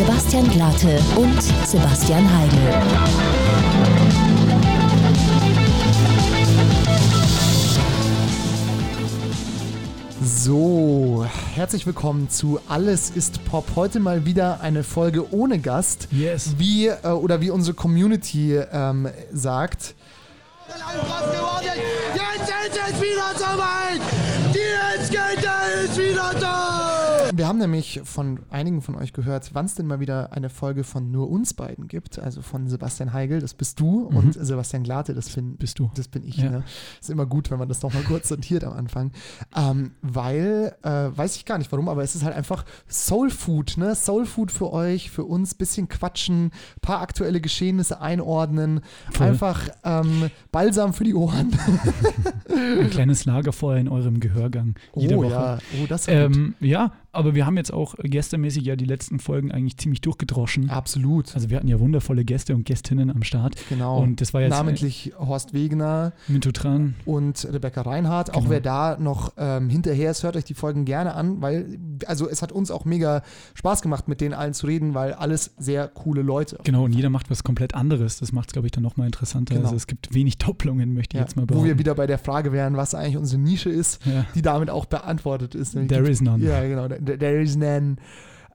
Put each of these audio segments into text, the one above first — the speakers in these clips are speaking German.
Sebastian Glate und Sebastian Heigl. So, herzlich willkommen zu Alles ist Pop. Heute mal wieder eine Folge ohne Gast. Yes. Wie, äh, oder wie unsere Community ähm, sagt. Jetzt ist es wieder soweit. Die Skater ist wieder da. Wir haben nämlich von einigen von euch gehört, wann es denn mal wieder eine Folge von nur uns beiden gibt. Also von Sebastian Heigl, das bist du, und Sebastian Glate, das bin, Bist du. Das bin ich. Ja. Ne? Ist immer gut, wenn man das noch mal kurz sortiert am Anfang. Ähm, weil, äh, weiß ich gar nicht warum, aber es ist halt einfach Soul Food, ne? Soul Food für euch, für uns, bisschen quatschen, paar aktuelle Geschehnisse einordnen, Voll. einfach ähm, Balsam für die Ohren. Ein kleines Lagerfeuer in eurem Gehörgang jede oh Woche. ja, oh, das gut. Ähm, ja, aber wir haben jetzt auch gästemäßig ja die letzten Folgen eigentlich ziemlich durchgedroschen. Absolut. Also wir hatten ja wundervolle Gäste und Gästinnen am Start. Genau. Und das war jetzt Namentlich Horst Wegener äh, Mintotran. und Rebecca Reinhardt. Auch Genau. wer da noch ähm, hinterher ist, hört euch die Folgen gerne an, weil, also es hat uns auch mega Spaß gemacht, mit denen allen zu reden, weil alles sehr coole Leute. Genau, und jeder macht was komplett anderes. Das macht es, glaube ich, dann nochmal interessanter. Genau. Also es gibt wenig Doppelungen, möchte ich Ja, jetzt mal wo behaupten. wir wieder bei der Frage wären, was eigentlich unsere Nische ist, Ja. die damit auch beantwortet ist. There is none. Ja, genau. There, is none.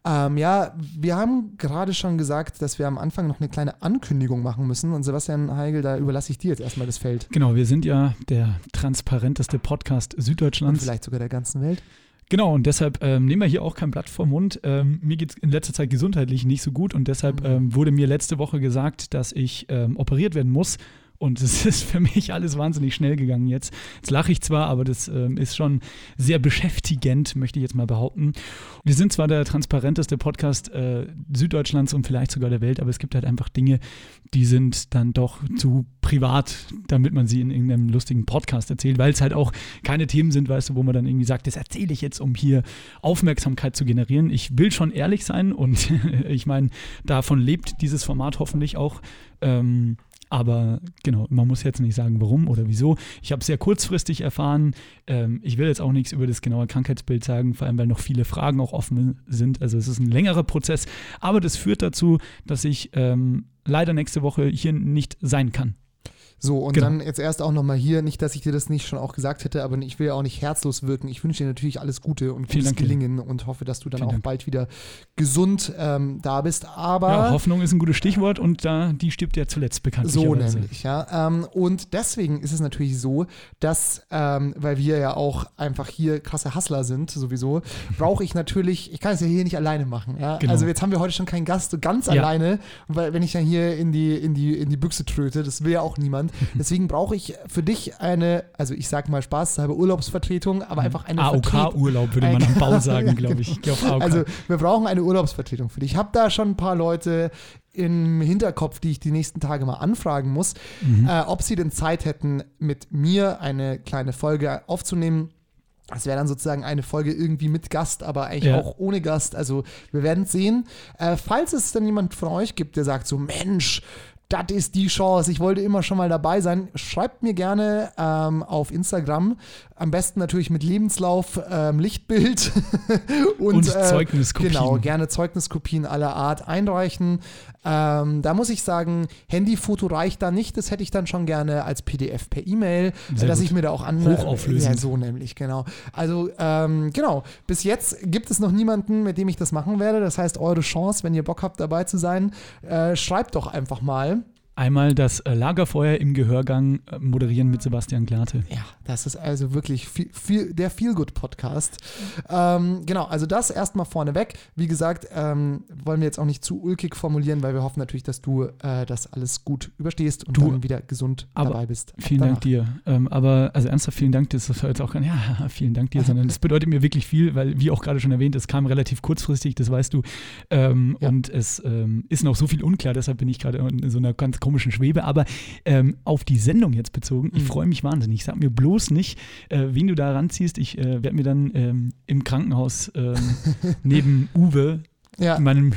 Ähm, ja, wir haben gerade schon gesagt, dass wir am Anfang noch eine kleine Ankündigung machen müssen. Und Sebastian Heigl, da überlasse ich dir jetzt erstmal das Feld. Genau, wir sind ja der transparenteste Podcast Und Süddeutschlands. vielleicht sogar der ganzen Welt. Genau, und deshalb ähm, nehmen wir hier auch kein Blatt vom Mund. Ähm, mir geht es in letzter Zeit gesundheitlich nicht so gut und deshalb Mhm. ähm, wurde mir letzte Woche gesagt, dass ich ähm, operiert werden muss. Und es ist für mich alles wahnsinnig schnell gegangen jetzt. Jetzt lache ich zwar, aber das ähm, ist schon sehr beschäftigend, möchte ich jetzt mal behaupten. Wir sind zwar der transparenteste Podcast äh, Süddeutschlands und vielleicht sogar der Welt, aber es gibt halt einfach Dinge, die sind dann doch zu privat, damit man sie in irgendeinem lustigen Podcast erzählt, weil es halt auch keine Themen sind, weißt du, wo man dann irgendwie sagt, das erzähle ich jetzt, um hier Aufmerksamkeit zu generieren. Ich will schon ehrlich sein und ich meine, davon lebt dieses Format hoffentlich auch. Ähm, aber genau, man muss jetzt nicht sagen, warum oder wieso. Ich habe sehr kurzfristig erfahren. Ähm, ich will jetzt auch nichts über das genaue Krankheitsbild sagen, vor allem weil noch viele Fragen auch offen sind. Also es ist ein längerer Prozess. Aber das führt dazu, dass ich ähm, leider nächste Woche hier nicht sein kann. So, und Genau. dann jetzt erst auch nochmal hier, nicht, dass ich dir das nicht schon auch gesagt hätte, aber ich will ja auch nicht herzlos wirken. Ich wünsche dir natürlich alles Gute und Vielen gutes Dank. Gelingen und hoffe, dass du dann Vielen auch Dank. bald wieder gesund ähm, da bist. Aber Ja, Hoffnung ist ein gutes Stichwort und da die stirbt ja zuletzt bekannt. so nämlich, ja. Ähm, und deswegen ist es natürlich so, dass, ähm, weil wir ja auch einfach hier krasse Hustler sind, sowieso, brauche ich natürlich, ich kann es ja hier nicht alleine machen. Ja? Genau. Also jetzt haben wir heute schon keinen Gast so ganz Ja. alleine, weil wenn ich dann hier in die, in, die, in die Büchse tröte, das will ja auch niemand. Deswegen brauche ich für dich eine, also ich sag mal spaßhalber Urlaubsvertretung, aber einfach eine. AOK-Urlaub würde man am Bau sagen, glaube ich. Ich. Also wir brauchen eine Urlaubsvertretung für dich. Ich habe da schon ein paar Leute im Hinterkopf, die ich die nächsten Tage mal anfragen muss, Mhm. äh, ob sie denn Zeit hätten, mit mir eine kleine Folge aufzunehmen. Das wäre dann sozusagen eine Folge irgendwie mit Gast, aber eigentlich Ja. auch ohne Gast. Also wir werden sehen. Äh, falls es dann jemand von euch gibt, der sagt so, Mensch, das ist die Chance. Ich wollte immer schon mal dabei sein. Schreibt mir gerne ähm, auf Instagram. Am besten natürlich mit Lebenslauf, ähm, Lichtbild und, Und äh, Zeugniskopien. Genau, gerne Zeugniskopien aller Art einreichen. Ähm, da muss ich sagen, Handyfoto reicht da nicht. Das hätte ich dann schon gerne als PDF per E-Mail, dass gut. ich mir da auch an. Hochauflösend. Ja, so nämlich, genau. Also, ähm, genau. Bis jetzt gibt es noch niemanden, mit dem ich das machen werde. Das heißt, eure Chance, wenn ihr Bock habt, dabei zu sein, äh, schreibt doch einfach mal. Einmal das äh, Lagerfeuer im Gehörgang äh, moderieren mit Sebastian Glate. Ja, das ist also wirklich viel, viel, der Feel-Good-Podcast. Ähm, genau, also das erstmal vorneweg. Wie gesagt, ähm, wollen wir jetzt auch nicht zu ulkig formulieren, weil wir hoffen natürlich, dass du äh, das alles gut überstehst und Du, dann wieder gesund dabei bist. Vielen Dank danach. dir. Ähm, aber, also ernsthaft, vielen Dank. Das ist jetzt auch kein, ja, vielen Dank dir, sondern das bedeutet mir wirklich viel, weil, wie auch gerade schon erwähnt, es kam relativ kurzfristig, das weißt du. Ähm, Ja. Und es ähm, ist noch so viel unklar, deshalb bin ich gerade in so einer ganz komischen Schwebe. Aber ähm, auf die Sendung jetzt bezogen, ich Mhm. freue mich wahnsinnig. Sag mir bloß nicht, äh, wen du da ranziehst. Ich äh, werde mir dann ähm, im Krankenhaus ähm, neben Uwe Ja, in meinem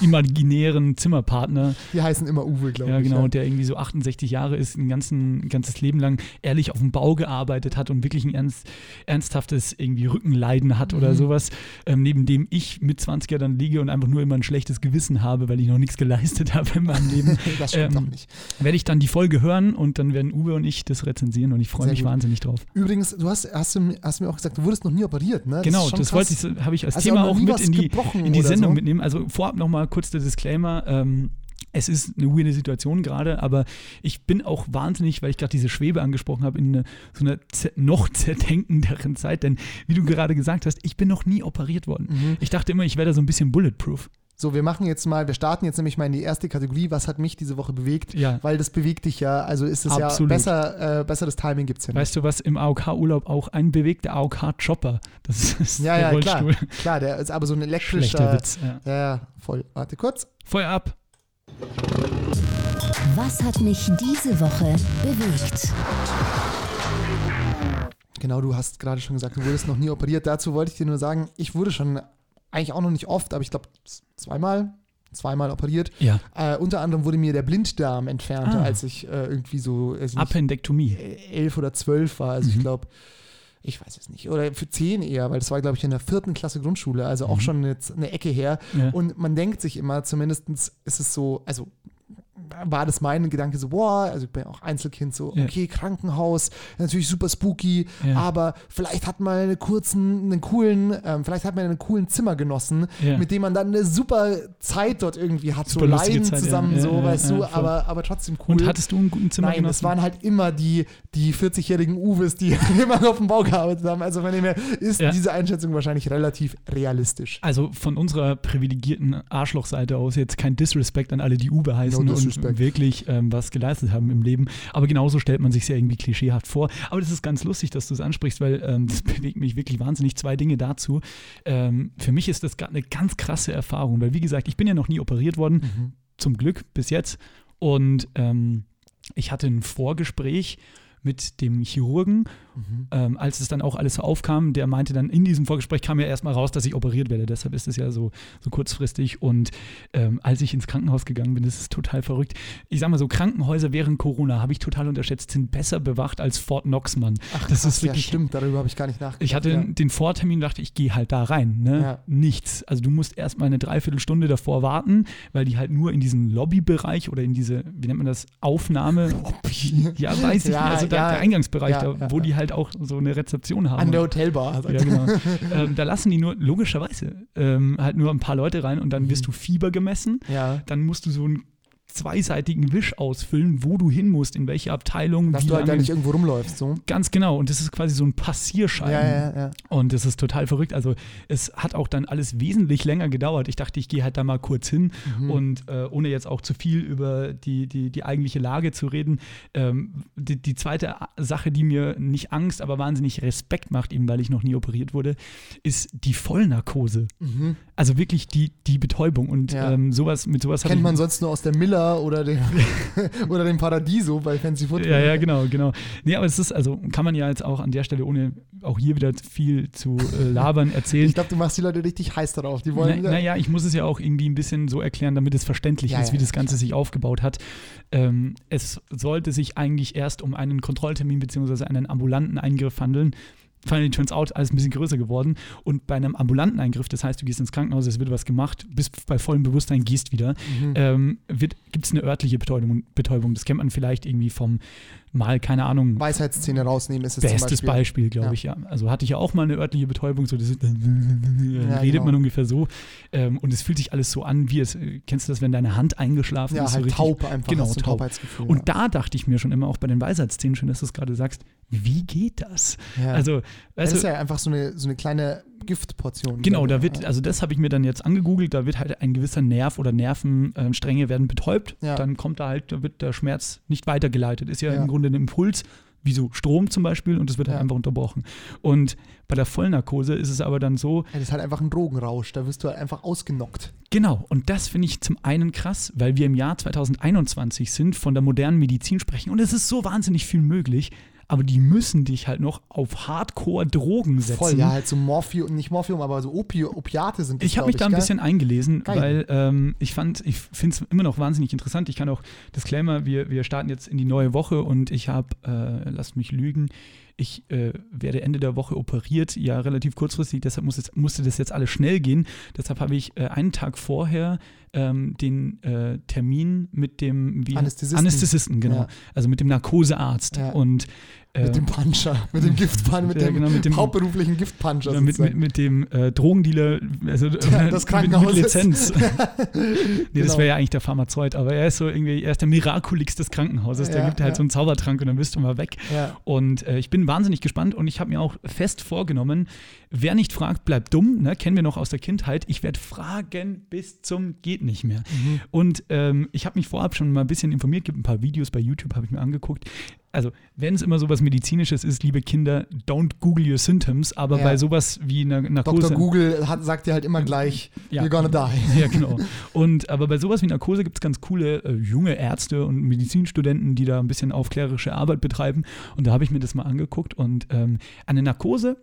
imaginären Zimmerpartner. Die heißen immer Uwe, glaube Ja, ich. genau, der irgendwie so 68 Jahre ist, ein, ganzen, ein ganzes Leben lang ehrlich auf dem Bau gearbeitet hat und wirklich ein ernst, ernsthaftes irgendwie Rückenleiden hat oder Mhm. sowas, ähm, neben dem ich mit 20er dann liege und einfach nur immer ein schlechtes Gewissen habe, weil ich noch nichts geleistet habe in meinem Leben. das stimmt Ähm, doch nicht. Werde ich dann die Folge hören und dann werden Uwe und ich das rezensieren und ich freue mich gut. wahnsinnig drauf. Übrigens, du hast, hast, du, hast mir auch gesagt, du wurdest noch nie operiert, ne? genau, das wollte ich, habe ich als du Thema auch mit in die, in die oder Sendung so? mitnehmen. Also vorab nochmal kurz der Disclaimer. Ähm, es ist eine weirde Situation gerade, aber ich bin auch wahnsinnig, weil ich gerade diese Schwebe angesprochen habe, in eine, so einer noch zerdenkenderen Zeit. Denn wie du gerade gesagt hast, ich bin noch nie operiert worden. Mhm. Ich dachte immer, ich wäre da so ein bisschen bulletproof. So, wir machen jetzt mal, wir starten jetzt nämlich mal in die erste Kategorie, was hat mich diese Woche bewegt? Ja. Weil das bewegt dich ja, also ist es Absolut. ja besser, äh, besseres Timing gibt es ja nicht. Weißt du was, im AOK-Urlaub auch ein bewegter AOK-Chopper. Das ist ja, der ja, klar. Rollstuhl. Klar, der ist aber so ein Schlechter elektrischer. Witz. Ja. Ja, ja, voll. Warte kurz. Feuer ab. Was hat mich diese Woche bewegt? Genau, du hast gerade schon gesagt, du wurdest noch nie operiert. Dazu wollte ich dir nur sagen, ich wurde schon eigentlich auch noch nicht oft, aber ich glaube zweimal, zweimal operiert. Ja. Äh, unter anderem wurde mir der Blinddarm entfernt, Ah. als ich äh, irgendwie so nicht, Appendektomie. elf oder zwölf war. Also ich Mhm. glaube, ich weiß es nicht. Oder für zehn eher, weil das war, glaube ich, in der vierten Klasse Grundschule, also auch Mhm. schon eine, eine Ecke her. Ja. Und man denkt sich immer, zumindest ist es so, also war das mein Gedanke so, boah, also ich bin auch Einzelkind, so, Ja. okay, Krankenhaus, natürlich super spooky, Ja. aber vielleicht hat man einen kurzen, einen coolen, ähm, vielleicht hat man einen coolen Zimmergenossen, Ja. mit dem man dann eine super Zeit dort irgendwie hat, Super so Leiden Zeit, zusammen, Ja, so, ja, weißt ja, du, aber, aber trotzdem cool. Und hattest du einen guten Zimmer Nein, es waren halt immer die, die 40-jährigen Uwes, die immer auf dem Bau gearbeitet haben. Also von dem her ist diese Einschätzung wahrscheinlich relativ realistisch. Also von unserer privilegierten Arschlochseite aus jetzt kein Disrespect an alle, die Uwe heißen No und disrespect. wirklich ähm, was geleistet haben im Leben. Aber genauso stellt man sich ja irgendwie klischeehaft vor. Aber das ist ganz lustig, dass du es ansprichst, weil ähm, das bewegt mich wirklich wahnsinnig. Zwei Dinge dazu. Ähm, für mich ist das gerade eine ganz krasse Erfahrung, weil wie gesagt, ich bin ja noch nie operiert worden, zum Glück bis jetzt. Und ähm, ich hatte ein Vorgespräch mit dem Chirurgen, ähm, als es dann auch alles so aufkam, der meinte dann, in diesem Vorgespräch kam ja erstmal raus, dass ich operiert werde. Deshalb ist es ja so, so kurzfristig. Und ähm, als ich ins Krankenhaus gegangen bin, das ist total verrückt. Ich sag mal so, Krankenhäuser während Corona habe ich total unterschätzt, sind besser bewacht als Fort Knox, Mann. Ach, das krass, ist wirklich. ja, stimmt, darüber habe ich gar nicht nachgedacht. Ich hatte ja. den Vortermin und dachte, ich gehe halt da rein. Ne? Ja. Nichts. Also du musst erstmal eine Dreiviertelstunde davor warten, weil die halt nur in diesen Lobbybereich oder in diese, wie nennt man das, Aufnahme. Ja, weiß ich Ja, nicht. Also da, der Eingangsbereich, da, wo die halt auch so eine Rezeption haben. An der Hotelbar. Ja, genau. ähm, da lassen die nur, logischerweise, ähm, halt nur ein paar Leute rein und dann Mhm. wirst du Fieber gemessen. ja. Dann musst du so einen zweiseitigen Wisch ausfüllen, wo du hin musst, in welche Abteilung, Dass wie du halt da nicht irgendwo rumläufst. So. Ganz genau. Und das ist quasi so ein Passierschein. Ja, ja, ja. Und das ist total verrückt. Also es hat auch dann alles wesentlich länger gedauert. Ich dachte, ich gehe halt da mal kurz hin Mhm. und äh, ohne jetzt auch zu viel über die, die, die eigentliche Lage zu reden, ähm, die, die zweite Sache, die mir nicht Angst, aber wahnsinnig Respekt macht, eben weil ich noch nie operiert wurde, ist die Vollnarkose. Mhm. Also wirklich die, die Betäubung. Und Ja. ähm, sowas, mit sowas Kennt man sonst nur aus der Miller oder dem, oder dem Paradiso bei Fancy Football. Ja, ja, genau, genau. Nee, aber es ist, also kann man ja jetzt auch an der Stelle, ohne auch hier wieder viel zu äh, labern, erzählen. Ich glaube, du machst die Leute richtig heiß darauf. Die wollen Na, naja, ich muss es ja auch irgendwie ein bisschen so erklären, damit es verständlich Ja, ist, ja, wie das Ganze sich aufgebaut hat. Ähm, es sollte sich eigentlich erst um einen Kontrolltermin bzw. einen ambulanten Eingriff handeln. Finally turns out, alles ein bisschen größer geworden. Und bei einem ambulanten Eingriff, das heißt, du gehst ins Krankenhaus, es wird was gemacht, bist bei vollem Bewusstsein, gehst wieder, Mhm. ähm, gibt es eine örtliche Betäubung, Betäubung. Das kennt man vielleicht irgendwie vom Mal, keine Ahnung, Weisheitszähne rausnehmen ist es Bestes Beispiel. Beispiel, glaube Ja. ich, ja. Also hatte ich ja auch mal eine örtliche Betäubung, so das Ja, redet genau. man ungefähr so. Ähm, und es fühlt sich alles so an, wie es, äh, kennst du das, wenn deine Hand eingeschlafen Ja, ist? halt so taub einfach. Genau, taub. Taubheitsgefühl. Und da dachte ich mir schon immer, auch bei den Weisheitszähnen, schön, dass du es gerade sagst, wie geht das? ja. ja. Also, das ist ja einfach so eine, so eine kleine Giftportion. Genau, da wird, also das habe ich mir dann jetzt angegoogelt, da wird halt ein gewisser Nerv oder Nervenstränge werden betäubt, Ja. dann kommt da halt, da wird der Schmerz nicht weitergeleitet. Ist ja, Ja. im Grunde ein Impuls, wie so Strom zum Beispiel, und das wird halt Ja. einfach unterbrochen. Und bei der Vollnarkose ist es aber dann so, Ja, das ist halt einfach ein Drogenrausch. Da wirst du halt einfach ausgenockt. Genau, und das finde ich zum einen krass, weil wir im Jahr 2021 sind, von der modernen Medizin sprechen und es ist so wahnsinnig viel möglich. Aber die müssen dich halt noch auf Hardcore-Drogen setzen. Voll, ja, halt so Morphium, nicht Morphium, aber so Opi Opiate sind das, Ich habe mich da ein gell? bisschen eingelesen, Geil. weil ähm, ich fand, ich finde es immer noch wahnsinnig interessant. Ich kann auch, Disclaimer, wir, wir starten jetzt in die neue Woche und ich habe, äh, lasst mich lügen, ich äh, werde Ende der Woche operiert, ja relativ kurzfristig, deshalb muss es, musste das jetzt alles schnell gehen. Deshalb habe ich äh, einen Tag vorher ähm, den äh, Termin mit dem wie, Anästhesisten. Anästhesisten, genau. Ja. Also mit dem Narkosearzt. Ja. Und äh, Mit dem Puncher, mit dem Giftpuncher, mit, Ja, dem genau, mit dem- hauptberuflichen Giftpuncher. Ja, mit, mit, mit dem äh, Drogendealer, also Ja, das mit, Krankenhaus mit ist- Lizenz. nee, das Genau. wäre ja eigentlich der Pharmazeut, aber er ist so irgendwie, er ist der Miraculix des Krankenhauses. Der Ja, gibt halt so einen Zaubertrank und dann bist du mal weg. Und äh, ich bin wahnsinnig gespannt und ich habe mir auch fest vorgenommen, wer nicht fragt, bleibt dumm, ne? kennen wir noch aus der Kindheit. Ich werde fragen bis zum geht nicht mehr. Mhm. Und ähm, ich habe mich vorab schon mal ein bisschen informiert, gibt ein paar Videos bei YouTube, habe ich mir angeguckt. Also, wenn es immer sowas Medizinisches ist, liebe Kinder, don't Google your symptoms, aber Ja. bei sowas wie einer Narkose. Dr. Google hat, sagt dir halt immer gleich, Ja. you're gonna die. Ja, genau. Und aber bei sowas wie Narkose gibt es ganz coole äh, junge Ärzte und Medizinstudenten, die da ein bisschen aufklärerische Arbeit betreiben. Und da habe ich mir das mal angeguckt. Und ähm, eine Narkose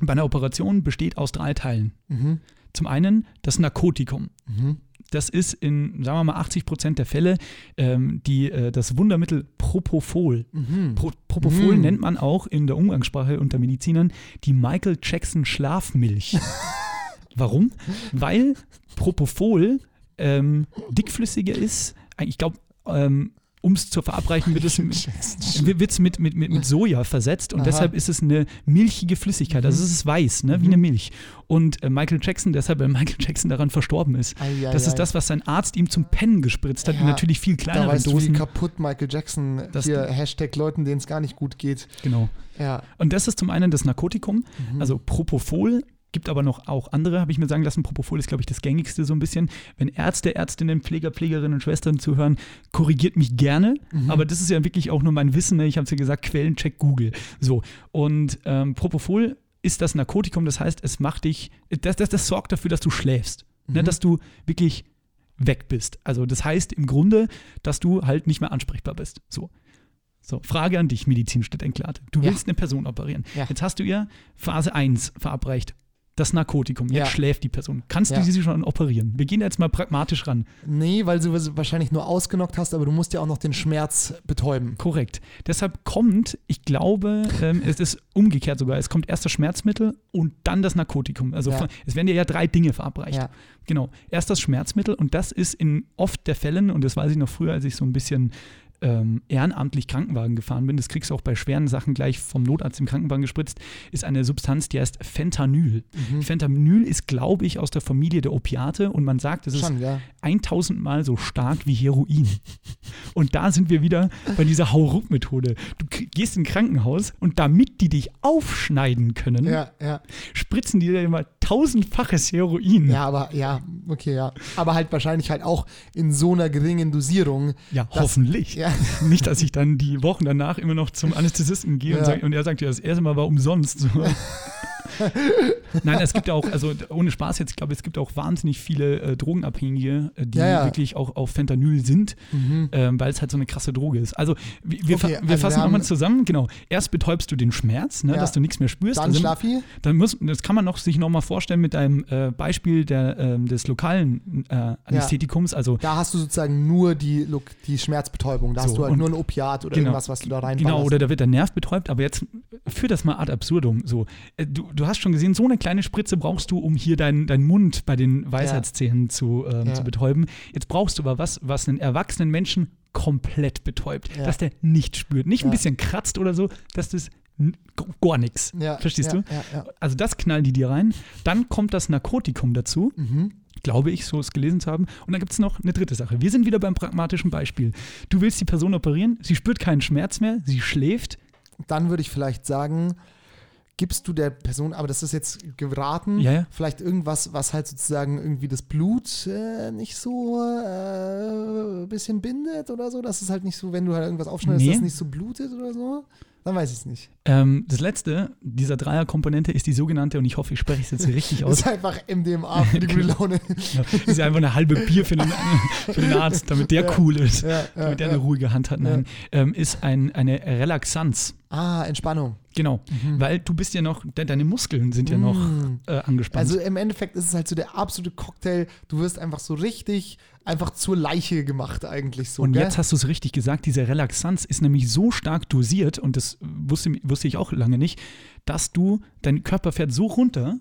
bei einer Operation besteht aus drei Teilen. Mhm. Zum einen das Narkotikum. Mhm. Das ist in, sagen wir mal, 80 Prozent der Fälle ähm, die, äh, das Wundermittel Propofol. Mhm. Pro Propofol Mhm. nennt man auch in der Umgangssprache unter Medizinern die Michael Jackson Schlafmilch. Warum? Weil Propofol ähm, dickflüssiger ist. Ich glaube, ähm, um es zu verabreichen, wird es wird's mit, mit, mit, mit Soja versetzt und Aha. deshalb ist es eine milchige Flüssigkeit. Also es ist weiß, ne? wie Mhm. eine Milch. Und äh, Michael Jackson, deshalb, weil Michael Jackson daran verstorben ist. Ei, ei, Das ist ei. das, was sein Arzt ihm zum Pennen gespritzt hat, in Ja, natürlich viel Da kleineren weißt du, wie Dosen. kaputt Michael Jackson Das- hier Hashtag Leuten, denen es gar nicht gut geht. Genau. Ja. Und das ist zum einen das Narkotikum, Mhm. also Propofol. Gibt aber noch auch andere, habe ich mir sagen lassen. Propofol ist, glaube ich, das gängigste so ein bisschen. Wenn Ärzte, Ärztinnen, Pfleger, Pflegerinnen und Schwestern zuhören, korrigiert mich gerne. Mhm. Aber das ist ja wirklich auch nur mein Wissen. Ne? Ich habe es ja gesagt, Quellencheck Google. So. Und ähm, Propofol ist das Narkotikum, das heißt, es macht dich, das, das, das sorgt dafür, dass du schläfst. Ne? Mhm. Dass du wirklich weg bist. Also das heißt im Grunde, dass du halt nicht mehr ansprechbar bist. So. So, Frage an dich, Medizinstudent Klate. Du Ja. willst eine Person operieren. Ja. Jetzt hast du ihr Phase 1 verabreicht. Das Narkotikum. Jetzt Ja. schläft die Person. Kannst Ja. du sie schon operieren? Wir gehen jetzt mal pragmatisch ran. Nee, weil du es wahrscheinlich nur ausgenockt hast, aber du musst ja auch noch den Schmerz betäuben. Korrekt. Deshalb kommt, ich glaube, ähm, es ist umgekehrt sogar. Es kommt erst das Schmerzmittel und dann das Narkotikum. Also Ja. von, es werden dir ja drei Dinge verabreicht. Genau. Erst das Schmerzmittel und das ist in oft der Fällen, und das weiß ich noch früher, als ich so ein bisschen ähm, ehrenamtlich Krankenwagen gefahren bin, das kriegst du auch bei schweren Sachen gleich vom Notarzt im Krankenwagen gespritzt, ist eine Substanz, die heißt Fentanyl. Mhm. Fentanyl ist, glaube ich, aus der Familie der Opiate und man sagt, es ist ja. 1000 Mal so stark wie Heroin. Und da sind wir wieder bei dieser Hauruck-Methode. Du gehst in ein Krankenhaus und damit die dich aufschneiden können, Ja, ja. spritzen die dir immer tausendfaches Heroin. Ja, aber ja, okay, ja. Aber halt wahrscheinlich halt auch in so einer geringen Dosierung. Ja, Das- hoffentlich. Ja. Nicht, dass ich dann die Wochen danach immer noch zum Anästhesisten gehe und, Ja. sag, und er sagt, ja, das erste Mal war umsonst. So. Nein, es gibt auch, also ohne Spaß jetzt, ich glaube, es gibt auch wahnsinnig viele äh, Drogenabhängige, äh, die Ja, ja. wirklich auch auf Fentanyl sind, Mhm. ähm, weil es halt so eine krasse Droge ist. Also wir, wir, Okay, fa- also wir fassen wir nochmal zusammen, genau. Erst betäubst du den Schmerz, ne, Ja. dass du nichts mehr spürst. Dann Also, Schlaffi. dann muss, das kann man noch, sich nochmal vorstellen mit einem äh, Beispiel der, ähm, des lokalen äh, Anästhetikums. Also Da hast du sozusagen nur die, die Schmerzbetäubung. Da So, hast du halt nur ein Opiat oder genau. irgendwas, was du da rein Genau, oder da wird der Nerv betäubt, aber jetzt führ das mal ad absurdum. So, äh, du, du hast schon gesehen, so eine kleine Spritze brauchst du, um hier deinen dein Mund bei den Weisheitszähnen zu, ähm, Ja. zu betäuben. Jetzt brauchst du aber was, was einen erwachsenen Menschen komplett betäubt, Ja. dass der nicht spürt. Nicht ein Ja. bisschen kratzt oder so, dass das gar nichts. Ja, Verstehst ja, du? Ja, ja. Also das knallen die dir rein. Dann kommt das Narkotikum dazu, Mhm. glaube ich, so es gelesen zu haben. Und dann gibt es noch eine dritte Sache. Wir sind wieder beim pragmatischen Beispiel. Du willst die Person operieren, sie spürt keinen Schmerz mehr, sie schläft, Dann würde ich vielleicht sagen, gibst du der Person, aber das ist jetzt geraten, Ja, ja. vielleicht irgendwas, was halt sozusagen irgendwie das Blut äh, nicht so äh, ein bisschen bindet oder so, dass es halt nicht so, wenn du halt irgendwas aufschneidest, Nee. dass es nicht so blutet oder so. Dann weiß ich es nicht. Ähm, das letzte dieser Dreierkomponente ist die sogenannte, und ich hoffe, ich spreche es jetzt richtig Das aus. ist einfach MDMA für die gute Laune. Ja, das ist einfach eine halbe Bier für den, für den Arzt, damit der Ja. cool ist, Ja, damit der eine ruhige Hand hat. Nein, ähm, ist ein, eine Relaxanz. Ah, Entspannung. Genau, weil du bist ja noch, de deine Muskeln sind ja noch Mm. äh, angespannt. Also im Endeffekt ist es halt so der absolute Cocktail. Du wirst einfach so richtig einfach zur Leiche gemacht eigentlich so. und gell? jetzt hast du es richtig gesagt, diese Relaxanz ist nämlich so stark dosiert, und das wusste, wusste ich auch lange nicht, dass du, dein Körper fährt so runter,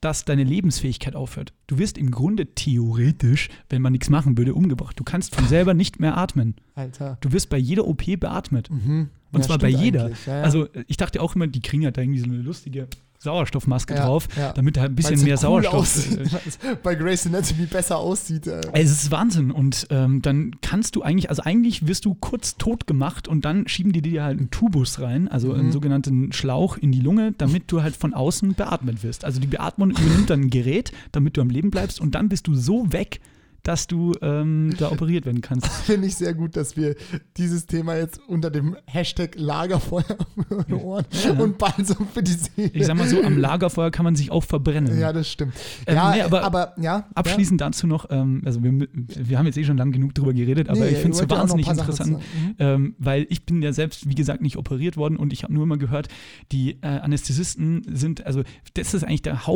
dass deine Lebensfähigkeit aufhört. Du wirst im Grunde theoretisch, wenn man nichts machen würde, umgebracht. Du kannst von selber nicht mehr atmen. Alter. Du wirst bei jeder OP beatmet. Mhm. Und Ja, zwar bei jeder. Ja, ja. Also ich dachte auch immer, die kriegen ja da irgendwie so eine lustige Sauerstoffmaske Ja, drauf, ja. damit da ein bisschen mehr cool Sauerstoff. aussieht, bei Grace Anatomy besser aussieht. Äh. es ist Wahnsinn. Und ähm, dann kannst du eigentlich, also eigentlich wirst du kurz tot gemacht und dann schieben die dir halt einen Tubus rein, also Mhm. einen sogenannten Schlauch in die Lunge, damit du halt von außen beatmet wirst. Also die Beatmung übernimmt dann ein Gerät, damit du am Leben bleibst und dann bist du so weg, dass du ähm, da operiert werden kannst. Finde ich sehr gut, dass wir dieses Thema jetzt unter dem Hashtag Lagerfeuer für Ohren und Balsam für die Seele. Ich sag mal so, am Lagerfeuer kann man sich auch verbrennen. ja, das stimmt. Ähm, ja, nee, aber aber, ja. Abschließend dazu noch, ähm, also wir, wir haben jetzt eh schon lang genug drüber geredet, aber Nee, ich finde es so wahnsinnig interessant. Mhm. ähm, weil ich bin ja selbst, wie gesagt, nicht operiert worden und ich habe nur immer gehört, die äh, Anästhesisten sind, also das ist eigentlich der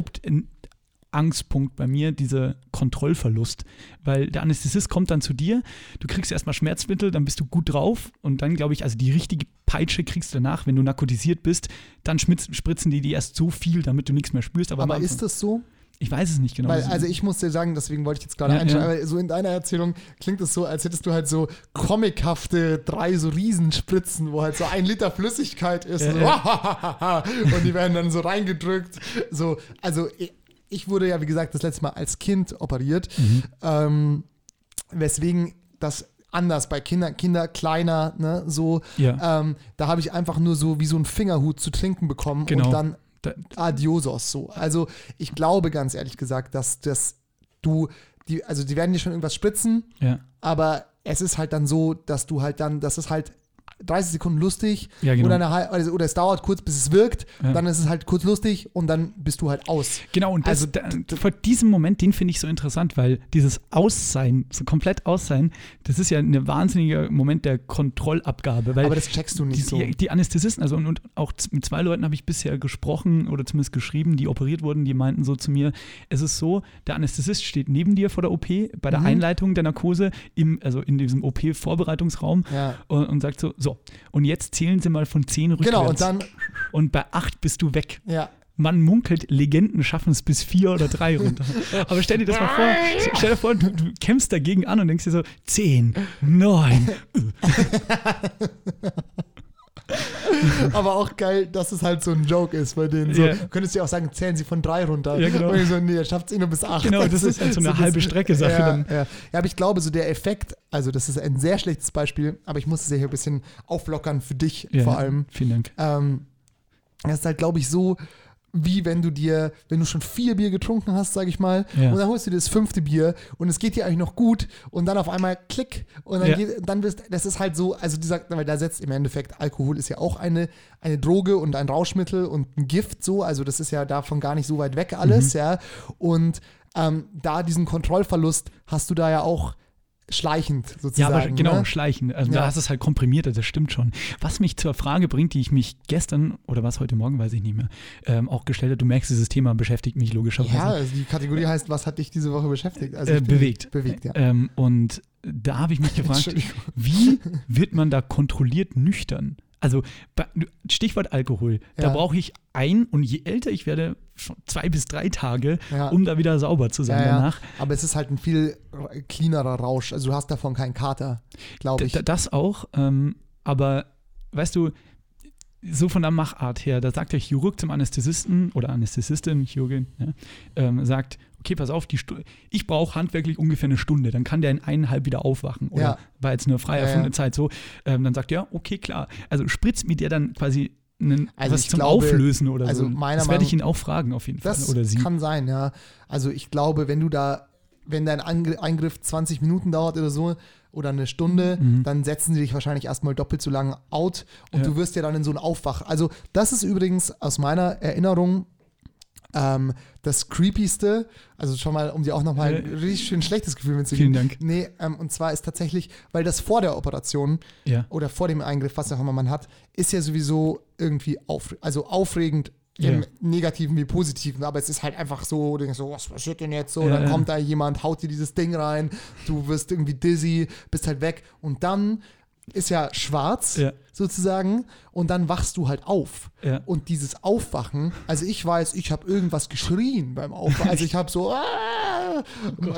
Hauptangstpunkt bei mir, dieser Kontrollverlust, weil der Anästhesist kommt dann zu dir, du kriegst erstmal Schmerzmittel, dann bist du gut drauf und dann glaube ich, also die richtige Peitsche kriegst du danach, wenn du narkotisiert bist, dann spritzen die dir erst so viel, damit du nichts mehr spürst. Aber, Aber ist das so? ich weiß es nicht genau. Weil, also ich muss dir sagen, deswegen wollte ich jetzt gerade Ja, einsteigen, ja. aber so in deiner Erzählung klingt es so, als hättest du halt so comichafte drei so Riesenspritzen, wo halt so ein Liter Flüssigkeit ist. Ja, so, und die werden dann so reingedrückt. So, also ich, wurde ja, wie gesagt, das letzte Mal als Kind operiert, Mhm. ähm, weswegen das anders bei Kindern, Kinder kleiner, ne, so, Ja. ähm, da habe ich einfach nur so wie so einen Fingerhut zu trinken bekommen Genau. und dann da, Adiosos so. Also ich glaube ganz ehrlich gesagt, dass das du die also die werden dir schon irgendwas spritzen, ja. aber es ist halt dann so, dass du halt dann, das ist halt 30 Sekunden lustig Ja, genau. oder, eine, also, oder es dauert kurz, bis es wirkt, Ja. dann ist es halt kurz lustig und dann bist du halt aus. Genau, und das, Also, da, vor diesem Moment, den finde ich so interessant, weil dieses Aussein, so komplett Aussein, das ist ja ein wahnsinniger Moment der Kontrollabgabe. Weil Aber das checkst du nicht die, so. die, die Anästhesisten, also und, und auch mit zwei Leuten habe ich bisher gesprochen oder zumindest geschrieben, die operiert wurden, die meinten so zu mir, es ist so, der Anästhesist steht neben dir vor der OP, bei der Mhm. Einleitung der Narkose, im, also in diesem OP-Vorbereitungsraum Ja. und, und sagt so, so, und jetzt zählen sie mal von 10 rückwärts. Genau, und dann, Und bei 8 bist du weg. ja. Man munkelt, Legenden schaffen es bis vier oder drei runter. Aber stell dir das mal vor, stell dir vor, du, du kämpfst dagegen an und denkst dir so, zehn, neun. Aber auch geil, dass es halt so ein Joke ist bei denen. So, Ja. Du könntest ja auch sagen, zählen sie von drei runter. Ja, genau. Und so, nee, er schafft es eh nur bis acht. Genau, das ist halt so eine halbe Strecke-Sache Ja, dann. ja. ja, aber ich glaube, so der Effekt, also das ist ein sehr schlechtes Beispiel, aber ich muss es ja hier ein bisschen auflockern für dich Ja, vor allem. Vielen Dank. Ähm, das ist halt, glaube ich, so, wie wenn du dir, wenn du schon vier Bier getrunken hast, sage ich mal, Ja. und dann holst du dir das fünfte Bier und es geht dir eigentlich noch gut und dann auf einmal klick und dann Ja. geht, dann wirst, das ist halt so, also dieser, weil da setzt im Endeffekt, Alkohol ist ja auch eine, eine Droge und ein Rauschmittel und ein Gift so, also das ist ja davon gar nicht so weit weg alles, ja, und ähm, da diesen Kontrollverlust hast du da ja auch schleichend Ja, sozusagen. aber genau, ne? schleichen. Also Ja. da hast du es halt komprimiert, das stimmt schon. Was mich zur Frage bringt, die ich mich gestern oder was heute Morgen, weiß ich nicht mehr, ähm, auch gestellt habe, du merkst, dieses Thema beschäftigt mich logischerweise. Ja, also die Kategorie heißt, was hat dich diese Woche beschäftigt? Also äh, bewegt. Bewegt, ja. Ähm, und da habe ich mich gefragt, wie wird man da kontrolliert nüchtern? Also Stichwort Alkohol, da Ja. brauche ich ein und je älter ich werde, schon zwei bis drei Tage, Ja. um da wieder sauber zu sein Ja, danach. Aber es ist halt ein viel cleanerer Rausch. Also du hast davon keinen Kater, glaube ich. d- das auch, ähm, aber weißt du, so von der Machart her, da sagt der Chirurg zum Anästhesisten oder Anästhesistin, Chirurgin, ähm, sagt, okay, pass auf, die Stu ich brauche handwerklich ungefähr eine Stunde, dann kann der in eineinhalb wieder aufwachen. Oder Ja. war jetzt eine frei Ja, ja. erfundene Zeit so. Ähm, dann sagt er, ja, okay, klar. Also spritzt mir der dann quasi einen, Also was zum glaube, Auflösen oder also so. meiner das werde ich ihn auch fragen, auf jeden Fall. das Oder sie. kann sein, ja. Also ich glaube, wenn du da, wenn dein Eingriff 20 Minuten dauert oder so oder eine Stunde, dann setzen sie dich wahrscheinlich erstmal doppelt so lang out und Ja. du wirst ja dann in so ein Aufwach. Also, das ist übrigens aus meiner Erinnerung ähm, das Creepyste, also schon mal, um dir auch nochmal ein Ja. richtig schön schlechtes Gefühl mitzugeben. Vielen Dank. Nee, ähm, und zwar ist tatsächlich, weil das vor der Operation Ja. oder vor dem Eingriff, was auch immer man hat, ist ja sowieso irgendwie auf, also aufregend im Ja. Negativen wie Positiven, aber es ist halt einfach so, du denkst so, was passiert denn jetzt so? Ja, dann ja. kommt da jemand, haut dir dieses Ding rein, du wirst irgendwie dizzy, bist halt weg und dann ist ja schwarz Ja. sozusagen und dann wachst du halt auf. Ja. Und dieses Aufwachen, also ich weiß, ich habe irgendwas geschrien beim Aufwachen. Also ich habe so, ah,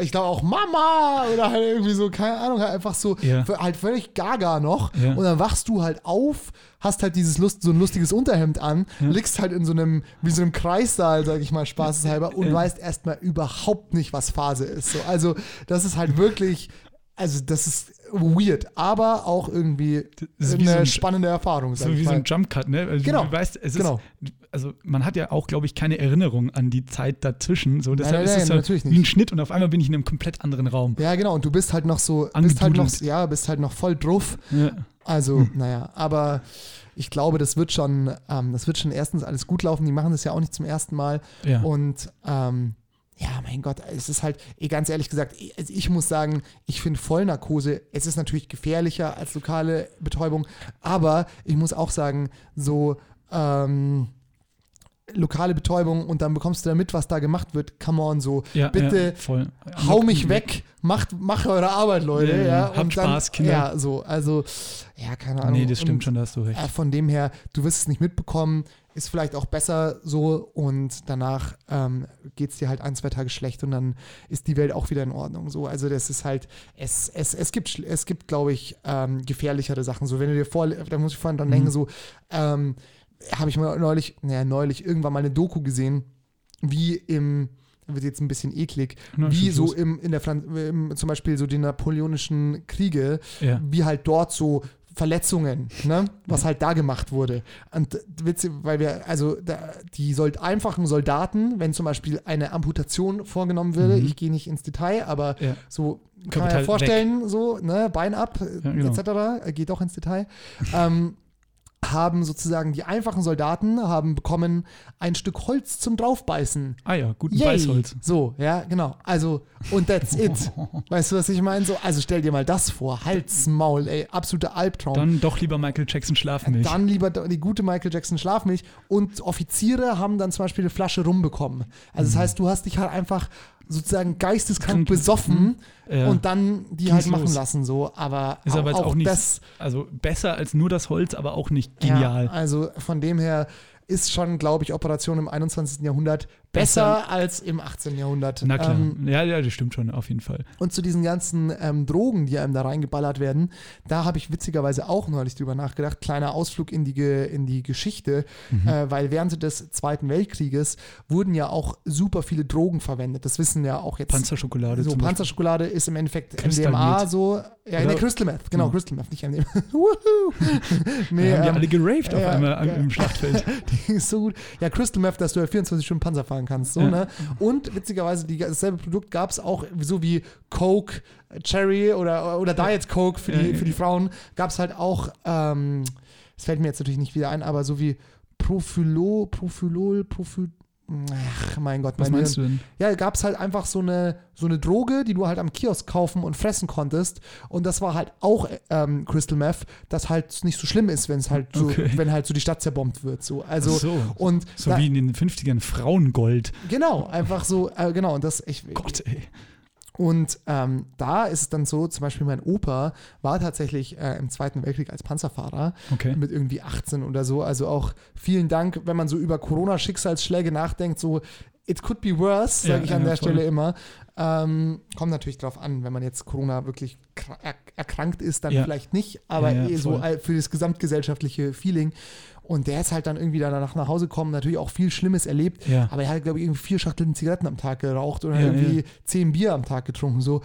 ich glaube auch Mama oder halt irgendwie so, keine Ahnung, halt einfach so, Ja. halt völlig gaga noch. Und dann wachst du halt auf, hast halt dieses Lust, so ein lustiges Unterhemd an, liegst halt in so einem, wie so einem Kreissaal, sag ich mal, spaßeshalber, und weißt erstmal überhaupt nicht, was Phase ist. So, also das ist halt wirklich, also das ist weird, aber auch irgendwie eine so ein- spannende Erfahrung. So wie so ein Jump Cut, ne? Also Genau, Du weißt, es genau. ist, also man hat ja auch, glaube ich, keine Erinnerung an die Zeit dazwischen. So, deshalb nein, ist es nein, natürlich wie ein Schnitt und auf einmal bin ich in einem komplett anderen Raum. Ja, genau. Und du bist halt noch so, bist halt noch, ja, bist halt noch voll drauf. Ja. Also, Hm. naja, aber ich glaube, das wird schon, ähm, das wird schon erstens alles gut laufen. Die machen das ja auch nicht zum ersten Mal. Ja. Und ähm, ja, mein Gott, es ist halt, ganz ehrlich gesagt, ich, also ich muss sagen, ich finde Vollnarkose, es ist natürlich gefährlicher als lokale Betäubung, aber ich muss auch sagen, so ähm, lokale Betäubung und dann bekommst du da mit, was da gemacht wird. Come on, so Ja, bitte ja, hau mich weg, macht, macht eure Arbeit, Leute. Ja, Ja, Habt dann, Spaß, Kinder. Ja, so, also, ja, keine Ahnung. Nee, das stimmt Und, schon, da hast du recht. Äh, von dem her, du wirst es nicht mitbekommen, ist vielleicht auch besser so und danach ähm, geht es dir halt ein, zwei Tage schlecht und dann ist die Welt auch wieder in Ordnung. So, also das ist halt, es, es, es gibt, es gibt, glaube ich, ähm, gefährlichere Sachen. So, wenn du dir vor, da muss ich vorhin dran Mhm. denken, so, ähm, habe ich mal neulich, naja, neulich irgendwann mal eine Doku gesehen, wie im, wird jetzt ein bisschen eklig, Na, wie so los. im, in der Fran im, zum Beispiel so die napoleonischen Kriege, Ja. wie halt dort so Verletzungen, ne, was halt da gemacht wurde. Und witzig, weil wir, also da, die Sold einfachen Soldaten, wenn zum Beispiel eine Amputation vorgenommen würde, ich gehe nicht ins Detail, aber Mhm. Ja. so kann man Körperteil ja weg. vorstellen, so, ne, Bein ab, Ja, genau. etc., äh, geht doch ins Detail. ähm, haben sozusagen die einfachen Soldaten haben bekommen ein Stück Holz zum draufbeißen. Ah ja, guten Yay. Beißholz. So, ja, genau. Also, und that's it. weißt du, was ich meine? So, also stell dir mal das vor. Hals, Maul, ey, absoluter Albtraum. Dann doch lieber Michael Jackson Schlafmilch. Dann lieber die gute Michael Jackson Schlafmilch. Und Offiziere haben dann zum Beispiel eine Flasche rumbekommen. Also, das heißt, du hast dich halt einfach sozusagen geisteskrank Krank- besoffen Ja. und dann die Ging's halt machen los. lassen. So, aber, Ist aber jetzt auch, nicht, das. also besser als nur das Holz, aber auch nicht genial. Ja, also von dem her ist schon, glaube ich, Operation im 21. Jahrhundert besser, als im 18. Jahrhundert. Na klar. Ähm, ja, ja, das stimmt schon, auf jeden Fall. Und zu diesen ganzen ähm, Drogen, die einem da reingeballert werden, da habe ich witzigerweise auch neulich drüber nachgedacht. Kleiner Ausflug in die, Ge in die Geschichte, Mhm. äh, weil während des Zweiten Weltkrieges wurden ja auch super viele Drogen verwendet. Das wissen ja auch jetzt. Panzerschokolade so. Panzerschokolade ist im Endeffekt Crystal MDMA so. Ja, Oder- ne, Crystal Meth, genau, Ja. Crystal Meth, nicht MDMA. Nee, Da haben die ähm, alle geraved auf ja, einmal ja. im Schlachtfeld. die ist so gut. Ja, Crystal Meth, dass du ja 24 Stunden Panzer fahren kannst. So, Ja. ne? Und witzigerweise, die, dasselbe Produkt gab es auch, so wie Coke, Cherry oder, oder Diet Coke für die, für die Frauen, gab es halt auch, ähm, das fällt mir jetzt natürlich nicht wieder ein, aber so wie Profilo, Profilol, Profil. Ach, mein Gott, Was mein meinst du Hirn. denn? Ja, gab es halt einfach so eine, so eine Droge, die du halt am Kiosk kaufen und fressen konntest. Und das war halt auch ähm, Crystal Meth, das halt nicht so schlimm ist, wenn es halt so, Okay. wenn halt so die Stadt zerbombt wird. So. Also, so. und So da- wie in den 50ern Frauengold. Genau, einfach so, äh, genau, und das, ich, Gott, ey. Und ähm, da ist es dann so, zum Beispiel mein Opa war tatsächlich äh, im Zweiten Weltkrieg als Panzerfahrer Okay. mit irgendwie 18 oder so, also auch vielen Dank, wenn man so über Corona-Schicksalsschläge nachdenkt, so it could be worse, sage Ja, ich an ja, der voll. Stelle immer. Ähm, kommt natürlich drauf an, wenn man jetzt Corona wirklich kra- er erkrankt ist, dann Ja. vielleicht nicht, aber eh so für das gesamtgesellschaftliche Feeling. Und der ist halt dann irgendwie danach nach Hause gekommen, natürlich auch viel Schlimmes erlebt, Ja. aber er hat, glaube ich, irgendwie vier Schachteln Zigaretten am Tag geraucht oder Ja, irgendwie ja. zehn Bier am Tag getrunken. So,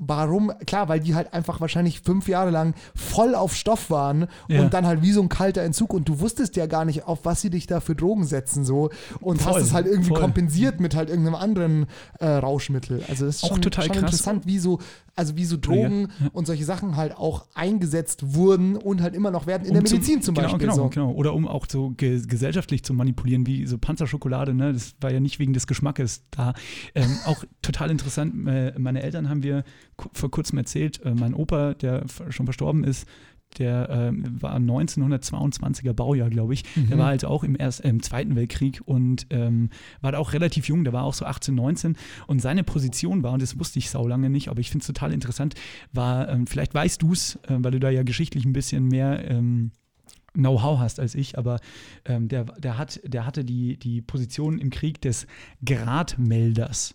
warum? Klar, weil die halt einfach wahrscheinlich fünf Jahre lang voll auf Stoff waren Ja. und dann halt wie so ein kalter Entzug und du wusstest ja gar nicht, auf was sie dich da für Drogen setzen so und hast Voll, es halt irgendwie voll. kompensiert mit halt irgendeinem anderen äh, Rauschmittel. Also das ist Auch schon, total schon krass. interessant, wie so also wie so Drogen Ja. und solche Sachen halt auch eingesetzt wurden und halt immer noch werden in der Um zum- Medizin zum genau, Beispiel. Genau, so. genau. Oder um auch so ge gesellschaftlich zu manipulieren, wie so Panzerschokolade, ne? Das war ja nicht wegen des Geschmackes da. Ähm, auch total interessant, äh, meine Eltern haben wir vor kurzem erzählt, äh, mein Opa, der schon verstorben ist, der ähm, war 1922er Baujahr, glaube ich. Der Mhm. war halt auch im, Erst, äh, im Zweiten Weltkrieg und ähm, war da auch relativ jung, der war auch so 18, 19. Und seine Position war, und das wusste ich saulange nicht, aber ich finde es total interessant, war, ähm, vielleicht weißt du es, äh, weil du da ja geschichtlich ein bisschen mehr ähm, Know-how hast als ich, aber ähm, der, der, hat, der hatte die, die Position im Krieg des Gradmelders.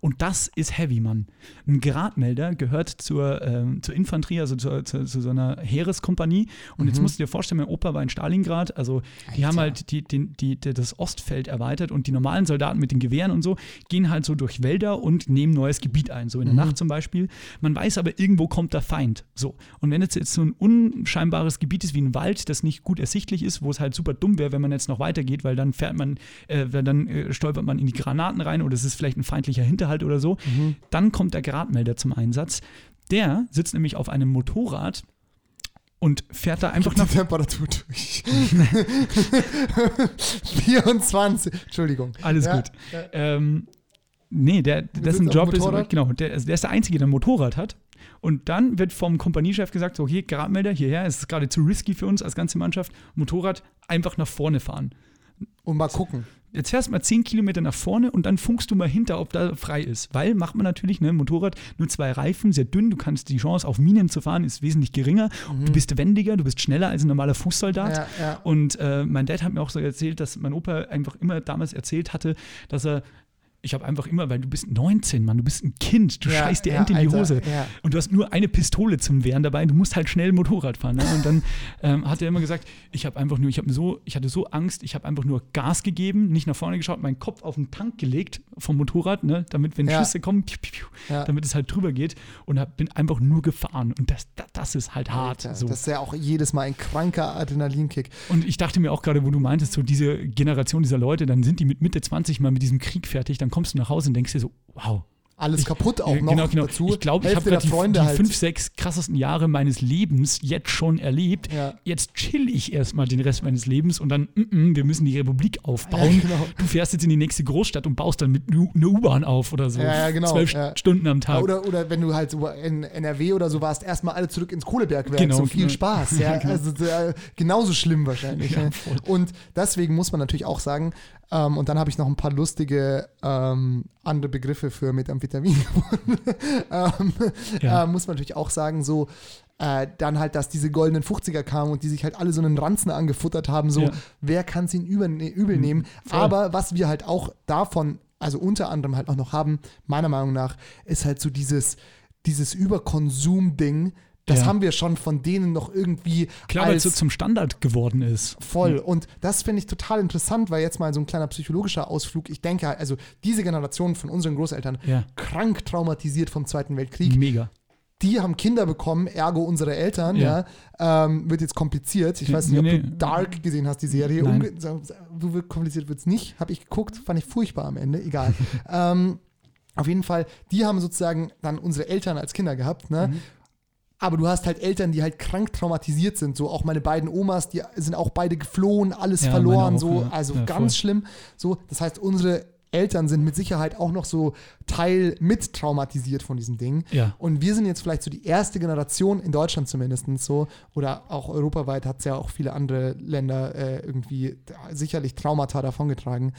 Und das ist heavy, Mann. Ein Gradmelder gehört zur, ähm, zur Infanterie, also zur, zur, zu so einer Heereskompanie. Und jetzt musst du dir vorstellen, mein Opa war in Stalingrad, also die haben halt die, die, die, das Ostfeld erweitert und die normalen Soldaten mit den Gewehren und so gehen halt so durch Wälder und nehmen neues Gebiet ein, so in der Nacht zum Beispiel. Man weiß aber, irgendwo kommt der Feind. So. Und wenn jetzt, jetzt so ein unscheinbares Gebiet ist wie ein Wald, das nicht gut ersichtlich ist, wo es halt super dumm wäre, wenn man jetzt noch weitergeht, weil dann fährt man, äh, dann äh, stolpert man in die Granaten rein oder es ist vielleicht ein feindlicher Hinterhalt oder so, dann kommt der Gradmelder zum Einsatz. Der sitzt nämlich auf einem Motorrad und fährt da einfach Die nach Temperatur durch. 24. Entschuldigung. Alles Ja, gut. Ähm, nee, der, dessen Job ist, genau, der, der ist der Einzige, der ein Motorrad hat. Und dann wird vom Kompaniechef gesagt, so, hier, Gradmelder, hierher, es ist gerade zu risky für uns als ganze Mannschaft, Motorrad einfach nach vorne fahren. Und mal gucken. Jetzt fährst du mal 10 Kilometer nach vorne und dann funkst du mal hinter, ob da frei ist. Weil macht man natürlich, ne, Motorrad, nur zwei Reifen, sehr dünn, du kannst die Chance auf Minen zu fahren, ist wesentlich geringer. Du bist wendiger, du bist schneller als ein normaler Fußsoldat. Mhm. Ja, ja. Und äh, mein Dad hat mir auch so erzählt, dass mein Opa einfach immer damals erzählt hatte, dass er ich habe einfach immer, weil du bist 19, Mann, du bist ein Kind, du Ja, scheißt dir ja, End in die Alter, Hose. ja. Und du hast nur eine Pistole zum Wehren dabei, du musst halt schnell Motorrad fahren. Ne? Und dann ähm, hat er immer gesagt, ich habe einfach nur, ich habe so, ich hatte so Angst, ich habe einfach nur Gas gegeben, nicht nach vorne geschaut, meinen Kopf auf den Tank gelegt vom Motorrad, ne? damit, wenn. Schüsse kommen, piu, piu, piu, damit es halt drüber geht und hab, bin einfach nur gefahren. Und das, das, das ist halt hart. Alter, so. Das ist ja auch jedes Mal ein kranker Adrenalinkick. Und ich dachte mir auch gerade, wo du meintest, so diese Generation dieser Leute, dann sind die mit Mitte 20 mal mit diesem Krieg fertig, dann kommst du nach Hause und denkst dir so, wow. Alles kaputt auch noch genau, genau. dazu. Ich glaube, ich habe die, Freunde die halt. fünf, sechs krassesten Jahre meines Lebens jetzt schon erlebt. Ja. Jetzt chill ich erstmal den Rest meines Lebens und dann, mm, mm, wir müssen die Republik aufbauen. Ja, genau. Du fährst jetzt in die nächste Großstadt und baust dann mit eine U-Bahn auf oder so. Ja, genau, Zwölf. Stunden am Tag. Oder, oder wenn du halt so in NRW oder so warst, erstmal alle zurück ins Kohlebergwerk. Genau, so viel genau. Spaß. Ja, also äh, genauso schlimm wahrscheinlich. Ne? Und deswegen muss man natürlich auch sagen, ähm, und dann habe ich noch ein paar lustige ähm, andere Begriffe für Methamphetamin gefunden. ähm, Ja. äh, muss man natürlich auch sagen, so äh, dann halt, dass diese goldenen 50er kamen und die sich halt alle so einen Ranzen angefuttert haben, so, Ja. wer kann es ihnen übel, übel nehmen? voll. Aber was wir halt auch davon, also unter anderem halt auch noch haben, meiner Meinung nach, ist halt so dieses, dieses Überkonsum-Ding. Das Ja. haben wir schon von denen noch irgendwie Klar, weil es so zum Standard geworden ist. voll. Und das finde ich total interessant, weil jetzt mal so ein kleiner psychologischer Ausflug. Ich denke, halt, also diese Generation von unseren Großeltern, Ja. krank traumatisiert vom Zweiten Weltkrieg, Mega. die haben Kinder bekommen, ergo unsere Eltern, ja. Ja. Ähm, wird jetzt kompliziert. Ich weiß nicht, ob nee, du nee. Dark gesehen hast, die Serie. Nein. Unge so kompliziert wird es nicht. Habe ich geguckt, fand ich furchtbar am Ende. Egal. ähm, auf jeden Fall, die haben sozusagen dann unsere Eltern als Kinder gehabt, ne? Mhm. Aber du hast halt Eltern, die halt krank traumatisiert sind. So auch meine beiden Omas, die sind auch beide geflohen, alles Ja, verloren, auch, so, ja. also Ja, ganz voll. schlimm. So, das heißt, unsere Eltern sind mit Sicherheit auch noch so Teil mit traumatisiert von diesem Ding. Ja. Und wir sind jetzt vielleicht so die erste Generation, in Deutschland zumindest so, oder auch europaweit hat es ja auch viele andere Länder äh, irgendwie sicherlich Traumata davongetragen,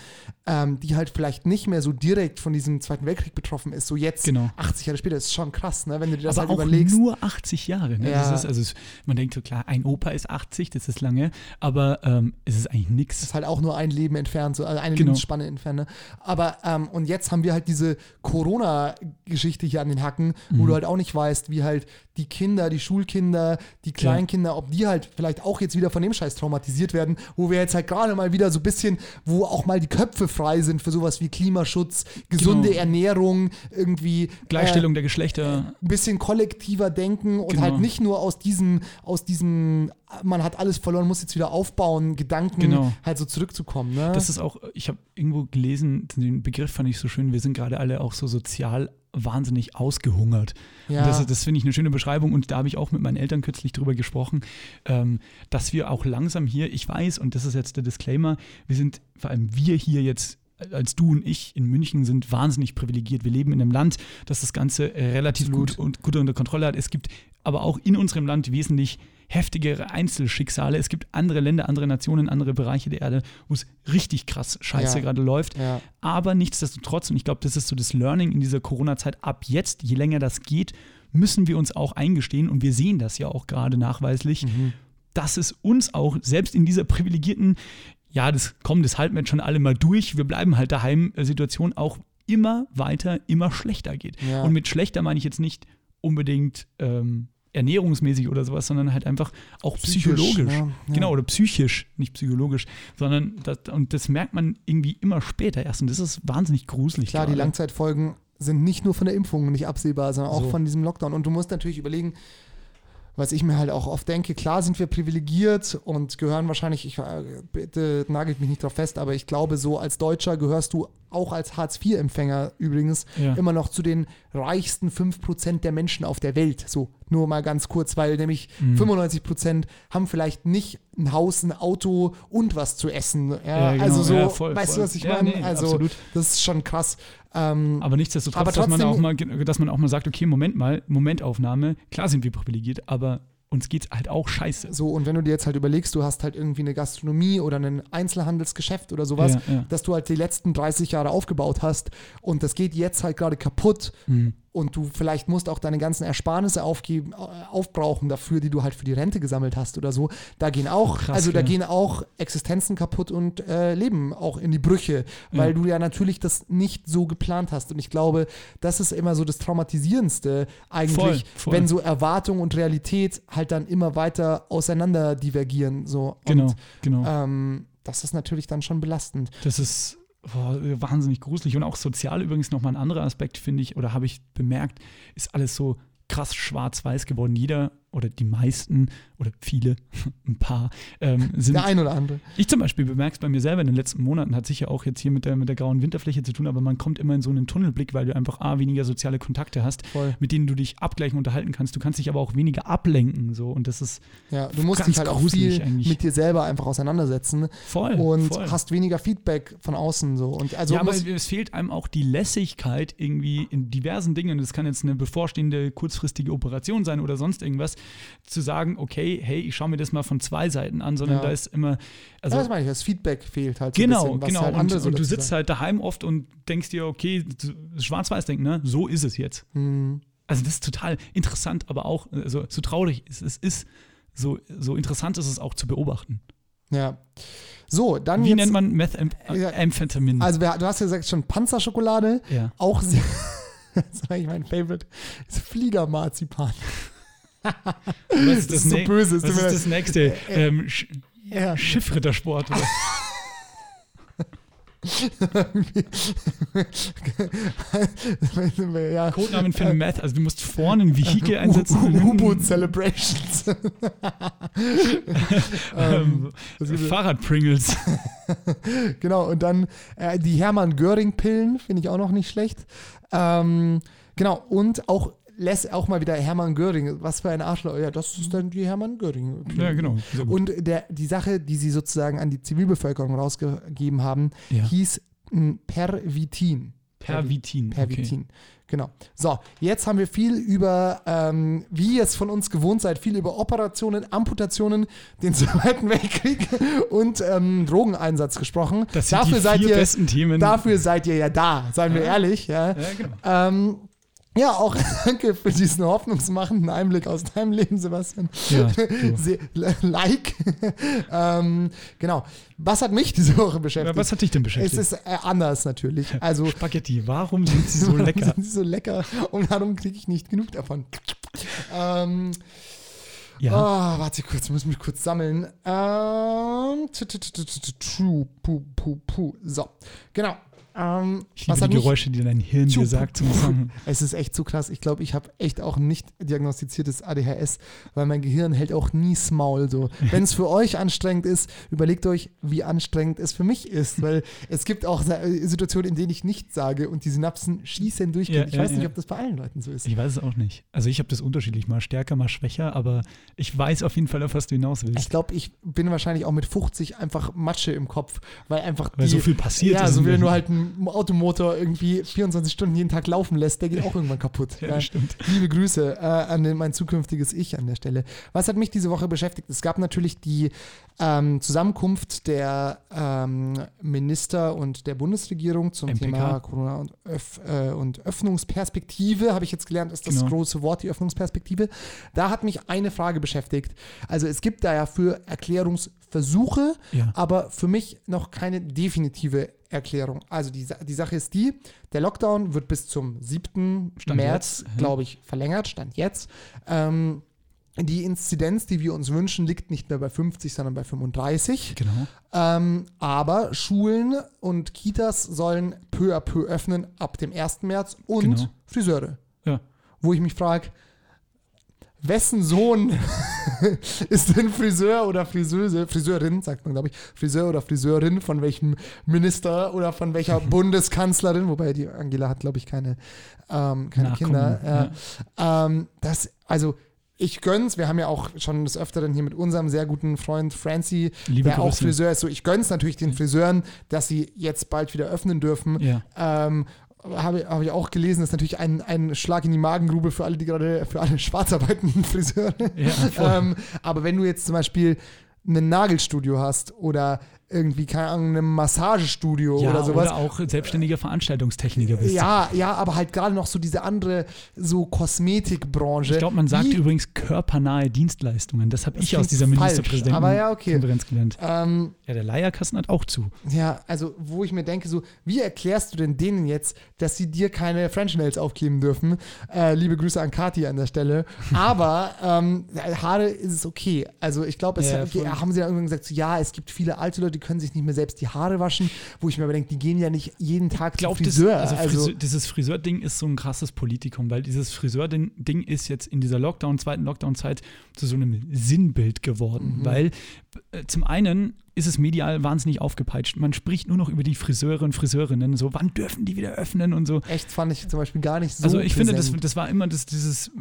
ähm, die halt vielleicht nicht mehr so direkt von diesem Zweiten Weltkrieg betroffen ist. So jetzt, Genau. 80 Jahre später, ist schon krass, ne? wenn du dir das aber halt auch überlegst. nur 80 Jahre. Ne? Ja. Das ist, also man denkt so, klar, ein Opa ist 80, das ist lange, aber ähm, es ist eigentlich nichts. ist halt auch nur ein Leben entfernt, so, also eine Genau. Lebensspanne entfernt. Ne? Aber, ähm, und jetzt haben wir halt diese Corona-Geschichte hier an den Hacken, wo Mhm. du halt auch nicht weißt, wie halt die Kinder, die Schulkinder, die Kleinkinder, ob die halt vielleicht auch jetzt wieder von dem Scheiß traumatisiert werden, wo wir jetzt halt gerade mal wieder so ein bisschen, wo auch mal die Köpfe frei sind für sowas wie Klimaschutz, gesunde Genau. Ernährung, irgendwie Gleichstellung äh, der Geschlechter. ein bisschen kollektiver denken und Genau. halt nicht nur aus diesem, aus diesem, man hat alles verloren, muss jetzt wieder aufbauen, Gedanken Genau. halt so zurückzukommen. Ne? Das ist auch, ich habe irgendwo gelesen, den Begriff fand ich so schön, wir sind gerade alle auch so sozial wahnsinnig ausgehungert. Ja. Das, das finde ich eine schöne Beschreibung und da habe ich auch mit meinen Eltern kürzlich drüber gesprochen, ähm, dass wir auch langsam hier, ich weiß, und das ist jetzt der Disclaimer, wir sind, vor allem wir hier jetzt als du und ich in München sind wahnsinnig privilegiert. Wir leben in einem Land, das das Ganze äh, relativ Absolut. gut und gut unter Kontrolle hat. Es gibt aber auch in unserem Land wesentlich heftigere Einzelschicksale. Es gibt andere Länder, andere Nationen, andere Bereiche der Erde, wo es richtig krass scheiße Ja. gerade läuft. Ja. Aber nichtsdestotrotz, und ich glaube, das ist so das Learning in dieser Corona-Zeit, ab jetzt, je länger das geht, müssen wir uns auch eingestehen, und wir sehen das ja auch gerade nachweislich, dass es uns auch, selbst in dieser privilegierten, ja, das kommt, das halten wir jetzt schon alle mal durch, wir bleiben halt daheim, äh, Situation auch immer weiter, immer schlechter geht. Ja. Und mit schlechter meine ich jetzt nicht unbedingt ähm, ernährungsmäßig oder sowas, sondern halt einfach auch Psychisch, psychologisch. ja, ja. Genau, oder psychisch, nicht psychologisch, sondern das, und das merkt man irgendwie immer später erst und das ist wahnsinnig gruselig. Klar, die gerade. Langzeitfolgen sind nicht nur von der Impfung nicht absehbar, sondern auch So. von diesem Lockdown. Und du musst natürlich überlegen, was ich mir halt auch oft denke, klar sind wir privilegiert und gehören wahrscheinlich, ich, äh, bitte nagelt mich nicht drauf fest, aber ich glaube, so als Deutscher gehörst du auch als Hartz-IV-Empfänger übrigens Ja. immer noch zu den reichsten 5% der Menschen auf der Welt. So, nur mal ganz kurz, weil nämlich Mhm. 95% haben vielleicht nicht ein Haus, ein Auto und was zu essen. Ja, Ja, genau. Also so, voll, weißt voll. du, was ich meine? nee, also absolut. das ist schon krass. Ähm, Aber nichtsdestotrotz, Aber dass, man trotzdem- auch mal, dass man auch mal sagt, okay, Moment mal, Momentaufnahme, klar sind wir privilegiert, aber uns geht's halt auch scheiße. So, und wenn du dir jetzt halt überlegst, du hast halt irgendwie eine Gastronomie oder ein Einzelhandelsgeschäft oder sowas, Ja, ja. dass du halt die letzten 30 Jahre aufgebaut hast und das geht jetzt halt gerade kaputt Mhm. Und du vielleicht musst auch deine ganzen Ersparnisse aufgeben, äh, aufbrauchen dafür, die du halt für die Rente gesammelt hast oder so. Da gehen auch, Krass, also da ja. gehen auch Existenzen kaputt und äh, Leben auch in die Brüche, weil Ja. du ja natürlich das nicht so geplant hast. Und ich glaube, das ist immer so das Traumatisierendste eigentlich, Voll, voll. wenn so Erwartung und Realität halt dann immer weiter auseinander divergieren. So. Genau, Und, genau. ähm, das ist natürlich dann schon belastend. Das ist boah, wahnsinnig gruselig. Und auch sozial übrigens nochmal ein anderer Aspekt, finde ich, oder habe ich bemerkt, ist alles so krass schwarz-weiß geworden. Jeder oder die meisten oder viele, ein paar, ähm, sind. Der ein oder andere. Ich zum Beispiel bemerke es bei mir selber in den letzten Monaten, hat sicher auch jetzt hier mit der, mit der grauen Winterfläche zu tun, aber man kommt immer in so einen Tunnelblick, weil du einfach A, weniger soziale Kontakte hast, Voll. mit denen du dich abgleichen, unterhalten kannst. Du kannst dich aber auch weniger ablenken. So. Und das ist Ja, du musst dich halt auch viel eigentlich. mit dir selber einfach auseinandersetzen voll. und voll. hast weniger Feedback von außen so. Und also ja, aber es fehlt einem auch die Lässigkeit irgendwie in diversen Dingen. Das kann jetzt eine bevorstehende kurzfristige Operation sein oder sonst irgendwas, zu sagen, okay, hey, ich schaue mir das mal von zwei Seiten an, sondern Ja. da ist immer, also ja, das meine ich, das Feedback fehlt halt so genau, ein bisschen, genau. halt und, und du sitzt sagen. halt daheim oft und denkst dir, okay, schwarz-weiß-denken, ne? So ist es jetzt. Hm. Also das ist total interessant, aber auch also, so traurig es, es ist, so, so interessant ist es auch zu beobachten. Ja. So, dann Wie jetzt, nennt man Methamphetamin? Amphetamin? Also du hast ja gesagt schon Panzerschokolade, ja. auch sehr, das ist eigentlich mein Favorite, ist Fliegermarzipan. Was ist das ist so böse, Was ist das nächste? Ähm, Sch Ja. Schiffrittersport. Oder? ja. Codenamen für Meth. Also du musst vorne ein Vehikel einsetzen. U-Boot Celebrations. ähm, das gibt- Fahrradpringles. genau, und dann äh, die Hermann Göring-Pillen, finde ich auch noch nicht schlecht. Ähm, genau, und auch lässt auch mal wieder Hermann Göring. Was für ein Arschloch. Ja, das ist dann die Hermann Göring. Ja, genau. Und der, die Sache, die sie sozusagen an die Zivilbevölkerung rausgegeben haben, Ja. hieß m, Pervitin. Pervitin. Pervitin. Genau. So, jetzt haben wir viel über, ähm, wie ihr es von uns gewohnt seid, viel über Operationen, Amputationen, den Zweiten Weltkrieg und ähm, Drogeneinsatz gesprochen. Das sind dafür die seid vier ihr, besten Themen. Dafür seid ihr ja da, seien wir ehrlich. Ja. Ja, genau. Ähm, ja, auch danke für diesen hoffnungsmachenden Einblick aus deinem Leben, Sebastian. Ja, like. ähm, genau. Was hat mich diese Woche beschäftigt? Ja, was hat dich denn es beschäftigt? ist äh, anders natürlich. Also Spaghetti. Warum sind sie so lecker? sind sie so lecker und darum kriege ich nicht genug davon. Ähm, Ja. oh, warte kurz, ich muss mich kurz sammeln. Ähm, puh, puh, puh. So, genau. Ähm, Ich liebe was die Geräusche, die dein Hirn dir sagt zum Song. es ist echt zu krass. Ich glaube, ich habe echt auch nicht diagnostiziertes ADHS, weil mein Gehirn hält auch nie Maul. So. Wenn es für euch anstrengend ist, überlegt euch, wie anstrengend es für mich ist. Weil es gibt auch äh, Situationen, in denen ich nichts sage und die Synapsen schießen durchgehend. Ja, ich ja, weiß nicht, ja. ob das bei allen Leuten so ist. Ich weiß es auch nicht. Also ich habe das unterschiedlich, mal stärker, mal schwächer, aber ich weiß auf jeden Fall, auf was du hinaus willst. Ich glaube, ich bin wahrscheinlich auch mit 50 einfach Matsche im Kopf, weil einfach Weil die, so viel passiert Ja, ist so im wie wenn du Leben. halt einen Automotor irgendwie 24 Stunden jeden Tag laufen lässt, der geht auch irgendwann kaputt. Ja, Ja. stimmt. Liebe Grüße äh, an den, mein zukünftiges Ich an der Stelle. Was hat mich diese Woche beschäftigt? Es gab natürlich die ähm, Zusammenkunft der ähm, Minister und der Bundesregierung zum MPK. Thema Corona und, Öff, äh, und Öffnungsperspektive, habe ich jetzt gelernt, ist das Genau. große Wort, die Öffnungsperspektive. Da hat mich eine Frage beschäftigt. Also es gibt da ja für Erklärungsversuche, Ja. aber für mich noch keine definitive Erklärung. Also die, die Sache ist die, der Lockdown wird bis zum 7. Stand März, glaube ich, verlängert, stand jetzt. Ähm, die Inzidenz, die wir uns wünschen, liegt nicht mehr bei 50, sondern bei 35. Genau. Ähm, aber Schulen und Kitas sollen peu à peu öffnen ab dem 1. März und Genau. Friseure. Ja. Wo ich mich frage, wessen Sohn ist denn Friseur oder Friseuse, Friseurin, sagt man, glaube ich, Friseur oder Friseurin von welchem Minister oder von welcher Bundeskanzlerin, wobei die Angela hat, glaube ich, keine, ähm, keine Kinder. Ja. Ähm, das, also ich gönn's, wir haben ja auch schon des Öfteren hier mit unserem sehr guten Freund Francie, Liebe der auch Grüße. Friseur ist, so ich gönn's natürlich den Friseuren, dass sie jetzt bald wieder öffnen dürfen. Ja. Ähm, habe habe ich auch gelesen, das ist natürlich ein, ein Schlag in die Magengrube für alle, die gerade, für alle schwarz arbeitenden Friseure. Ja, ähm, aber wenn du jetzt zum Beispiel ein Nagelstudio hast oder irgendwie, keine Ahnung, ein Massagestudio ja, oder sowas. Oder auch selbstständiger Veranstaltungstechniker bist. ja, ja, aber halt gerade noch so diese andere so Kosmetikbranche. Ich glaube, man sagt die, übrigens körpernahe Dienstleistungen. Das habe ich aus dieser Ministerpräsidentenkonferenz ja, okay. gelernt. ähm, Ja, der Leierkasten hat auch zu. Ja, also wo ich mir denke, so, wie erklärst du denn denen jetzt, dass sie dir keine French Nails aufkleben dürfen? Äh, liebe Grüße an Kati an der Stelle. Aber ähm, Haare ist es okay. Also ich glaube, es Ja, haben sie ja irgendwann gesagt, so, ja, es gibt viele alte Leute, die können sich nicht mehr selbst die Haare waschen, wo ich mir aber denke, die gehen ja nicht jeden Tag Ich glaube, zum das, Friseur. also also, Friseur, dieses Friseurding ist so ein krasses Politikum, weil dieses Friseurding Ding ist jetzt in dieser Lockdown, zweiten Lockdown-Zeit zu so einem Sinnbild geworden, Mhm. weil äh, zum einen ist es medial wahnsinnig aufgepeitscht. Man spricht nur noch über die Friseure und Friseurinnen, so wann dürfen die wieder öffnen und so. echt fand ich zum Beispiel gar nicht so Also ich finde, das, präsent. das war immer das, dieses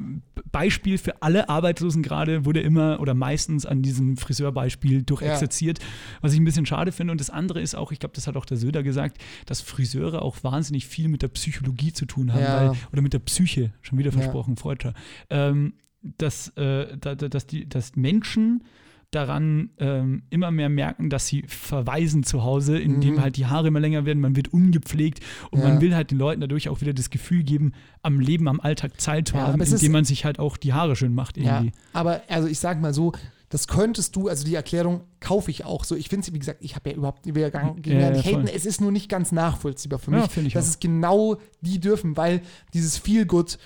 Beispiel für alle Arbeitslosen gerade, wurde immer oder meistens an diesem Friseurbeispiel durchexerziert, was ich ein bisschen schade finde. Und das andere ist auch, ich glaube, das hat auch der Söder gesagt, dass Friseure auch wahnsinnig viel mit der Psychologie zu tun haben, Ja. weil, oder mit der Psyche, schon wieder Ja. versprochen, Freudscher, ähm, dass, äh, da, da, dass, die, dass Menschen daran ähm, immer mehr merken, dass sie verweisen zu Hause, indem Mhm. halt die Haare immer länger werden, man wird ungepflegt und Ja. man will halt den Leuten dadurch auch wieder das Gefühl geben, am Leben, am Alltag Zeit zu Ja, haben, es ist- indem man sich halt auch die Haare schön macht Ja, irgendwie. aber also ich sag mal so, das könntest du, also die Erklärung kaufe ich auch so. Ich finde sie, wie gesagt, ich habe ja überhaupt, ja gar, gegen Ja, ja, ja, nicht haten. Es ist nur nicht ganz nachvollziehbar für Ja, mich, ich dass es genau die dürfen, weil dieses Feel Good,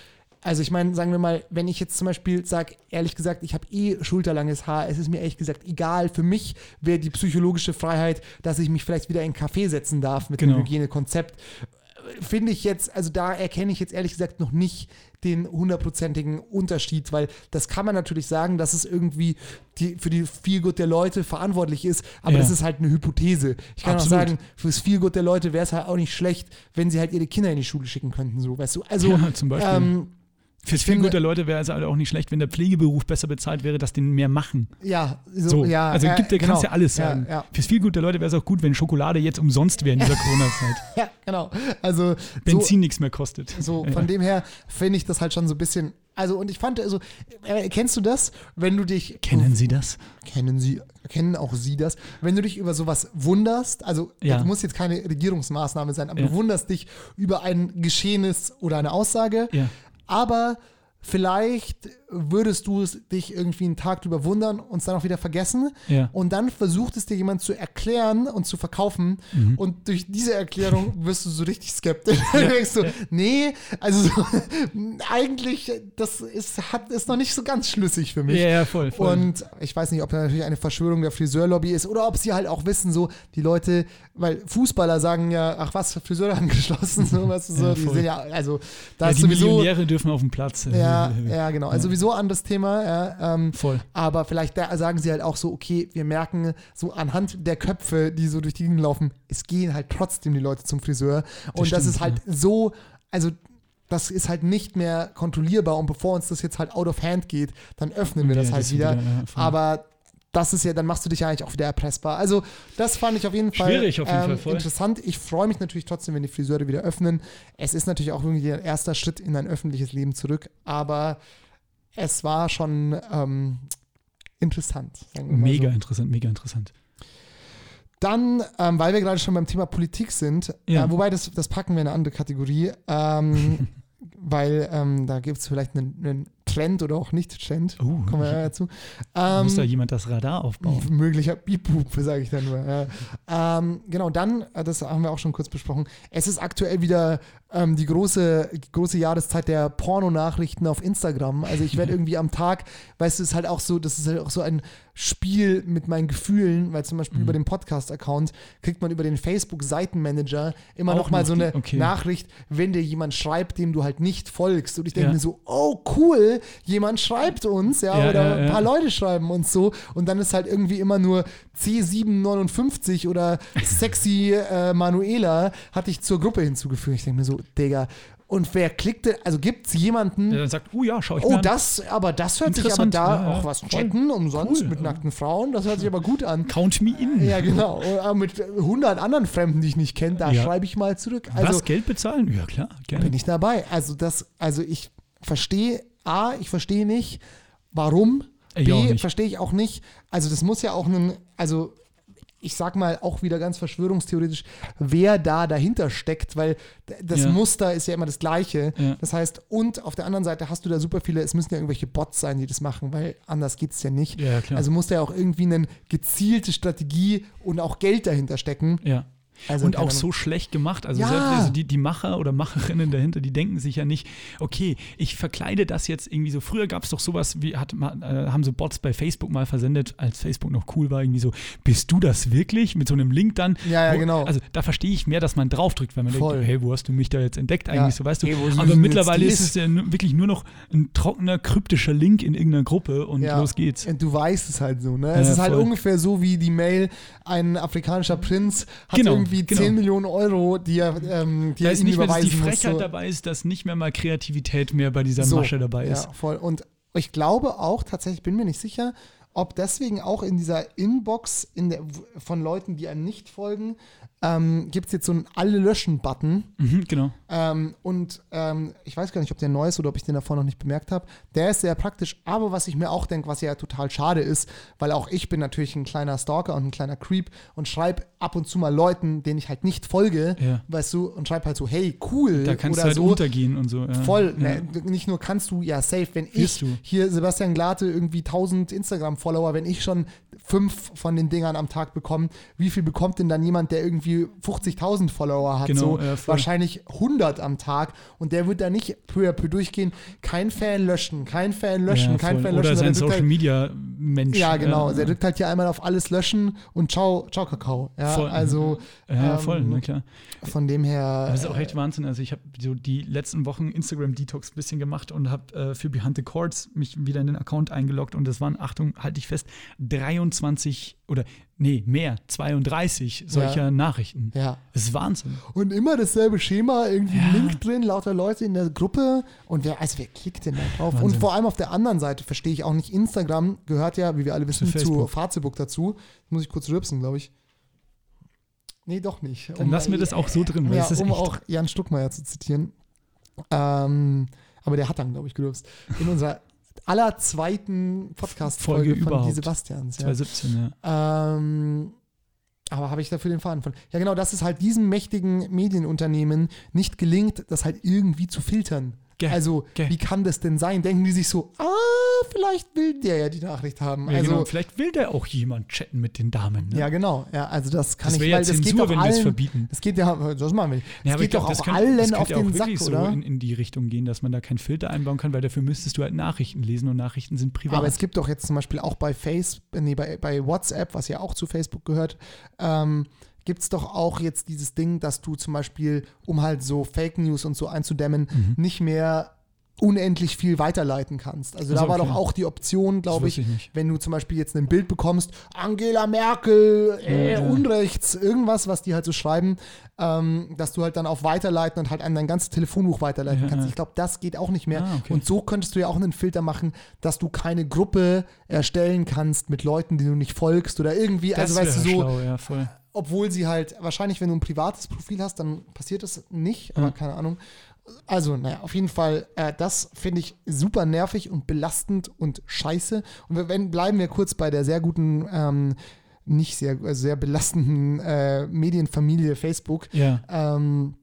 also ich meine, sagen wir mal, wenn ich jetzt zum Beispiel sage, ehrlich gesagt, ich habe eh schulterlanges Haar, es ist mir ehrlich gesagt egal. Für mich wäre die psychologische Freiheit, dass ich mich vielleicht wieder in einen Café setzen darf mit Genau. einem Hygienekonzept. Finde ich jetzt, also da erkenne ich jetzt ehrlich gesagt noch nicht den hundertprozentigen Unterschied, weil das kann man natürlich sagen, dass es irgendwie die, für die Feelgood der Leute verantwortlich ist, aber Ja. das ist halt eine Hypothese. Ich kann Absolut. auch sagen, fürs Feelgood der Leute wäre es halt auch nicht schlecht, wenn sie halt ihre Kinder in die Schule schicken könnten, so, weißt du? Also, Ja, zum Beispiel. ähm, Fürs Feelgood der Leute wäre es halt auch nicht schlecht, wenn der Pflegeberuf besser bezahlt wäre, dass den mehr machen. ja, so, So, ja, also äh, gibt, kannst genau. ja alles Ja, sagen. Ja, Fürs Feelgood der Leute wäre es auch gut, wenn Schokolade jetzt umsonst wäre in dieser Corona-Zeit. ja, genau. Also, Benzin nichts mehr kostet. So, Ja. von dem her finde ich das halt schon so ein bisschen. Also, und ich fand, also, äh, kennst du das, wenn du dich. Kennen Sie das? Kennen Sie, kennen auch Sie das? Wenn du dich über sowas wunderst, also, Ja. das muss jetzt keine Regierungsmaßnahme sein, aber Ja. du wunderst dich über ein Geschehenes oder eine Aussage, Ja. Aber vielleicht würdest du es dich irgendwie einen Tag drüber wundern und es dann auch wieder vergessen. Ja. Und dann versucht es dir jemand zu erklären und zu verkaufen. Mhm. Und durch diese Erklärung wirst du so richtig skeptisch. du denkst so, nee, also so, eigentlich, das ist, hat, ist noch nicht so ganz schlüssig für mich. Ja, ja, voll, voll. Und ich weiß nicht, ob da natürlich eine Verschwörung der Friseurlobby ist oder ob sie halt auch wissen, so die Leute, weil Fußballer sagen ja, ach was, Friseure haben geschlossen, so, weißt du, so, Ja, die sind ja, also da ja, die sowieso, Millionäre dürfen auf dem Platz. ja, ja, genau, also sowieso anderes Thema, ja, ähm, Voll. aber vielleicht sagen sie halt auch so, okay, wir merken so anhand der Köpfe, die so durch die Gegend laufen, es gehen halt trotzdem die Leute zum Friseur und das stimmt, ist halt so, also das ist halt nicht mehr kontrollierbar und bevor uns das jetzt halt out of hand geht, dann öffnen wir Ja, das halt das wieder. wieder, ja. Aber das ist ja, dann machst du dich ja eigentlich auch wieder erpressbar. Also, das fand ich auf jeden Fall, Schwierig auf jeden Fall, voll. interessant. Ich freue mich natürlich trotzdem, wenn die Friseure wieder öffnen. Es ist natürlich auch irgendwie der erste Schritt in ein öffentliches Leben zurück, aber es war schon ähm, interessant. Mega So. interessant, mega interessant. Dann, ähm, weil wir gerade schon beim Thema Politik sind, Ja. äh, wobei das, das packen wir in eine andere Kategorie, ähm, weil ähm, da gibt es vielleicht einen, einen Trend oder auch nicht Trend. Oh, Kommen wir ja dazu. Muss da Ähm, jemand das Radar aufbauen? möglicher Bipub, sage ich dann nur. Ja. Ähm, genau, dann, äh, das haben wir auch schon kurz besprochen, es ist aktuell wieder ähm, die große, große Jahreszeit der Pornonachrichten auf Instagram. Also ich werde irgendwie am Tag, weißt du, es ist halt auch so, das ist halt auch so ein Spiel mit meinen Gefühlen, weil zum Beispiel Mhm. über den Podcast-Account kriegt man über den Facebook-Seitenmanager immer Auch noch mal noch so eine okay. Nachricht, wenn dir jemand schreibt, dem du halt nicht folgst. Und ich denke Ja. mir so, oh cool, jemand schreibt uns, ja, Ja, oder ja, ein paar Leute schreiben uns so und dann ist halt irgendwie immer nur C759 oder sexy äh, Manuela hatte ich zur Gruppe hinzugefügt. Ich denke mir so, Digga, und wer klickte, also gibt es jemanden, Der dann sagt, oh ja, schau ich mir oh, das, aber das hört sich aber da ja, auch was chatten umsonst Cool, mit ja. nackten Frauen, das hört sich aber gut an. Count me in. Ja, genau. Oder mit 100 anderen Fremden, die ich nicht kenne, da Ja. schreibe ich mal zurück. Also, Was, Geld bezahlen? Ja, klar, gerne. bin ich dabei. Also das, also ich verstehe, A, ich verstehe nicht, warum. Ich B, verstehe ich auch nicht. Also das muss ja auch ein, also ich sag mal auch wieder ganz verschwörungstheoretisch, wer da dahinter steckt, weil das Ja. Muster ist ja immer das gleiche. Ja. Das heißt, und auf der anderen Seite hast du da super viele, es müssen ja irgendwelche Bots sein, die das machen, weil anders geht es ja nicht. Ja. Also muss da ja auch irgendwie eine gezielte Strategie und auch Geld dahinter stecken. Ja. Also und auch so schlecht gemacht. Also, Ja. selbst, also die, die Macher oder Macherinnen dahinter, die denken sich ja nicht, okay, ich verkleide das jetzt irgendwie so. Früher gab es doch sowas, wie hat, äh, haben so Bots bei Facebook mal versendet, als Facebook noch cool war, irgendwie so, bist du das wirklich? Mit so einem Link dann. Ja, ja, Wo- genau. Also da verstehe ich mehr, dass man draufdrückt, wenn man Voll. denkt, hey, wo hast du mich da jetzt entdeckt eigentlich, Ja. so weißt du. Hey, Aber mittlerweile ist es ja wirklich nur noch ein trockener, kryptischer Link in irgendeiner Gruppe und los geht's. Und du weißt es halt so, ne? es ist halt voll. ungefähr so wie die Mail, ein afrikanischer Prinz hat Genau, irgendwie genau. 10 Millionen Euro, die er, ähm, die Da er ist nicht mehr dass die. Frechheit so. dabei ist, dass nicht mehr mal Kreativität mehr bei dieser So, Masche dabei ist. Ja, voll. Und ich glaube auch tatsächlich, bin mir nicht sicher, ob deswegen auch in dieser Inbox in der, von Leuten, die einem nicht folgen, ähm, gibt es jetzt so einen Alle-Löschen-Button. Mhm, genau. Ähm, und ähm, ich weiß gar nicht, ob der neu ist oder ob ich den davor noch nicht bemerkt habe. Der ist sehr praktisch, aber was ich mir auch denke, was ja total schade ist, weil auch ich bin natürlich ein kleiner Stalker und ein kleiner Creep und schreibe ab und zu mal Leuten, denen ich halt nicht folge, Ja. weißt du, und schreibe halt so, hey, cool. Da kannst oder du halt so. untergehen und so. Ja. Voll, Ja. ne, nicht nur kannst du, ja, safe, wenn ich Wirst du. hier Sebastian Glate irgendwie 1000 Instagram-Follower, wenn ich schon fünf von den Dingern am Tag bekomme, wie viel bekommt denn dann jemand, der irgendwie 50.000 Follower hat? Genau, so voll. wahrscheinlich 100 am Tag und der wird da nicht peu à peu durchgehen, kein Fan löschen, kein Fan löschen, Ja, kein. Fan Oder löschen. sein sondern drückt Social Media Mensch. ja, genau. Ja, Der drückt halt hier einmal auf alles löschen und ciao, ciao Kakao. Ja, Voll. also ja ähm, voll, na klar. von dem her. Das ist auch echt Wahnsinn. Also ich habe so die letzten Wochen Instagram-Detox ein bisschen gemacht und habe äh, für Behind the Chords mich wieder in den Account eingeloggt und das waren, Achtung, halte ich fest, 23 oder nee, mehr, 32 solcher Ja. Nachrichten. ja. Das ist Wahnsinn. Und immer dasselbe Schema, irgendwie Ja. Link drin, lauter Leute in der Gruppe. Und wer, also wer klickt denn da drauf? Und Wahnsinn. vor allem auf der anderen Seite verstehe ich auch nicht, Instagram gehört ja, wie wir alle wissen, Zu zu, Facebook. Dazu. Muss ich kurz rübsen, glaube ich. Nee, doch nicht. Dann lassen wir das auch so drin, ja, das ist um echt- auch Jan Stuckmeier zu zitieren. Ähm, aber der hat dann, glaube ich, gerübst. In unserer aller zweiten Podcast-Folge Folge von Die. Sebastians. Ja. 2017, ja. Ähm, aber habe ich dafür den Faden von. Ja, genau, dass es halt diesem mächtigen Medienunternehmen nicht gelingt, das halt irgendwie zu filtern. Gell, Also, gell. wie kann das denn sein? Denken die sich so, ah, vielleicht will der ja die Nachricht haben. Ja, also, genau. Vielleicht will der auch jemand chatten mit den Damen. Ne? ja, genau. Ja, also das kann Das ich, wäre ja weil das geht Zensur, doch wenn wir es allen, verbieten. Das geht ja, das machen wir nicht. Ja, Das geht doch glaub, auch könnte- allen auf den auch Sack, wirklich oder? so in, in die Richtung gehen, dass man da keinen Filter einbauen kann, weil dafür müsstest du halt Nachrichten lesen und Nachrichten sind privat. Aber es gibt doch jetzt zum Beispiel auch bei Face, nee, bei, bei WhatsApp, was ja auch zu Facebook gehört, ähm, gibt es doch auch jetzt dieses Ding, dass du zum Beispiel, um halt so Fake News und so einzudämmen, Mhm. nicht mehr unendlich viel weiterleiten kannst. Also Ach so, da war okay. doch auch die Option, glaube ich, ich wenn du zum Beispiel jetzt ein Bild bekommst, Angela Merkel, äh, Ja. Unrechts, irgendwas, was die halt so schreiben, ähm, dass du halt dann auf Weiterleiten und halt an dein ganzes Telefonbuch weiterleiten Ja, kannst. Ich glaube, das geht auch nicht mehr. Ah, okay. Und so könntest du ja auch einen Filter machen, dass du keine Gruppe erstellen kannst mit Leuten, die du nicht folgst oder irgendwie, also das weißt du so, schlau, ja, voll. Obwohl sie halt, wahrscheinlich, wenn du ein privates Profil hast, dann passiert das nicht, aber Ja. keine Ahnung. Also, naja, auf jeden Fall, äh, das finde ich super nervig und belastend und scheiße. Und wir, wenn, bleiben wir kurz bei der sehr guten, ähm, nicht sehr, also sehr belastenden äh, Medienfamilie Facebook. Ja. Ähm,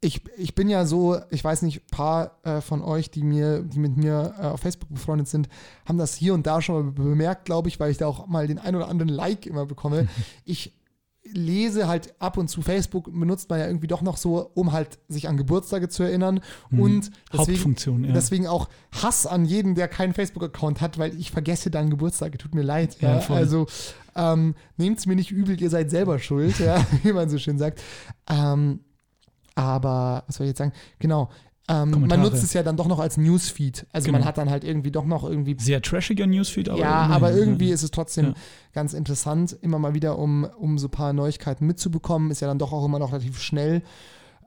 ich, ich bin ja so, ich weiß nicht, ein paar äh, von euch, die mir, die mit mir äh, auf Facebook befreundet sind, haben das hier und da schon mal bemerkt, glaube ich, weil ich da auch mal den ein oder anderen Like immer bekomme. Ich lese halt ab und zu Facebook, benutzt man ja irgendwie doch noch so, um halt sich an Geburtstage zu erinnern. Und deswegen, Hauptfunktion, ja. deswegen auch Hass an jeden, der keinen Facebook-Account hat, weil ich vergesse dann Geburtstage. Tut mir leid. Ja, Ja, also ähm, nehmt es mir nicht übel, ihr seid selber schuld, ja, wie man so schön sagt. Ähm, aber, was soll ich jetzt sagen? Genau. Ähm, man nutzt es ja dann doch noch als Newsfeed. Also Genau. man hat dann halt irgendwie doch noch irgendwie Sehr trashiger Newsfeed, aber. ja, immerhin, aber irgendwie ist es trotzdem Ja. ganz interessant, immer mal wieder, um, um so ein paar Neuigkeiten mitzubekommen. Ist ja dann doch auch immer noch relativ schnell.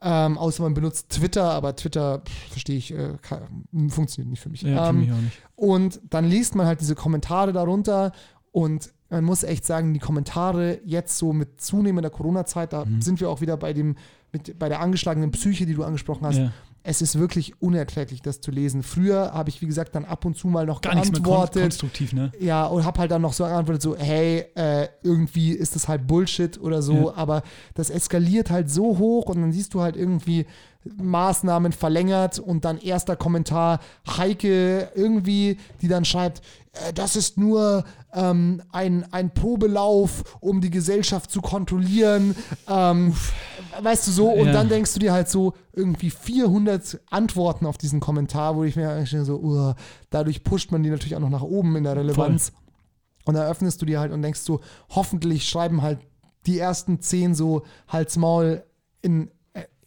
Ähm, außer man benutzt Twitter, aber Twitter verstehe ich, äh, kann, funktioniert nicht für mich. Ja, für ähm, mich auch nicht. und dann liest man halt diese Kommentare darunter und man muss echt sagen, die Kommentare jetzt so mit zunehmender Corona-Zeit, da Mhm. sind wir auch wieder bei dem, mit, bei der angeschlagenen Psyche, die du angesprochen hast. Ja. Es ist wirklich unerträglich, das zu lesen. Früher habe ich, wie gesagt, dann ab und zu mal noch Gar mehr kon geantwortet. konstruktiv, ne? Ja, und hab halt dann noch so geantwortet, so, hey, äh, irgendwie ist das halt Bullshit oder so, Ja. aber das eskaliert halt so hoch und dann siehst du halt irgendwie Maßnahmen verlängert und dann erster Kommentar, Heike irgendwie, die dann schreibt, äh, das ist nur ähm, ein, ein Probelauf, um die Gesellschaft zu kontrollieren. Ähm, weißt du so, und Ja. dann denkst du dir halt so irgendwie 400 Antworten auf diesen Kommentar, wo ich mir eigentlich so, uh, dadurch pusht man die natürlich auch noch nach oben in der Relevanz. Und da öffnest du dir halt und denkst so, hoffentlich schreiben halt die ersten zehn so Halsmaul in,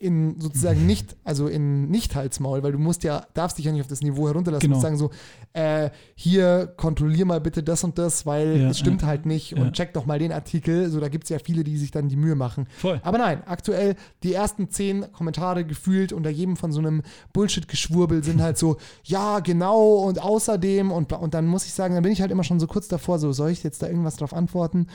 in sozusagen nicht, also in nicht Halsmaul, weil du musst ja, darfst dich ja nicht auf das Niveau herunterlassen Genau. und sagen so, äh, hier kontrollier mal bitte das und das, weil Ja, es stimmt ja. halt nicht Ja. und check doch mal den Artikel. So, da gibt es ja viele, die sich dann die Mühe machen. Voll. Aber nein, aktuell die ersten zehn Kommentare gefühlt unter jedem von so einem Bullshit-Geschwurbel sind halt so, ja, genau und außerdem und, und dann muss ich sagen, dann bin ich halt immer schon so kurz davor, so, soll ich jetzt da irgendwas drauf antworten?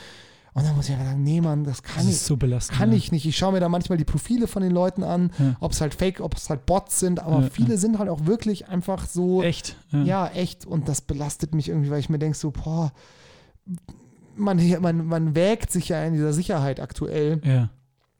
Und dann muss ich einfach sagen, nee, Mann, das kann Das ich, ist so belastend. kann ja. ich nicht. Ich schaue mir da manchmal die Profile von den Leuten an, Ja. ob es halt Fake, ob es halt Bots sind, aber Ja, viele sind halt auch wirklich einfach so, Echt. ja, echt. Und das belastet mich irgendwie, weil ich mir denke, so, boah, man, man, man wägt sich ja in dieser Sicherheit aktuell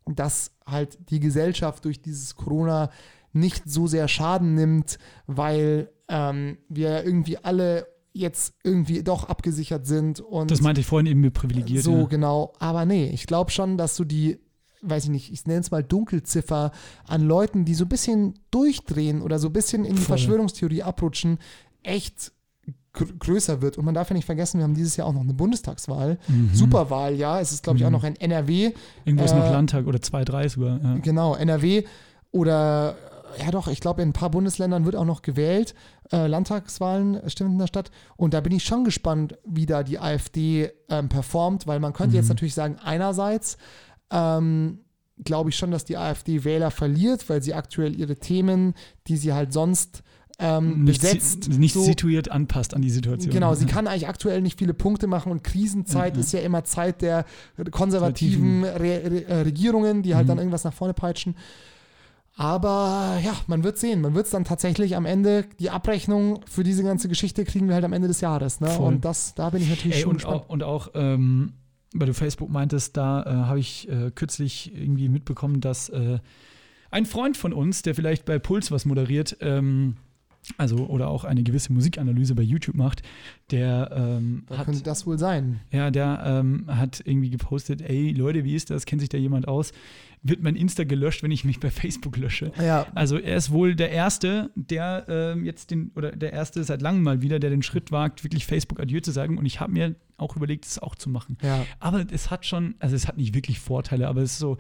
dass halt die Gesellschaft durch dieses Corona nicht so sehr Schaden nimmt, weil ähm, wir irgendwie alle jetzt irgendwie doch abgesichert sind und Das meinte ich vorhin eben mit privilegiert. so ja. genau. Aber nee, ich glaube schon, dass du die, weiß ich nicht, ich nenne es mal Dunkelziffer an Leuten, die so ein bisschen durchdrehen oder so ein bisschen in die Voll. Verschwörungstheorie abrutschen, echt gr größer wird. Und man darf ja nicht vergessen, wir haben dieses Jahr auch noch eine Bundestagswahl. Mhm. Superwahl, ja. Es ist, glaube ich, auch Mhm. noch ein NRW. Irgendwo ist Äh, noch Landtag oder zwei, drei sogar. Ja. Genau, NRW oder ja doch, ich glaube, in ein paar Bundesländern wird auch noch gewählt. Äh, Landtagswahlen stimmen in der Stadt. Und da bin ich schon gespannt, wie da die AfD ähm, performt, weil man könnte jetzt Mhm. natürlich sagen, einerseits ähm, glaube ich schon, dass die AfD Wähler verliert, weil sie aktuell ihre Themen, die sie halt sonst ähm, Nicht, besetzt, nicht so- situiert anpasst an die Situation. Genau, sie Ja. kann eigentlich aktuell nicht viele Punkte machen und Krisenzeit ja. ist ja immer Zeit der konservativen Re Re Regierungen, die halt Mhm. dann irgendwas nach vorne peitschen. Aber ja, man wird sehen. Man wird es dann tatsächlich am Ende, die Abrechnung für diese ganze Geschichte kriegen wir halt am Ende des Jahres. Ne? Voll. Und das, da bin ich natürlich Ey, schon und, gespannt. auch, und auch, ähm, weil du Facebook meintest, da äh, habe ich äh, kürzlich irgendwie mitbekommen, dass äh, Ein Freund von uns, der vielleicht bei Puls was moderiert, ähm, also oder auch eine gewisse Musikanalyse bei YouTube macht, der ähm, Da hat, könnte das wohl sein. ja, der ähm, hat irgendwie gepostet, ey Leute, wie ist das? Kennt sich da jemand aus? Wird mein Insta gelöscht, wenn ich mich bei Facebook lösche? Ja, Also er ist wohl der Erste, der ähm, jetzt den, oder der Erste seit langem mal wieder, der den Schritt wagt, wirklich Facebook Adieu zu sagen. Und ich habe mir auch überlegt, es auch zu machen. ja. Aber es hat schon, also es hat nicht wirklich Vorteile, aber es ist so,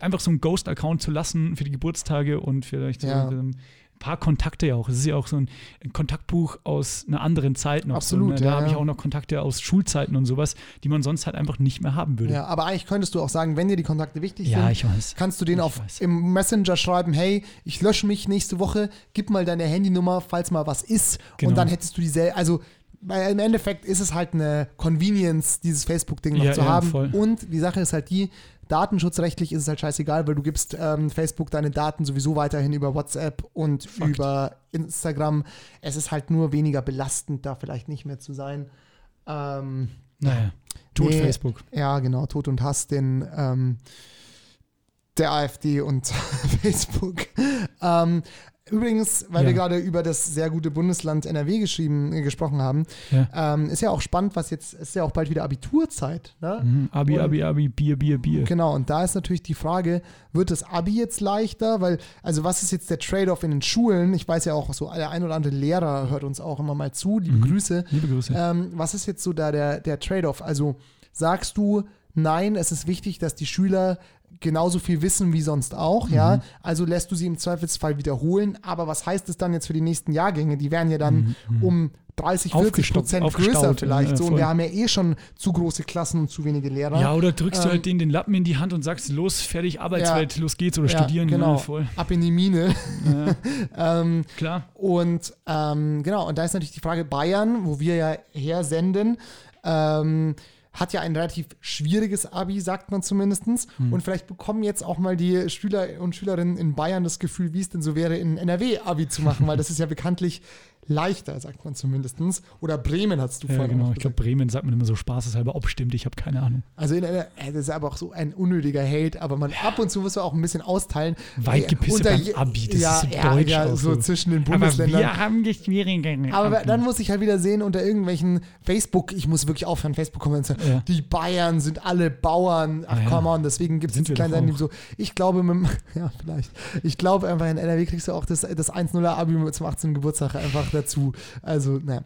einfach so einen Ghost-Account zu lassen für die Geburtstage und vielleicht so Ja. ein paar Kontakte ja auch. Es ist ja auch so ein Kontaktbuch aus einer anderen Zeit noch. Absolut, so, ne? Da ja, habe ich auch noch Kontakte aus Schulzeiten und sowas, die man sonst halt einfach nicht mehr haben würde. Ja, aber eigentlich könntest du auch sagen, wenn dir die Kontakte wichtig Ja, sind, ich weiß. kannst du den Ich auf weiß. im Messenger schreiben, hey, ich lösche mich nächste Woche, gib mal deine Handynummer, falls mal was ist. Genau. Und dann hättest du dieselbe, also weil im Endeffekt ist es halt eine Convenience, dieses Facebook-Ding noch Ja, zu ja, haben. voll. Und die Sache ist halt die, datenschutzrechtlich ist es halt scheißegal, weil du gibst ähm, Facebook deine Daten sowieso weiterhin über WhatsApp und Fakt. über Instagram. Es ist halt nur weniger belastend, da vielleicht nicht mehr zu sein. Ähm, Naja, tot Nee. Facebook. ja, genau, Tod und Hass den ähm, der AfD und Facebook. Ähm, übrigens, weil Ja. wir gerade über das sehr gute Bundesland NRW geschrieben, äh, gesprochen haben, Ja. ähm, ist ja auch spannend, was jetzt, ist ja auch bald wieder Abiturzeit. Ne? Mhm. Abi, Und- Abi, Abi, Bier, Bier, Bier. Genau, und da ist natürlich die Frage, wird das Abi jetzt leichter? Weil, also was ist jetzt der Trade-off in den Schulen? Ich weiß ja auch, so der ein oder andere Lehrer hört uns auch immer mal zu, liebe Mhm. Grüße. Liebe Grüße. Ähm, was ist jetzt so da der, der Trade-off? Also sagst du, nein, es ist wichtig, dass die Schüler genauso viel wissen wie sonst auch, Mhm. ja? Also lässt du sie im Zweifelsfall wiederholen, aber was heißt es dann jetzt für die nächsten Jahrgänge? Die werden ja dann um 30, 40 Mhm. Aufgestockt, Prozent größer vielleicht ja, so und wir haben ja eh schon zu große Klassen und zu wenige Lehrer. Ja, oder drückst du Ähm, halt denen den Lappen in die Hand und sagst, los, fertig, Arbeitswelt, los geht's oder Ja, studieren. genau. Ja, voll. Ab in die Mine. Ja, ähm, klar. Und ähm, genau, und da ist natürlich die Frage, Bayern, wo wir ja her senden, ähm, hat ja ein relativ schwieriges Abi, sagt man zumindest. Hm. Und vielleicht bekommen jetzt auch mal die Schüler und Schülerinnen in Bayern das Gefühl, wie es denn so wäre, in NRW Abi zu machen, weil das ist ja bekanntlich leichter, sagt man zumindest. Oder Bremen, hast du Ja, vorhin genau. Ich glaube. Bremen sagt man immer so spaßeshalber, ob stimmt, ich habe keine Ahnung. Also in NRW, äh, das ist aber auch so ein unnötiger Hate, aber man ab und zu muss man auch ein bisschen austeilen. Weit Äh, gepisst beim je- Abi, das ja, ist so ja, deutsch ja, so so. zwischen den Bundesländern. haben geschwierige Aber dann muss ich halt wieder sehen, unter irgendwelchen Facebook, ich muss wirklich aufhören, Facebook-Kommentaren, Ja. die Bayern sind alle Bauern. Ach, Ah, ja. come on, deswegen gibt es Sind jetzt wir kleine doch so. Ich glaube, mit, ja, vielleicht. Ich glaube einfach, in NRW kriegst du auch das, das 1-0er Abi zum 18. Geburtstag einfach dazu. Also, naja,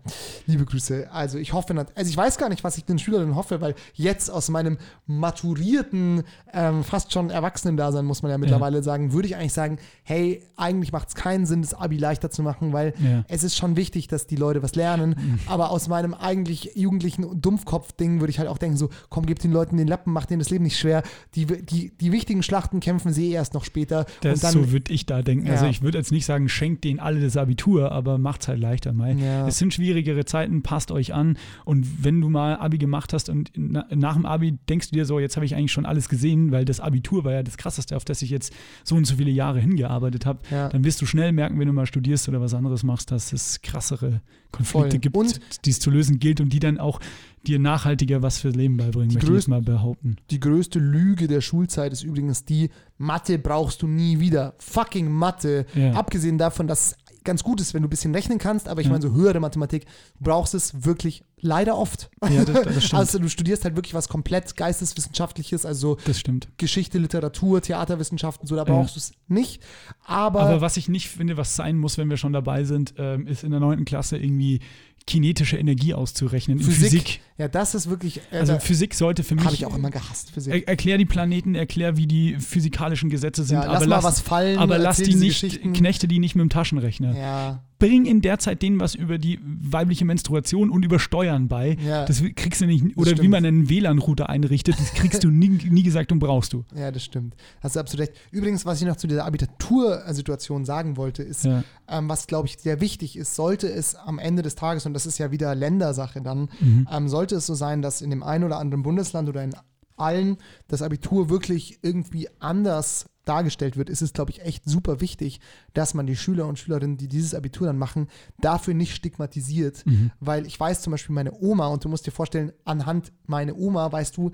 liebe Grüße. Also, ich hoffe, also ich weiß gar nicht, was ich den Schülerinnen hoffe, weil jetzt aus meinem maturierten, ähm, fast schon Erwachsenen-Dasein, muss man ja mittlerweile sagen, würde ich eigentlich sagen, hey, eigentlich macht es keinen Sinn, das Abi leichter zu machen, weil Ja. es ist schon wichtig, dass die Leute was lernen. Aber aus meinem eigentlich jugendlichen Dumpfkopf-Ding würde ich halt auch denken: so, komm, gib den Leuten den Lappen, mach denen das Leben nicht schwer. Die, die, die wichtigen Schlachten kämpfen sie erst noch später. Das dann, so würde ich da denken. Also Ja. ich würde jetzt nicht sagen, schenkt denen alle das Abitur, aber macht's halt leichter mal. Ja. Es sind schwierigere Zeiten, passt euch an. Und wenn du mal Abi gemacht hast und na, nach dem Abi denkst du dir so, jetzt habe ich eigentlich schon alles gesehen, weil das Abitur war ja das Krasseste, auf das ich jetzt so und so viele Jahre hingearbeitet habe, Ja. dann wirst du schnell merken, wenn du mal studierst oder was anderes machst, dass es krassere Konflikte Voll. gibt, Und- die es zu lösen gilt und die dann auch dir nachhaltiger was fürs Leben beibringen, möchte ich jetzt größten- mal behaupten. die größte Lüge der Schulzeit ist übrigens die: Mathe brauchst du nie wieder. Fucking Mathe. Ja. Abgesehen davon, dass es ganz gut ist, wenn du ein bisschen rechnen kannst, aber ich Ja. meine, so höhere Mathematik, du brauchst es wirklich leider oft. Ja, das, das stimmt. Also, du studierst halt wirklich was komplett geisteswissenschaftliches, also so das stimmt. Geschichte, Literatur, Theaterwissenschaften, so, da brauchst du es nicht. Aber, Aber was ich nicht finde, was sein muss, wenn wir schon dabei sind, ähm, ist in der neunten Klasse irgendwie kinetische Energie auszurechnen. In Physik, Physik. ja, das ist wirklich, äh, Also Physik sollte für mich. habe ich auch immer gehasst, Physik. Er, erklär die Planeten, erklär, wie die physikalischen Gesetze sind, ja, lass aber mal lass, was fallen, aber lass die nicht, knechte die nicht mit dem Taschenrechner. Ja, Bring in der Zeit denen was über die weibliche Menstruation und über Steuern bei. Ja. Das kriegst du nicht, oder wie man einen WLAN-Router einrichtet, das kriegst du nie, nie gesagt und brauchst du. ja, das stimmt. Hast du absolut recht. Übrigens, was ich noch zu dieser Abitatursituation sagen wollte, ist, Ja. ähm, was glaube ich sehr wichtig ist, sollte es am Ende des Tages, und das ist ja wieder Ländersache dann, Mhm. ähm, sollte es so sein, dass in dem einen oder anderen Bundesland oder in allen das Abitur wirklich irgendwie anders dargestellt wird, ist es, glaube ich, echt super wichtig, dass man die Schüler und Schülerinnen, die dieses Abitur dann machen, dafür nicht stigmatisiert. Weil ich weiß zum Beispiel, meine Oma, und du musst dir vorstellen, anhand meiner Oma weißt du,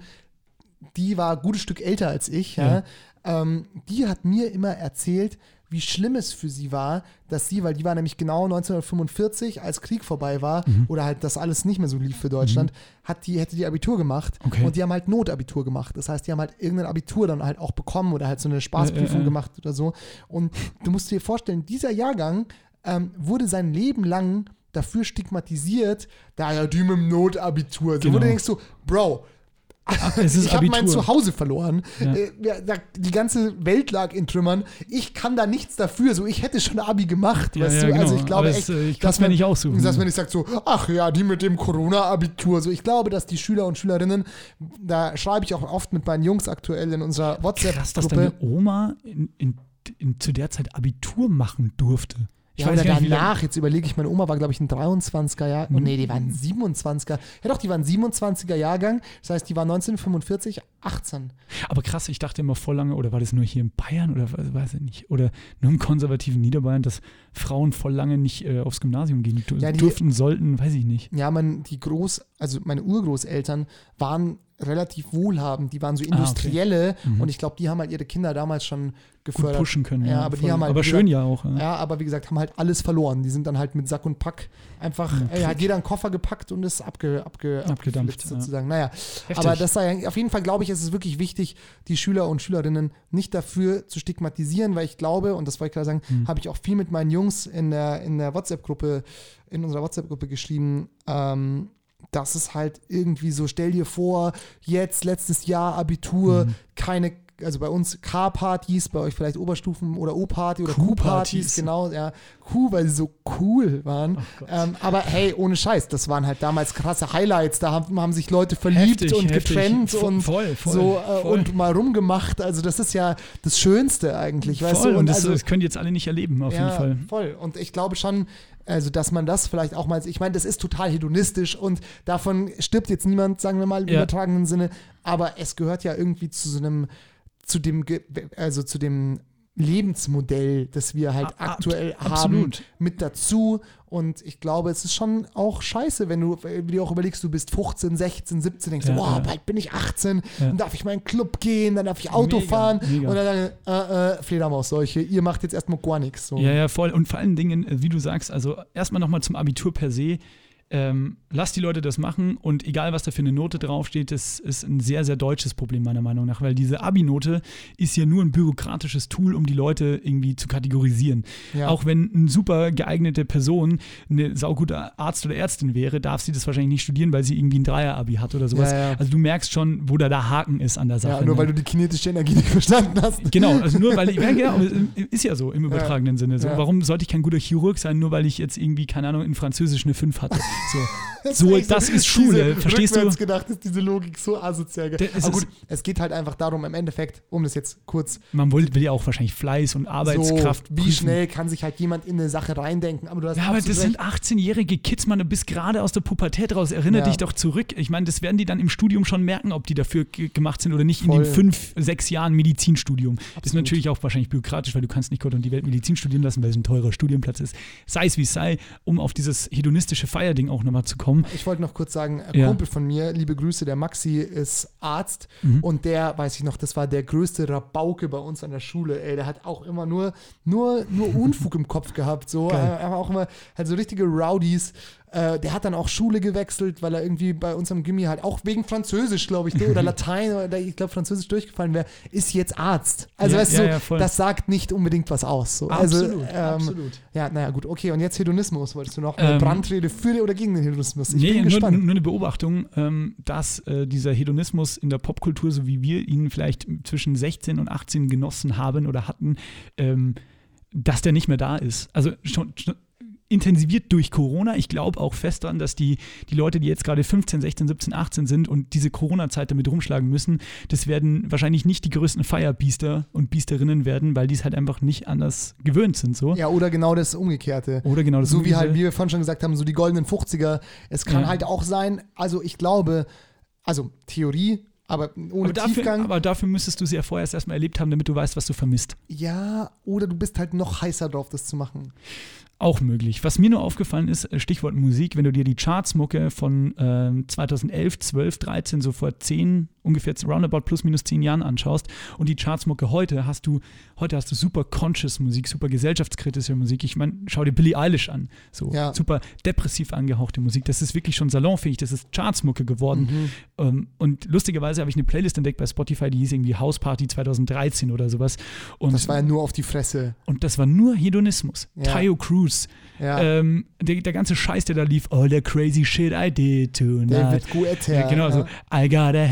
die war ein gutes Stück älter als ich, ja. Ähm, die hat mir immer erzählt, wie schlimm es für sie war, dass sie, weil die war nämlich genau 1945, als Krieg vorbei war Mhm. oder halt das alles nicht mehr so lief für Deutschland, hat die, hätte die Abitur gemacht Okay. und die haben halt Notabitur gemacht. Das heißt, die haben halt irgendein Abitur dann halt auch bekommen oder halt so eine Spaßprüfung Äh, äh, äh. gemacht oder so. Und du musst dir vorstellen, dieser Jahrgang ähm, wurde sein Leben lang dafür stigmatisiert, da ja die mit dem Notabitur. So, Genau. Wo du denkst so, Bro, Es ist ich habe mein. Zuhause verloren. Ja. Äh, Die ganze Welt lag in Trümmern. Ich kann da nichts dafür. So, ich hätte schon Abi gemacht, Ja, weißt ja, du? genau. Also ich glaube echt, es, äh, ich dass man nicht aussuchen. Dass man nicht sagt so, ach ja, die mit dem Corona-Abitur. So, ich glaube, dass die Schüler und Schülerinnen, da schreibe ich auch oft mit meinen Jungs aktuell in unserer Krass, dass WhatsApp-Gruppe. deine Oma in, in, in, zu der Zeit Abitur machen durfte. Ich Ja, weiß oder nicht, danach, jetzt überlege ich, meine Oma war, glaube ich, ein 23er Jahr. Oh, nee, die war ein 27er. Ja doch, die war ein 27er Jahrgang. Das heißt, die war 1945 18. Aber krass, ich dachte immer voll lange, oder war das nur hier in Bayern oder we- weiß ich nicht, oder nur im konservativen Niederbayern, dass Frauen voll lange nicht äh, aufs Gymnasium gehen Ja, die- durften, sollten, weiß ich nicht. Ja, man, die Groß, also meine Urgroßeltern waren relativ wohlhabend, die waren so Ah, okay. Industrielle Mhm. und ich glaube, die haben halt ihre Kinder damals schon Gut gefördert. pushen können. Ja, aber die haben halt aber schön ja auch. Ja. Ja, aber wie gesagt, haben halt alles verloren. Die sind dann halt mit Sack und Pack einfach, äh, hat jeder einen Koffer gepackt und ist abge, abge, Abgedampft, ja. sozusagen. Naja, Heftig. aber das sei, auf jeden Fall glaube ich, ist es wirklich wichtig, die Schüler und Schülerinnen nicht dafür zu stigmatisieren, weil ich glaube, und das wollte ich gerade sagen, Mhm. habe ich auch viel mit meinen Jungs in der, in der WhatsApp-Gruppe, in unserer WhatsApp-Gruppe geschrieben, ähm, dass es halt irgendwie so, stell dir vor, jetzt letztes Jahr Abitur, Mhm. keine, also bei uns K-Partys, bei euch vielleicht Oberstufen oder O-Party oder Q-Partys. Genau, ja, Q, weil sie so cool waren. Oh ähm, aber hey, ohne Scheiß, das waren halt damals krasse Highlights, da haben, haben sich Leute verliebt Heftig, und heftig. getrennt und voll, voll, so äh, voll. und mal rumgemacht, also das ist ja das Schönste eigentlich, weißt voll, du? und das, also, das können die jetzt alle nicht erleben, auf ja, jeden Fall. voll. Und ich glaube schon, also dass man das vielleicht auch mal, ich meine, das ist total hedonistisch und davon stirbt jetzt niemand, sagen wir mal im Ja. übertragenen Sinne, aber es gehört ja irgendwie zu so einem, zu dem, also zu dem Lebensmodell, das wir halt A- aktuell haben, absolut. mit dazu. Und ich glaube, es ist schon auch scheiße, wenn du wie du auch überlegst, du bist 15, 16, 17, denkst Ja, du, wow, ja. bald bin ich 18, Ja. dann darf ich mal in den Club gehen, dann darf ich Auto Mega, fahren mega. und dann äh, äh, Fledermausseuche, ihr macht jetzt erstmal gar nichts. So. Ja, ja, voll. Und vor allen Dingen, äh, wie du sagst, also erstmal nochmal zum Abitur per se. Ähm, lass die Leute das machen und egal, was da für eine Note draufsteht, das ist ein sehr, sehr deutsches Problem meiner Meinung nach, weil diese Abi-Note ist ja nur ein bürokratisches Tool, um die Leute irgendwie zu kategorisieren. Ja. Auch wenn eine super geeignete Person eine saugute Arzt oder Ärztin wäre, darf sie das wahrscheinlich nicht studieren, weil sie irgendwie ein Dreier-Abi hat oder sowas. Ja, ja. Also du merkst schon, wo da der Haken ist an der Sache. Ja, nur ne? weil du die kinetische Energie nicht verstanden hast. Genau, also nur weil ich, ja, genau, ist ja so im übertragenen Sinne. So. Warum sollte ich kein guter Chirurg sein, nur weil ich jetzt irgendwie, keine Ahnung, in Französisch eine 5 hatte? So, so echt das ist Schule, verstehst du? rückwärts gedacht ist diese Logik so asozial. Der- es Aber ist- gut, es geht halt einfach darum, im Endeffekt, um das jetzt kurz Man will, will ja auch wahrscheinlich Fleiß und Arbeitskraft. so, wie prüfen. schnell kann sich halt jemand in eine Sache reindenken. Aber du hast Ja, aber absolut das sind recht. 18-jährige Kids, man, du bist gerade aus der Pubertät raus. Erinnere Ja. dich doch zurück. Ich meine, das werden die dann im Studium schon merken, ob die dafür ge- gemacht sind oder nicht in Voll. den fünf, sechs Jahren Medizinstudium. Das ist Absolut. natürlich auch wahrscheinlich bürokratisch, weil du kannst nicht Gott und die Welt Medizin studieren lassen, weil es ein teurer Studienplatz ist. Sei es wie es sei, um auf dieses hedonistische Feierding auch nochmal zu kommen. Ich wollte noch kurz sagen, ein Ja. Kumpel von mir, liebe Grüße, der Maxi ist Arzt Mhm. und der, weiß ich noch, das war der größte Rabauke bei uns an der Schule, ey, der hat auch immer nur, nur, nur Unfug im Kopf gehabt, so, er war auch immer, halt so richtige Rowdies, äh, der hat dann auch Schule gewechselt, weil er irgendwie bei uns am Gimmi halt auch wegen Französisch, glaube ich, oder Latein, oder ich glaube Französisch durchgefallen wäre, ist jetzt Arzt. Also Ja, weißt du, ja, so, ja, das sagt nicht unbedingt was aus. So. Absolut, also, ähm, absolut. Ja, naja, gut, okay, und jetzt Hedonismus, wolltest du noch eine Ähm, Brandrede für oder gegen den Hedonismus? Ich nee, bin nur, gespannt. nur eine Beobachtung, ähm, dass äh, dieser Hedonismus in der Popkultur, so wie wir ihn vielleicht zwischen 16 und 18 genossen haben oder hatten, ähm, dass der nicht mehr da ist. Also schon intensiviert durch Corona. Ich glaube auch fest daran, dass die, die Leute, die jetzt gerade 15, 16, 17, 18 sind und diese Corona-Zeit damit rumschlagen müssen, das werden wahrscheinlich nicht die größten Feierbiester und Biesterinnen werden, weil die es halt einfach nicht anders gewöhnt sind. So. Ja, oder genau das Umgekehrte. Oder genau das so wie halt, Umgekehrte. wie wir vorhin schon gesagt haben, so die goldenen 50er. Es kann Ja. halt auch sein, also ich glaube, also Theorie, aber ohne aber dafür, Tiefgang. aber dafür müsstest du sie ja vorher erst erstmal erlebt haben, damit du weißt, was du vermisst. ja, oder du bist halt noch heißer drauf, das zu machen. Auch möglich. Was mir nur aufgefallen ist, äh, Stichwort Musik, wenn du dir die Chartsmucke von ähm, 2011, 12, 13, so vor 10 ungefähr roundabout plus minus zehn Jahren anschaust und die Chartsmucke heute, hast du, heute hast du super conscious Musik, super gesellschaftskritische Musik. Ich meine, schau dir Billie Eilish an. So Ja. super depressiv angehauchte Musik. Das ist wirklich schon salonfähig, das ist Chartsmucke geworden. Mhm. Ähm, und lustigerweise habe ich eine Playlist entdeckt bei Spotify, die hieß irgendwie House Party 2013 oder sowas. Und Das war ja nur auf die Fresse. und das war nur Hedonismus. Ja. Tayo Cruz. Ja. Ähm, der, der ganze Scheiß, der da lief. All the crazy shit I did tonight. David Guetta. Genau, so. I got a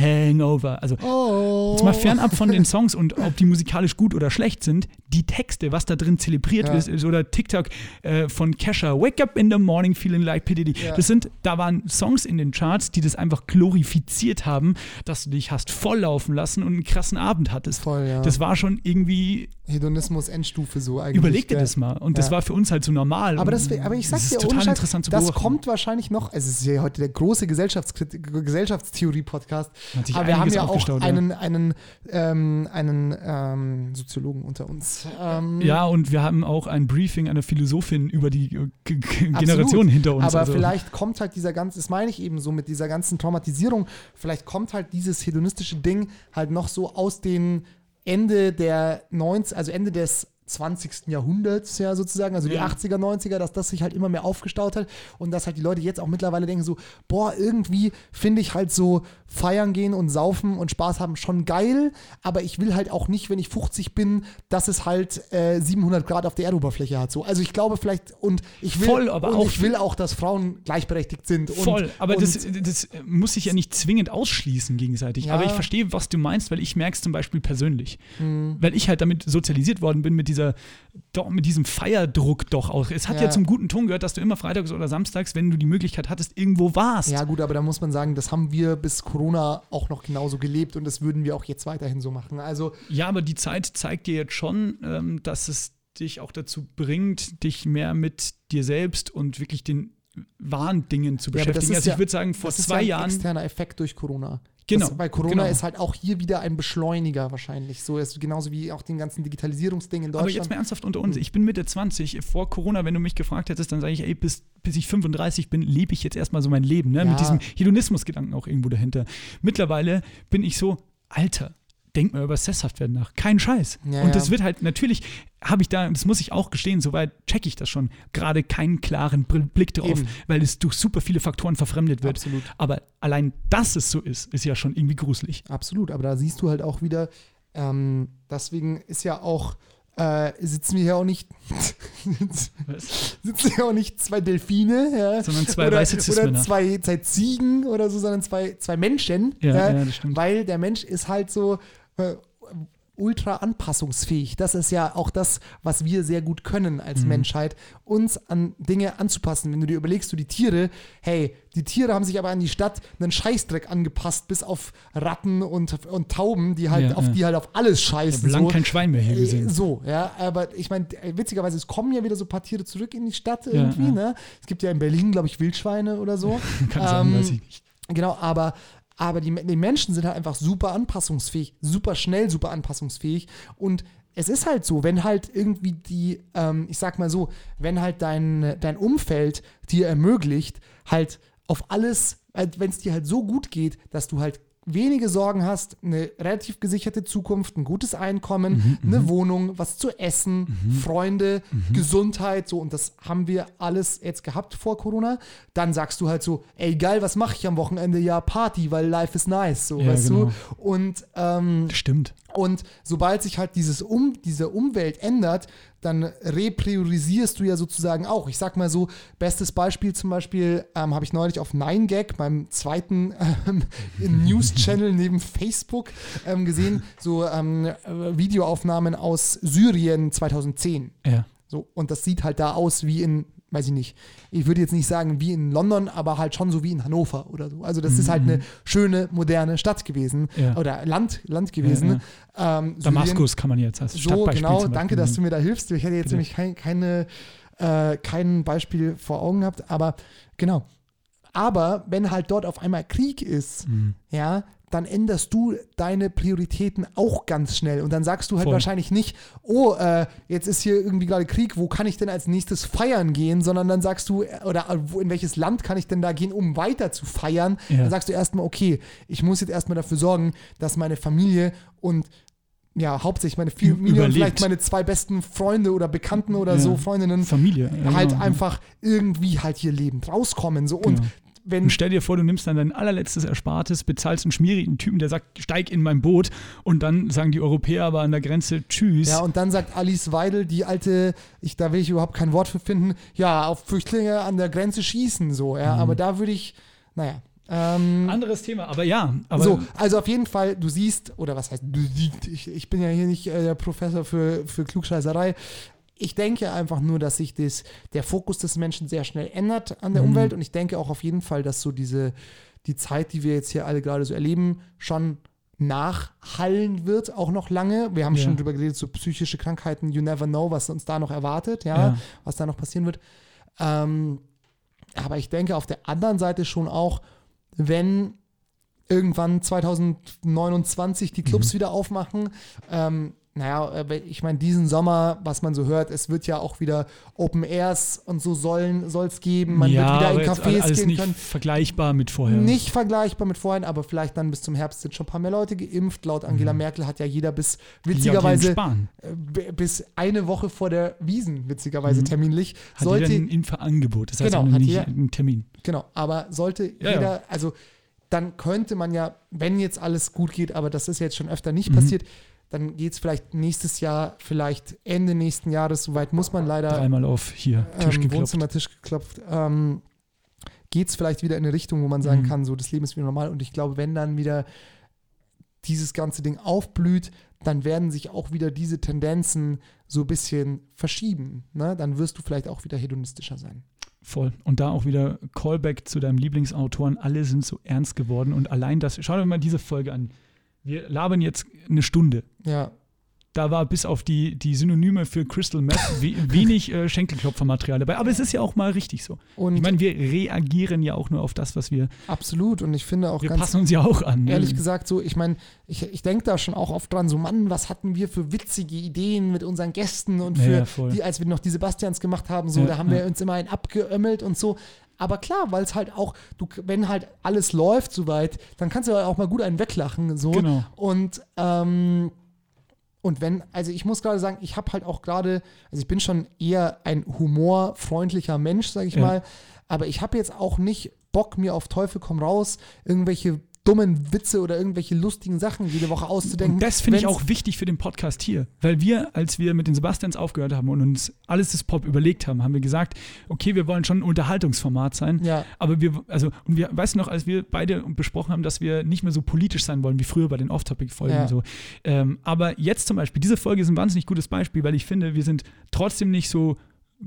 hangover. Also, Oh. jetzt mal fernab von den Songs und ob die musikalisch gut oder schlecht sind, die Texte, was da drin zelebriert Ja. ist, ist, oder TikTok äh, von Kesha, Wake up in the morning feeling like P. Diddy. Ja. Das sind, da waren Songs in den Charts, die das einfach glorifiziert haben, dass du dich hast volllaufen lassen und einen krassen Abend hattest. Voll, ja. Das war schon irgendwie, Hedonismus Endstufe so eigentlich. überleg dir das mal. Und das Ja. war für uns halt so normal. Aber, das, aber ich sag das dir, total Scheiß, interessant zu das beobachten. kommt wahrscheinlich noch, es ist ja heute der große Gesellschaftstheorie-Podcast, aber wir haben ja auch aufgestaut, ja. einen, einen, ähm, einen ähm, Soziologen unter uns. Ähm, Ja, und wir haben auch ein Briefing einer Philosophin über die äh, G G. Generation hinter uns. Aber also, vielleicht kommt halt dieser ganze, das meine ich eben so mit dieser ganzen Traumatisierung, vielleicht kommt halt dieses hedonistische Ding halt noch so aus den Ende der 90, also Ende des 20. Jahrhunderts ja sozusagen, also die Ja. 80er, 90er, dass das sich halt immer mehr aufgestaut hat und dass halt die Leute jetzt auch mittlerweile denken so, boah, irgendwie finde ich halt so feiern gehen und saufen und Spaß haben schon geil, aber ich will halt auch nicht, wenn ich 50 bin, dass es halt äh, 700 Grad auf der Erdoberfläche hat. So. Also ich glaube vielleicht und ich will, Voll, aber auch- ich will auch, dass Frauen gleichberechtigt sind. Und, Voll, aber und, das, das muss sich ja nicht zwingend ausschließen gegenseitig. Ja. Aber ich verstehe, was du meinst, weil ich merke es zum Beispiel persönlich. Mhm. Weil ich halt damit sozialisiert worden bin, mit dieser, doch, mit diesem Feierdruck doch auch. Es hat ja. Ja. zum guten Ton gehört, dass du immer freitags oder samstags, wenn du die Möglichkeit hattest, irgendwo warst. Ja, gut, aber da muss man sagen, das haben wir bis Corona auch noch genauso gelebt und das würden wir auch jetzt weiterhin so machen. Also, Ja, aber die Zeit zeigt dir jetzt schon, ähm, dass es dich auch dazu bringt, dich mehr mit dir selbst und wirklich den wahren Dingen zu Ja, beschäftigen. ist also ja- ich würde sagen, vor das ist zwei ja ein Jahren. externer Effekt durch Corona. Genau, Das, weil Corona genau. ist halt auch hier wieder ein Beschleuniger wahrscheinlich. So ist genauso wie auch den ganzen Digitalisierungsding in Aber Deutschland. jetzt mal ernsthaft unter uns. Ich bin Mitte 20. Vor Corona, wenn du mich gefragt hättest, dann sage ich, ey, bis, bis ich 35 bin, lebe ich jetzt erstmal so mein Leben. Ne? Ja. Mit diesem Hedonismusgedanken auch irgendwo dahinter. Mittlerweile bin ich so, Alter, denk mal über das Sesshaftwerden nach. Kein Scheiß. Ja, Und das ja. wird halt, natürlich habe ich da, das muss ich auch gestehen, soweit checke ich das schon, gerade keinen klaren Blick drauf, Eben. weil es durch super viele Faktoren verfremdet wird. Absolut. Aber allein, dass es so ist, ist ja schon irgendwie gruselig. Absolut, aber da siehst du halt auch wieder, ähm, deswegen ist ja auch, äh, sitzen wir hier auch nicht, sitzen hier auch nicht zwei Delfine, ja, Sondern zwei oder, weiße oder Cis-Männer. zwei, zwei Ziegen oder so, sondern zwei, zwei Menschen, Ja, ja, das stimmt. weil der Mensch ist halt so äh, ultra anpassungsfähig. Das ist ja auch das, was wir sehr gut können als Mhm. Menschheit, uns an Dinge anzupassen. Wenn du dir überlegst, du die Tiere, hey, die Tiere haben sich aber an die Stadt einen Scheißdreck angepasst, bis auf Ratten und, und Tauben, die halt Ja, auf ja. die halt auf alles Ich scheißen. habe lange so. kein Schwein mehr hier Äh, gesehen. So, ja, aber ich meine, witzigerweise, es kommen ja wieder so ein paar Tiere zurück in die Stadt Ja, irgendwie, ne? Es gibt ja in Berlin, glaube ich, Wildschweine oder so. Kann sein, Ähm, weiß ich nicht. Genau, aber, aber die, die Menschen sind halt einfach super anpassungsfähig, super schnell, super anpassungsfähig. Und es ist halt so, wenn halt irgendwie die, ähm, ich sag mal so, wenn halt dein, dein Umfeld dir ermöglicht, halt auf alles, wenn es dir halt so gut geht, dass du halt wenige Sorgen hast, eine relativ gesicherte Zukunft, ein gutes Einkommen, eine Wohnung, was zu essen, Freunde, Gesundheit, so und das haben wir alles jetzt gehabt vor Corona. Dann sagst du halt so, ey geil, was mache ich am Wochenende? Ja, Party, weil life is nice, so, Ja, weißt genau. du? Und ähm, Stimmt. und sobald sich halt dieses um, diese Umwelt ändert, dann repriorisierst du ja sozusagen auch. Ich sag mal so, bestes Beispiel zum Beispiel ähm, habe ich neulich auf 9gag, meinem zweiten ähm, News-Channel neben Facebook, ähm, gesehen, so ähm, äh, Videoaufnahmen aus Syrien 2010. Ja. So, und das sieht halt da aus wie in, weiß ich nicht, ich würde jetzt nicht sagen wie in London, aber halt schon so wie in Hannover oder so. Also das ist halt eine schöne, moderne Stadt gewesen Mhm. Ja. oder Land, Land gewesen. Ähm, Syrien- Damaskus kann man jetzt als so, genau, danke, dass du mir da hilfst. Ich hätte jetzt Bitte. nämlich kein, keine, äh, kein Beispiel vor Augen gehabt, aber genau. Aber wenn halt dort auf einmal Krieg ist, Mhm. ja, dann änderst du deine Prioritäten auch ganz schnell. Und dann sagst du halt Voll. wahrscheinlich nicht, oh, äh, jetzt ist hier irgendwie gerade Krieg, wo kann ich denn als nächstes feiern gehen, sondern dann sagst du, äh, oder äh, in welches Land kann ich denn da gehen, um weiter zu feiern? Ja. Dann sagst du erstmal, okay, ich muss jetzt erstmal dafür sorgen, dass meine Familie und ja, hauptsächlich meine Familie und Überlebt. vielleicht meine zwei besten Freunde oder Bekannten oder Ja. so, Freundinnen, Familie. ja, halt genau. einfach irgendwie halt hier lebend rauskommen. So. Und Genau. Wenn stell dir vor, du nimmst dann dein allerletztes Erspartes, bezahlst einen schmierigen Typen, der sagt, steig in mein Boot und dann sagen die Europäer aber an der Grenze Tschüss. Ja, und dann sagt Alice Weidel, die alte, ich, da will ich überhaupt kein Wort für finden, ja, auf Flüchtlinge an der Grenze schießen, so, ja, Mhm. aber da würde ich, naja. Ähm, Anderes Thema, aber ja. Aber so, also auf jeden Fall, du siehst, oder was heißt, du siehst, ich, ich bin ja hier nicht äh, der Professor für, für Klugscheißerei. Ich denke einfach nur, dass sich das, der Fokus des Menschen sehr schnell ändert an der Mhm. Umwelt und ich denke auch auf jeden Fall, dass so diese, die Zeit, die wir jetzt hier alle gerade so erleben, schon nachhallen wird, auch noch lange. Wir haben Ja. schon drüber geredet, so psychische Krankheiten, you never know, was uns da noch erwartet, ja, Ja. was da noch passieren wird. Ähm, aber ich denke auf der anderen Seite schon auch, wenn irgendwann 2029 die Mhm. Clubs wieder aufmachen, ähm, naja, äh, ich meine, diesen Sommer, was man so hört, es wird ja auch wieder Open Airs und so sollen soll es geben. Man ja, wird wieder in Cafés alles gehen nicht können. vergleichbar mit vorher. Nicht vergleichbar mit vorhin, aber vielleicht dann bis zum Herbst sind schon ein paar mehr Leute geimpft. Laut Angela Merkel hat ja jeder bis Mhm. Ja, witzigerweise äh, bis eine Woche vor der Wiesen, witzigerweise terminlich, Mhm. Hat sollte ein Impfangebot. Das heißt Genau, nicht jeder- einen Termin. Genau, aber sollte Ja, jeder, also dann könnte man ja, wenn jetzt alles gut geht, aber das ist jetzt schon öfter nicht Mhm. passiert, dann geht es vielleicht nächstes Jahr, vielleicht Ende nächsten Jahres, soweit muss man leider Dreimal auf hier, Tisch ähm, geklopft. Wohnzimmertisch geklopft, ähm, geht es vielleicht wieder in eine Richtung, wo man sagen Mhm. kann, so das Leben ist wieder normal und ich glaube, wenn dann wieder dieses ganze Ding aufblüht, dann werden sich auch wieder diese Tendenzen so ein bisschen verschieben. Ne? Dann wirst du vielleicht auch wieder hedonistischer sein. Voll. Und da auch wieder Callback zu deinem Lieblingsautoren. Alle sind so ernst geworden. Und allein das, schau dir mal diese Folge an. Wir labern jetzt eine Stunde. Ja, Da war bis auf die, die Synonyme für Crystal Meth we wenig äh, Schenkelklopfermaterial dabei. Aber es ist ja auch mal richtig so. und Ich meine, wir reagieren ja auch nur auf das, was wir. absolut und ich finde auch Wir ganz passen uns ja auch an. ne? ehrlich gesagt so, ich meine, ich, ich denke da schon auch oft dran, so Mann, was hatten wir für witzige Ideen mit unseren Gästen und Ja, für ja, voll. die, als wir noch die Sebastians gemacht haben, so, Ja, da haben wir ja. uns immer einen abgeömmelt und so. Aber klar, weil es halt auch, du, wenn halt alles läuft soweit, dann kannst du halt auch mal gut einen weglachen. So. Genau. Und, ähm, und wenn, also ich muss gerade sagen, ich habe halt auch gerade, also ich bin schon eher ein humorfreundlicher Mensch, sage ich Ja. mal, aber ich habe jetzt auch nicht Bock, mir auf Teufel komm raus, irgendwelche dummen Witze oder irgendwelche lustigen Sachen jede Woche auszudenken. Und das finde ich auch wichtig für den Podcast hier. Weil wir, als wir mit den Sebastians aufgehört haben und uns alles das Pop überlegt haben, haben wir gesagt, okay, wir wollen schon ein Unterhaltungsformat sein. Ja. Aber wir, also, und wir, weißt du noch, als wir beide besprochen haben, dass wir nicht mehr so politisch sein wollen wie früher bei den Off-Topic-Folgen Ja. und so. Ähm, aber jetzt zum Beispiel, diese Folge ist ein wahnsinnig gutes Beispiel, weil ich finde, wir sind trotzdem nicht so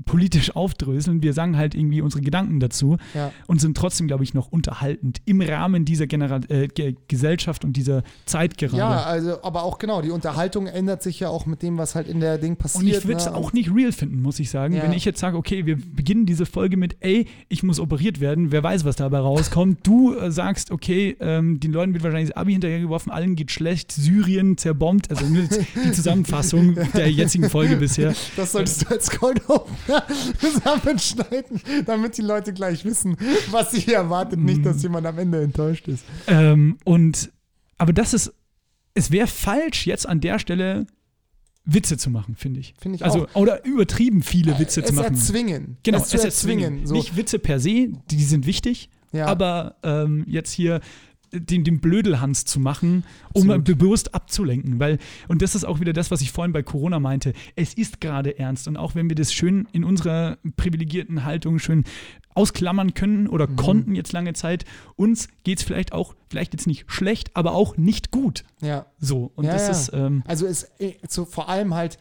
politisch aufdröseln. Wir sagen halt irgendwie unsere Gedanken dazu Ja. und sind trotzdem, glaube ich, noch unterhaltend im Rahmen dieser Genera äh, Ge Gesellschaft und dieser Zeit gerade. Ja, also, aber auch genau, die Unterhaltung ändert sich ja auch mit dem, was halt in der Ding passiert. Und ich würde es ne? auch nicht real finden, muss ich sagen. Ja. Wenn ich jetzt sage, okay, wir beginnen diese Folge mit, ey, ich muss operiert werden, wer weiß, was dabei rauskommt. Du äh, sagst, okay, ähm, den Leuten wird wahrscheinlich das Abi hinterhergeworfen, allen geht schlecht, Syrien zerbombt. Also nur die Zusammenfassung der jetzigen Folge bisher. Das solltest du als Opener zusammenschneiden, damit die Leute gleich wissen, was sie hier erwartet. Nicht, dass jemand am Ende enttäuscht ist. Ähm, und, aber das ist, es wäre falsch, jetzt an der Stelle Witze zu machen, finde ich. Finde ich also, auch. Oder übertrieben viele Witze es zu machen. erzwingen. Genau, es zu erzwingen. So. Nicht Witze per se, die sind wichtig, Ja. aber ähm, jetzt hier den, den Blödelhans zu machen, um Absolut. bewusst abzulenken. Weil, und das ist auch wieder das, was ich vorhin bei Corona meinte. Es ist gerade ernst. Und auch wenn wir das schön in unserer privilegierten Haltung schön ausklammern können oder Mhm. konnten jetzt lange Zeit, uns geht es vielleicht auch, vielleicht jetzt nicht schlecht, aber auch nicht gut. ja. So. Und Ja, das ja. ist. Ähm, Also es äh, so vor allem halt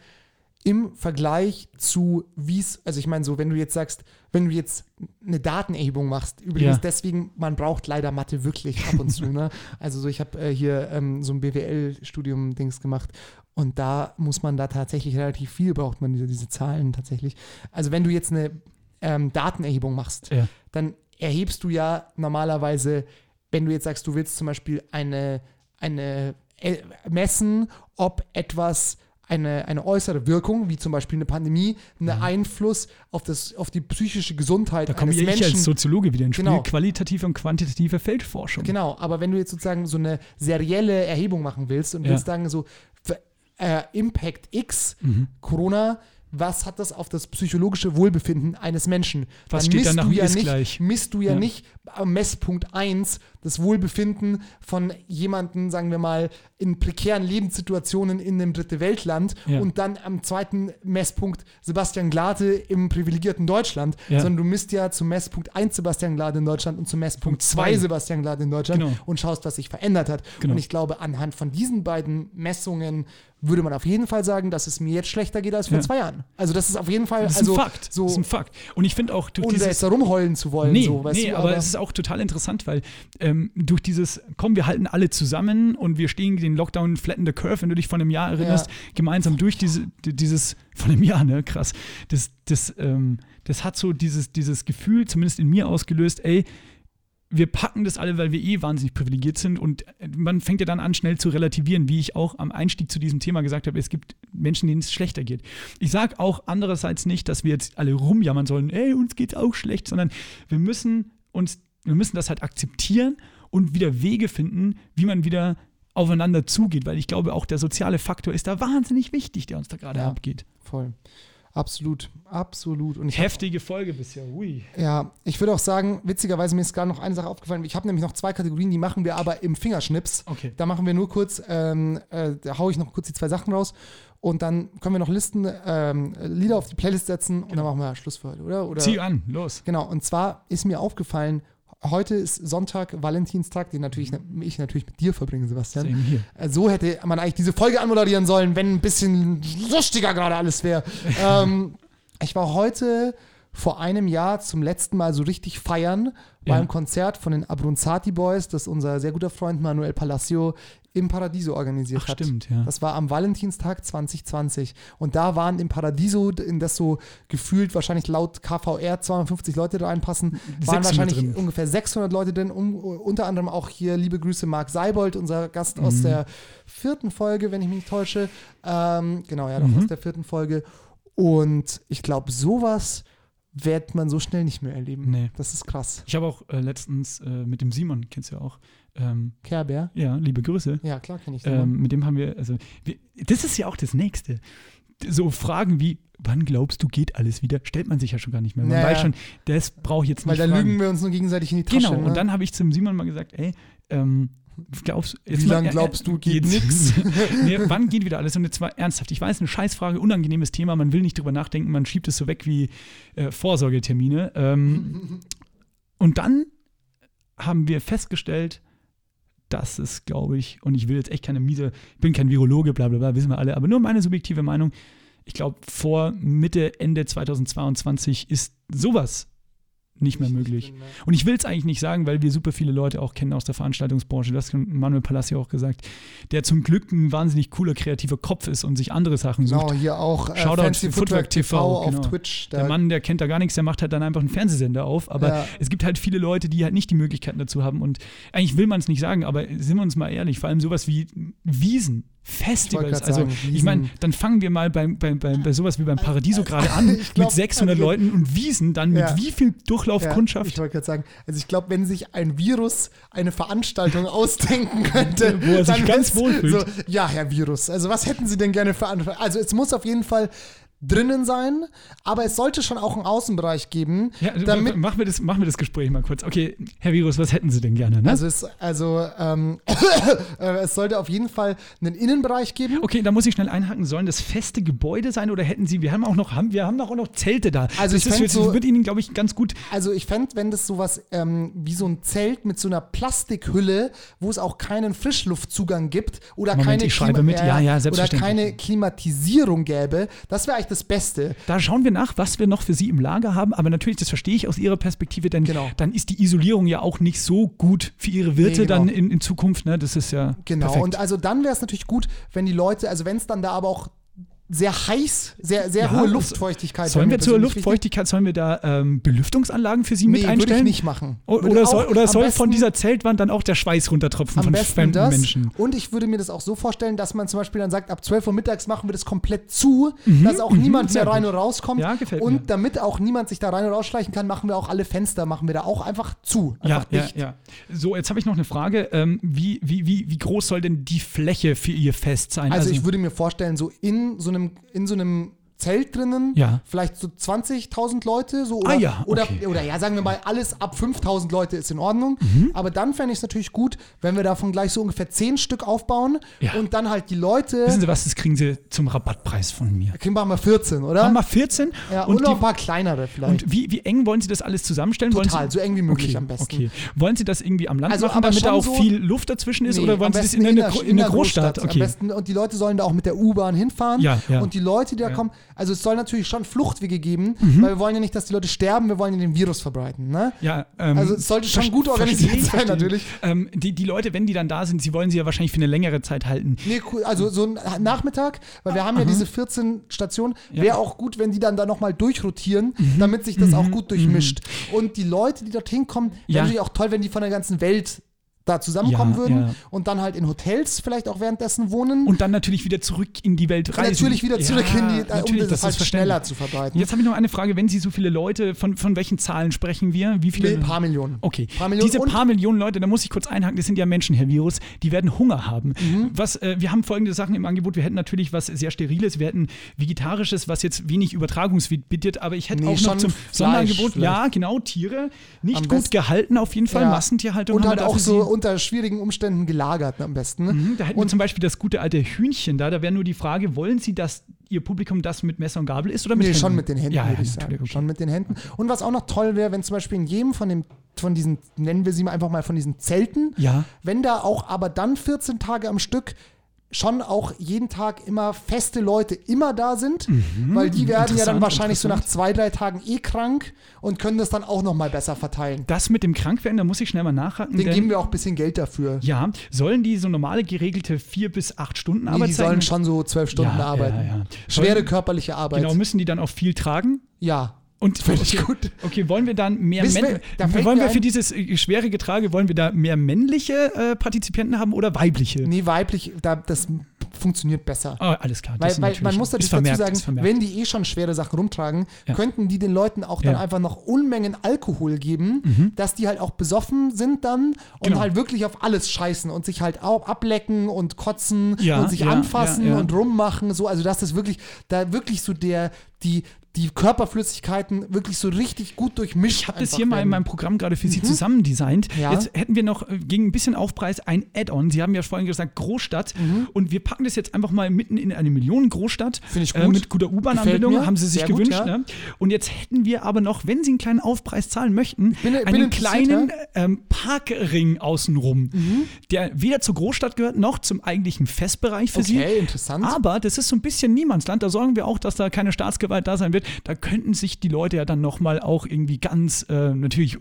im Vergleich zu wie es, also ich meine so, wenn du jetzt sagst, wenn du jetzt eine Datenerhebung machst, übrigens Ja. deswegen, man braucht leider Mathe wirklich ab und zu, ne? Also so, ich habe äh, hier ähm, so ein BWL-Studium-Dings gemacht und da muss man da tatsächlich relativ viel, braucht man diese, diese Zahlen tatsächlich. Also wenn du jetzt eine ähm, Datenerhebung machst, ja. dann erhebst du ja normalerweise, wenn du jetzt sagst, du willst zum Beispiel eine, eine äh, messen, ob etwas eine, eine äußere Wirkung, wie zum Beispiel eine Pandemie, einen Einfluss auf, das, auf die psychische Gesundheit Da komme eines ich Menschen als Soziologe wieder ins Spiel. Genau. Qualitative und quantitative Feldforschung. Genau, aber wenn du jetzt sozusagen so eine serielle Erhebung machen willst und Ja. willst sagen, so äh, Impact X, Mhm. Corona, was hat das auf das psychologische Wohlbefinden eines Menschen? Was Dann steht misst du ja ist nicht, gleich. misst du ja, Ja. nicht am Messpunkt 1 das Wohlbefinden von jemandem, sagen wir mal, in prekären Lebenssituationen in einem dritte Weltland Ja. und dann am zweiten Messpunkt Sebastian Glate im privilegierten Deutschland, Ja. sondern du misst ja zum Messpunkt 1 Sebastian Glate in Deutschland und zum Messpunkt Punkt zwei. 2 Sebastian Glate in Deutschland Genau. und schaust, was sich verändert hat. Genau. Und ich glaube, anhand von diesen beiden Messungen würde man auf jeden Fall sagen, dass es mir jetzt schlechter geht als vor Ja. zwei Jahren. Also das ist auf jeden Fall Das ist also ein Fakt. so das ist ein Fakt. Und ich finde auch durch ohne dieses jetzt da rumheulen zu wollen. Nee, so, nee du, aber, es ist auch total interessant, weil ähm, durch dieses, komm, wir halten alle zusammen und wir stehen den Lockdown Flatten the Curve, wenn du dich von einem Jahr erinnerst, Ja. gemeinsam durch diese, die- dieses, von einem Jahr, ne, krass, das, das, ähm, das hat so dieses, dieses Gefühl, zumindest in mir ausgelöst, ey, wir packen das alle, weil wir eh wahnsinnig privilegiert sind und man fängt ja dann an, schnell zu relativieren, wie ich auch am Einstieg zu diesem Thema gesagt habe, es gibt Menschen, denen es schlechter geht. Ich sage auch andererseits nicht, dass wir jetzt alle rumjammern sollen, ey, uns geht's auch schlecht, sondern wir müssen uns, wir müssen das halt akzeptieren und wieder Wege finden, wie man wieder aufeinander zugeht, weil ich glaube, auch der soziale Faktor ist da wahnsinnig wichtig, der uns da gerade Ja. abgeht. voll. Absolut, absolut. Und ich hab, Heftige Folge bisher, ui. ja, ich würde auch sagen, witzigerweise mir ist gerade noch eine Sache aufgefallen. Ich habe nämlich noch zwei Kategorien, die machen wir aber im Fingerschnips. Okay. Da machen wir nur kurz, ähm, äh, da haue ich noch kurz die zwei Sachen raus und dann können wir noch Listen, ähm, Lieder auf die Playlist setzen und dann machen wir Schluss für heute, oder? oder Zieh an, los. Genau, und zwar ist mir aufgefallen, heute ist Sonntag, Valentinstag, den natürlich ich natürlich mit dir verbringe, Sebastian. Äh, So hätte man eigentlich diese Folge anmoderieren sollen, wenn ein bisschen lustiger gerade alles wäre. ähm, ich war heute vor einem Jahr zum letzten Mal so richtig feiern Ja. beim Konzert von den Abronzati Boys, das unser sehr guter Freund Manuel Palacio im Paradiso organisiert Ach, hat. stimmt, ja. Das war am Valentinstag 2020. Und da waren im Paradiso, in das so gefühlt wahrscheinlich laut KVR 250 Leute reinpassen, waren 600 wahrscheinlich drin. ungefähr 600 Leute drin. Um, unter anderem auch hier liebe Grüße Marc Seibold, unser Gast Mhm. aus der vierten Folge, wenn ich mich nicht täusche. Ähm, genau, ja, doch Mhm. aus der vierten Folge. Und ich glaube, sowas wird man so schnell nicht mehr erleben. Nee. Das ist krass. Ich habe auch äh, letztens äh, mit dem Simon, kennst du ja auch, ähm, Kerber? ja, liebe Grüße. Ja, klar kenne ich den. Ähm, mit dem haben wir, also, wir, das ist ja auch das Nächste. So Fragen wie, wann glaubst du, geht alles wieder, stellt man sich ja schon gar nicht mehr. Man Naja. weiß schon, das brauche ich jetzt Weil nicht da fragen. lügen wir uns nur gegenseitig in die Tasche. Genau, ne? und dann habe ich zum Simon mal gesagt, ey, ähm, glaubst jetzt Wie lange äh, glaubst du, äh, geht geht's- nix? nee, wann geht wieder alles? Und jetzt war ernsthaft, ich weiß, eine Scheißfrage, unangenehmes Thema, man will nicht drüber nachdenken, man schiebt es so weg wie äh, Vorsorgetermine. Ähm, und dann haben wir festgestellt, dass es, glaube ich, und ich will jetzt echt keine miese, ich bin kein Virologe, bla bla bla, wissen wir alle, aber nur meine subjektive Meinung, ich glaube, vor Mitte, Ende 2022 ist sowas nicht mehr möglich. Und ich will es eigentlich nicht sagen, weil wir super viele Leute auch kennen aus der Veranstaltungsbranche. Das hat Manuel Palacio auch gesagt, der zum Glück ein wahnsinnig cooler, kreativer Kopf ist und sich andere Sachen sucht. Genau, hier auch äh, Shoutout Fancy Footwork TV, auf genau. Twitch. Der Da, Mann, der kennt da gar nichts, der macht halt dann einfach einen Fernsehsender auf. Aber Ja. es gibt halt viele Leute, die halt nicht die Möglichkeiten dazu haben. Und eigentlich will man es nicht sagen, aber sind wir uns mal ehrlich, vor allem sowas wie Wiesen. Festivals, grad also sagen, ich meine, dann fangen wir mal bei, bei, bei, bei sowas wie beim Paradiso gerade an, Ich glaub, mit 600 also- Leuten und Wiesen dann mit Ja. wie viel ja, Durchlaufkundschaft? ich wollte gerade sagen, also ich glaube, wenn sich ein Virus eine Veranstaltung ausdenken könnte, Wo er sich dann ganz wohlfühlt. So, ja, Herr Virus, also was hätten Sie denn gerne für andere? Also es muss auf jeden Fall drinnen sein, aber es sollte schon auch einen Außenbereich geben, Ja, damit machen, wir das, machen wir das Gespräch mal kurz. Okay, Herr Virus, was hätten Sie denn gerne? Ne? also es, also, ähm, äh, es sollte auf jeden Fall einen Innenbereich geben. okay, da muss ich schnell einhaken. Sollen das feste Gebäude sein oder hätten Sie, wir haben auch noch, haben, wir haben auch noch Zelte da. Also das ich ist, so- wird Ihnen, glaube ich, ganz gut. Also ich fände, wenn das sowas ähm, wie so ein Zelt mit so einer Plastikhülle, wo es auch keinen Frischluftzugang gibt oder Moment, keine, ich schreibe mit. Ja, ja, oder selbstverständlich. keine Klimatisierung gäbe, das wäre eigentlich das Beste. Da schauen wir nach, was wir noch für Sie im Lager haben. Aber natürlich, das verstehe ich aus Ihrer Perspektive, denn Genau. dann ist die Isolierung ja auch nicht so gut für Ihre Wirte Nee, genau. dann in, in Zukunft. Ne? Das ist ja Genau. perfekt. Und also dann wäre es natürlich gut, wenn die Leute, also wenn es dann da aber auch sehr heiß, sehr, sehr Ja, hohe so- Luftfeuchtigkeit. Sollen wir zur Luftfeuchtigkeit, sollen wir da ähm, Belüftungsanlagen für Sie Nee, mit würde ich einstellen? nicht machen. O- Oder soll, oder soll von besten- dieser Zeltwand dann auch der Schweiß runtertropfen von fremden das. Menschen? Und ich würde mir das auch so vorstellen, dass man zum Beispiel dann sagt, ab 12 Uhr mittags machen wir das komplett zu, dass auch niemand Mhm, sehr mehr rein und rauskommt. Ja, gefällt und mir. damit auch niemand sich da rein und rausschleichen kann, machen wir auch alle Fenster, machen wir da auch einfach zu. Ja, Einfach ja, dicht. ja. So, jetzt habe ich noch eine Frage. Ähm, wie, wie, wie, wie groß soll denn die Fläche für Ihr Fest sein? Also, ich würde mir vorstellen, so in so einem, in so einem Zelt drinnen, Ja. vielleicht so 20.000 Leute, so oder, Ah ja, oder, okay. oder ja, sagen wir mal, alles ab 5.000 Leute ist in Ordnung. Mhm. Aber dann fände ich es natürlich gut, wenn wir davon gleich so ungefähr 10 Stück aufbauen Ja. und dann halt die Leute, Wissen Sie was, das kriegen Sie zum Rabattpreis von mir. okay, machen wir 14, oder? Haben wir 14? ja, und, und, noch ein paar kleinere vielleicht. und wie, wie eng wollen Sie das alles zusammenstellen? Total, Sie, so eng wie möglich okay, am besten. Okay. Wollen Sie das irgendwie am Land Also, machen, damit da auch so- viel Luft dazwischen ist? Nee, oder wollen am Sie das besten in, eine, Gro- in der Großstadt? Am Okay. besten, und die Leute sollen da auch mit der U-Bahn hinfahren. Ja, ja. Und die Leute, die da kommen, also es soll natürlich schon Fluchtwege geben, Mhm. weil wir wollen ja nicht, dass die Leute sterben, wir wollen ja den Virus verbreiten. Ne? Ja, ähm, Also es sollte schon gut organisiert sein, natürlich. Ähm, die, die Leute, wenn die dann da sind, sie wollen sie ja wahrscheinlich für eine längere Zeit halten. Nee, cool. Also so ein Nachmittag, weil wir haben ja diese 14 Stationen, Ja. wäre auch gut, wenn die dann da nochmal durchrotieren, Mhm. damit sich das auch gut durchmischt. Und die Leute, die dorthin kommen, wäre Ja. natürlich auch toll, wenn die von der ganzen Welt da zusammenkommen Ja, würden ja. und dann halt in Hotels vielleicht auch währenddessen wohnen. Und dann natürlich wieder zurück in die Welt Und reisen. natürlich wieder zurück Ja, in die, äh, um natürlich, das, halt schneller zu verbreiten. Jetzt habe ich noch eine Frage, wenn Sie so viele Leute, von, von welchen Zahlen sprechen wir? Wie viele? Nee, paar Millionen. Okay, Paar Millionen diese paar Millionen Leute, da muss ich kurz einhaken, das sind ja Menschen, Herr Virus, die werden Hunger haben. Mhm. Was, äh, wir haben folgende Sachen im Angebot. Wir hätten natürlich was sehr Steriles, wir hätten Vegetarisches, was jetzt wenig Übertragungsgebiet bietet, aber ich hätte Nee, auch noch zum Fleisch Sonderangebot, vielleicht. ja, genau, Tiere, nicht Am gut besten- gehalten auf jeden Fall. Massentierhaltung Und halt auch so. Unter schwierigen Umständen gelagert ne, am besten. Mhm, Da hätten wir Und zum Beispiel das gute alte Hühnchen da. Da wäre nur die Frage, wollen Sie, dass Ihr Publikum das mit Messer und Gabel isst oder mit Nee, Händen? schon mit den Händen, ja, würde ich sagen. okay. Schon mit den Händen. Und was auch noch toll wäre, wenn zum Beispiel in jedem von dem von diesen, nennen wir sie mal einfach mal von diesen Zelten, Ja. wenn da auch aber dann 14 Tage am Stück schon auch jeden Tag immer feste Leute immer da sind, weil die werden ja dann Mhm. Wahrscheinlich so nach zwei, drei Tagen eh krank und können das dann auch nochmal besser verteilen. Das mit dem Krankwerden, da muss ich schnell mal nachhaken. Den geben wir auch ein bisschen Geld dafür. Ja, sollen die so normale geregelte vier bis acht Stunden Nee, die Arbeitszeit? sollen schon so zwölf Stunden Ja, arbeiten. ja, ja. Schwere Sollen- körperliche Arbeit. Genau, müssen die dann auch viel tragen? ja. Und Finde ich okay, gut. okay, wollen wir dann mehr Wissen wir- Män- da fällt wollen wir für dieses äh, schwere Getrage, wollen wir da mehr männliche äh, Partizipienten haben oder weibliche? Nee, weiblich, da, das funktioniert besser. Ah, alles klar. das Weil, weil man muss natürlich vermerkt, dazu sagen, wenn die eh schon schwere Sachen rumtragen, Ja. könnten die den Leuten auch dann Ja. einfach noch Unmengen Alkohol geben, dass die halt auch besoffen sind dann und Genau. halt wirklich auf alles scheißen und sich halt auch ablecken und kotzen Ja, und sich anfassen und rummachen, so, also dass das wirklich, da wirklich so der, die, die Körperflüssigkeiten wirklich so richtig gut durchmischt. Ich habe das hier mal in meinem Programm gerade für Sie zusammen designt. Ja. Jetzt hätten wir noch äh, gegen ein bisschen Aufpreis ein Add-on. Sie haben ja vorhin gesagt Großstadt. Und wir packen das jetzt einfach mal mitten in eine Millionen-Großstadt. Finde ich Äh, gut. mit guter U-Bahn-Anbindung. Haben Sie sich Sehr gut, gewünscht. ja. Ne? Und jetzt hätten wir aber noch, wenn Sie einen kleinen Aufpreis zahlen möchten, bin- bin einen interessiert, kleinen ähm, Parkring außenrum, Mhm. der weder zur Großstadt gehört noch zum eigentlichen Festbereich für Sie. Okay, interessant. Aber das ist so ein bisschen Niemandsland. Da sorgen wir auch, dass da keine Staatsgewalt da sein wird. Da könnten sich die Leute ja dann nochmal auch irgendwie ganz, äh, natürlich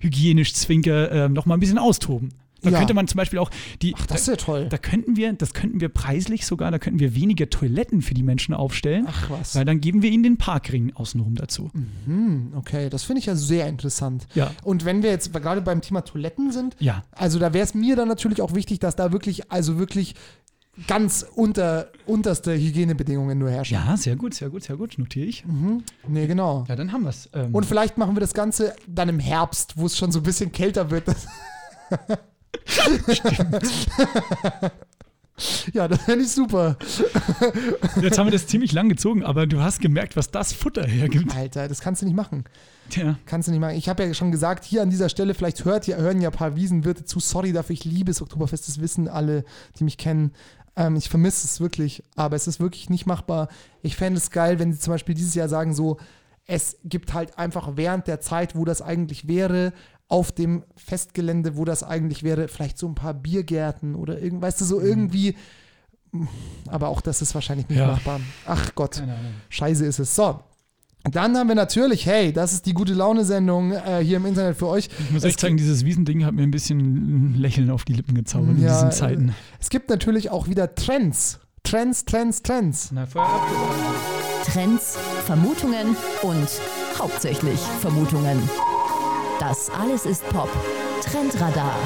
hygienisch zwinker, äh, nochmal ein bisschen austoben. Da Ja. könnte man zum Beispiel auch die. Ach, das ist da, ja toll. da könnten wir, das könnten wir preislich sogar, da könnten wir weniger Toiletten für die Menschen aufstellen. Ach was. Weil dann geben wir ihnen den Parkring außenrum dazu. Okay, das finde ich ja sehr interessant. Ja. Und wenn wir jetzt gerade beim Thema Toiletten sind, Ja. also da wäre es mir dann natürlich auch wichtig, dass da wirklich, also wirklich ganz unter, unterste Hygienebedingungen nur herrschen. Ja, sehr gut, sehr gut, sehr gut. Notiere ich. Nee, genau. Ja, dann haben wir es. Ähm, Und vielleicht machen wir das Ganze dann im Herbst, wo es schon so ein bisschen kälter wird. ja, das fände ich super. jetzt haben wir das ziemlich lang gezogen, aber du hast gemerkt, was das Futter hergibt. Alter, das kannst du nicht machen. Tja. Kannst du nicht machen. Ich habe ja schon gesagt, hier an dieser Stelle, vielleicht hört, ja- hören ja ein paar Wiesenwirte zu. Sorry dafür, ich liebe das Oktoberfest, das wissen alle, die mich kennen. Ähm, ich vermisse es wirklich, aber es ist wirklich nicht machbar. Ich fände es geil, wenn sie zum Beispiel dieses Jahr sagen, so, es gibt halt einfach während der Zeit, wo das eigentlich wäre, auf dem Festgelände, wo das eigentlich wäre, vielleicht so ein paar Biergärten oder irgend, weißt du, so irgendwie. Aber auch das ist wahrscheinlich nicht Ja. machbar. Ach Gott. Scheiße ist es. So. Dann haben wir natürlich, hey, das ist die gute Laune-Sendung äh, hier im Internet für euch. Ich muss Es echt sagen, dieses Wiesending hat mir ein bisschen ein Lächeln auf die Lippen gezaubert in Ja, diesen Zeiten. Es gibt natürlich auch wieder Trends. Trends, Trends, Trends. Na, ab. Trends, Vermutungen und hauptsächlich Vermutungen. Das alles ist Pop. Trendradar.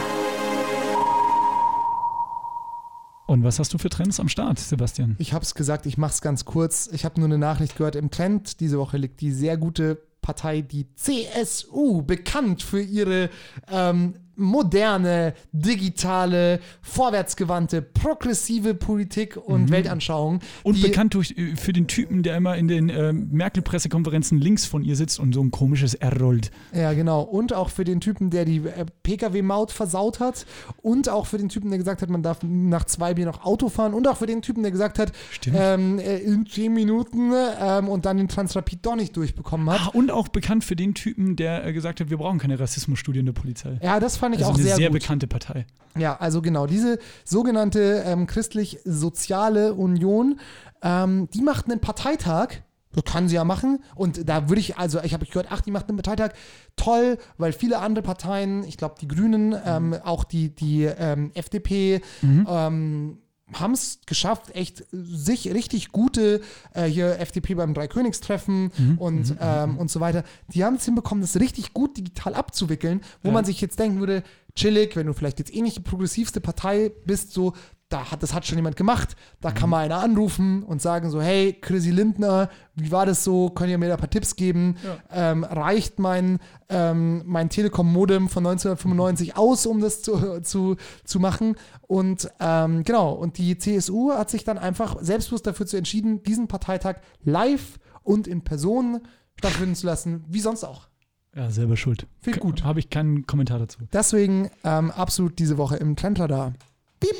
Und was hast du für Trends am Start, Sebastian? Ich habe es gesagt, ich mache es ganz kurz. Ich habe nur eine Nachricht gehört. Im Trend diese Woche liegt die sehr gute Partei, die CSU, bekannt für ihre ähm, moderne, digitale, vorwärtsgewandte, progressive Politik und Weltanschauung. Und bekannt durch, äh, für den Typen, der immer in den ähm, Merkel-Pressekonferenzen links von ihr sitzt und so ein komisches R rollt. Ja, genau. Und auch für den Typen, der die äh, Pkw-Maut versaut hat. Und auch für den Typen, der gesagt hat, man darf nach zwei Bier noch Auto fahren. Und auch für den Typen, der gesagt hat, ähm, äh, in zehn Minuten ähm, und dann den Transrapid doch nicht durchbekommen hat. Ah, und auch bekannt für den Typen, der äh, gesagt hat, wir brauchen keine Rassismusstudie in der Polizei. Ja, das fand ich Also auch eine sehr, sehr gut. bekannte Partei. Ja, also genau, diese sogenannte ähm, christlich-soziale Union, ähm, die macht einen Parteitag. Das kann sie ja machen. Und da würde ich, also ich habe gehört, ach, die macht einen Parteitag. Toll, weil viele andere Parteien, ich glaube die Grünen, ähm, auch die, die ähm, FDP, ähm, haben es geschafft, echt sich richtig gute, äh, hier FDP beim Dreikönigstreffen und, ähm, und so weiter, die haben es hinbekommen, das richtig gut digital abzuwickeln, wo Ja. man sich jetzt denken würde, chillig, wenn du vielleicht jetzt eh nicht die progressivste Partei bist, so, da hat, das hat schon jemand gemacht, da kann mal einer anrufen und sagen so, hey, Chrissy Lindner, wie war das so, könnt ihr mir da ein paar Tipps geben? Ähm, reicht mein, ähm, mein Telekom-Modem von 1995 aus, um das zu, zu, zu machen? Und ähm, genau, und die CSU hat sich dann einfach selbstbewusst dafür zu entschieden, diesen Parteitag live und in Person stattfinden zu lassen, wie sonst auch. Ja, selber schuld. Viel gut. Habe ich keinen Kommentar dazu. Deswegen ähm, absolut diese Woche im Trendradar. Piep,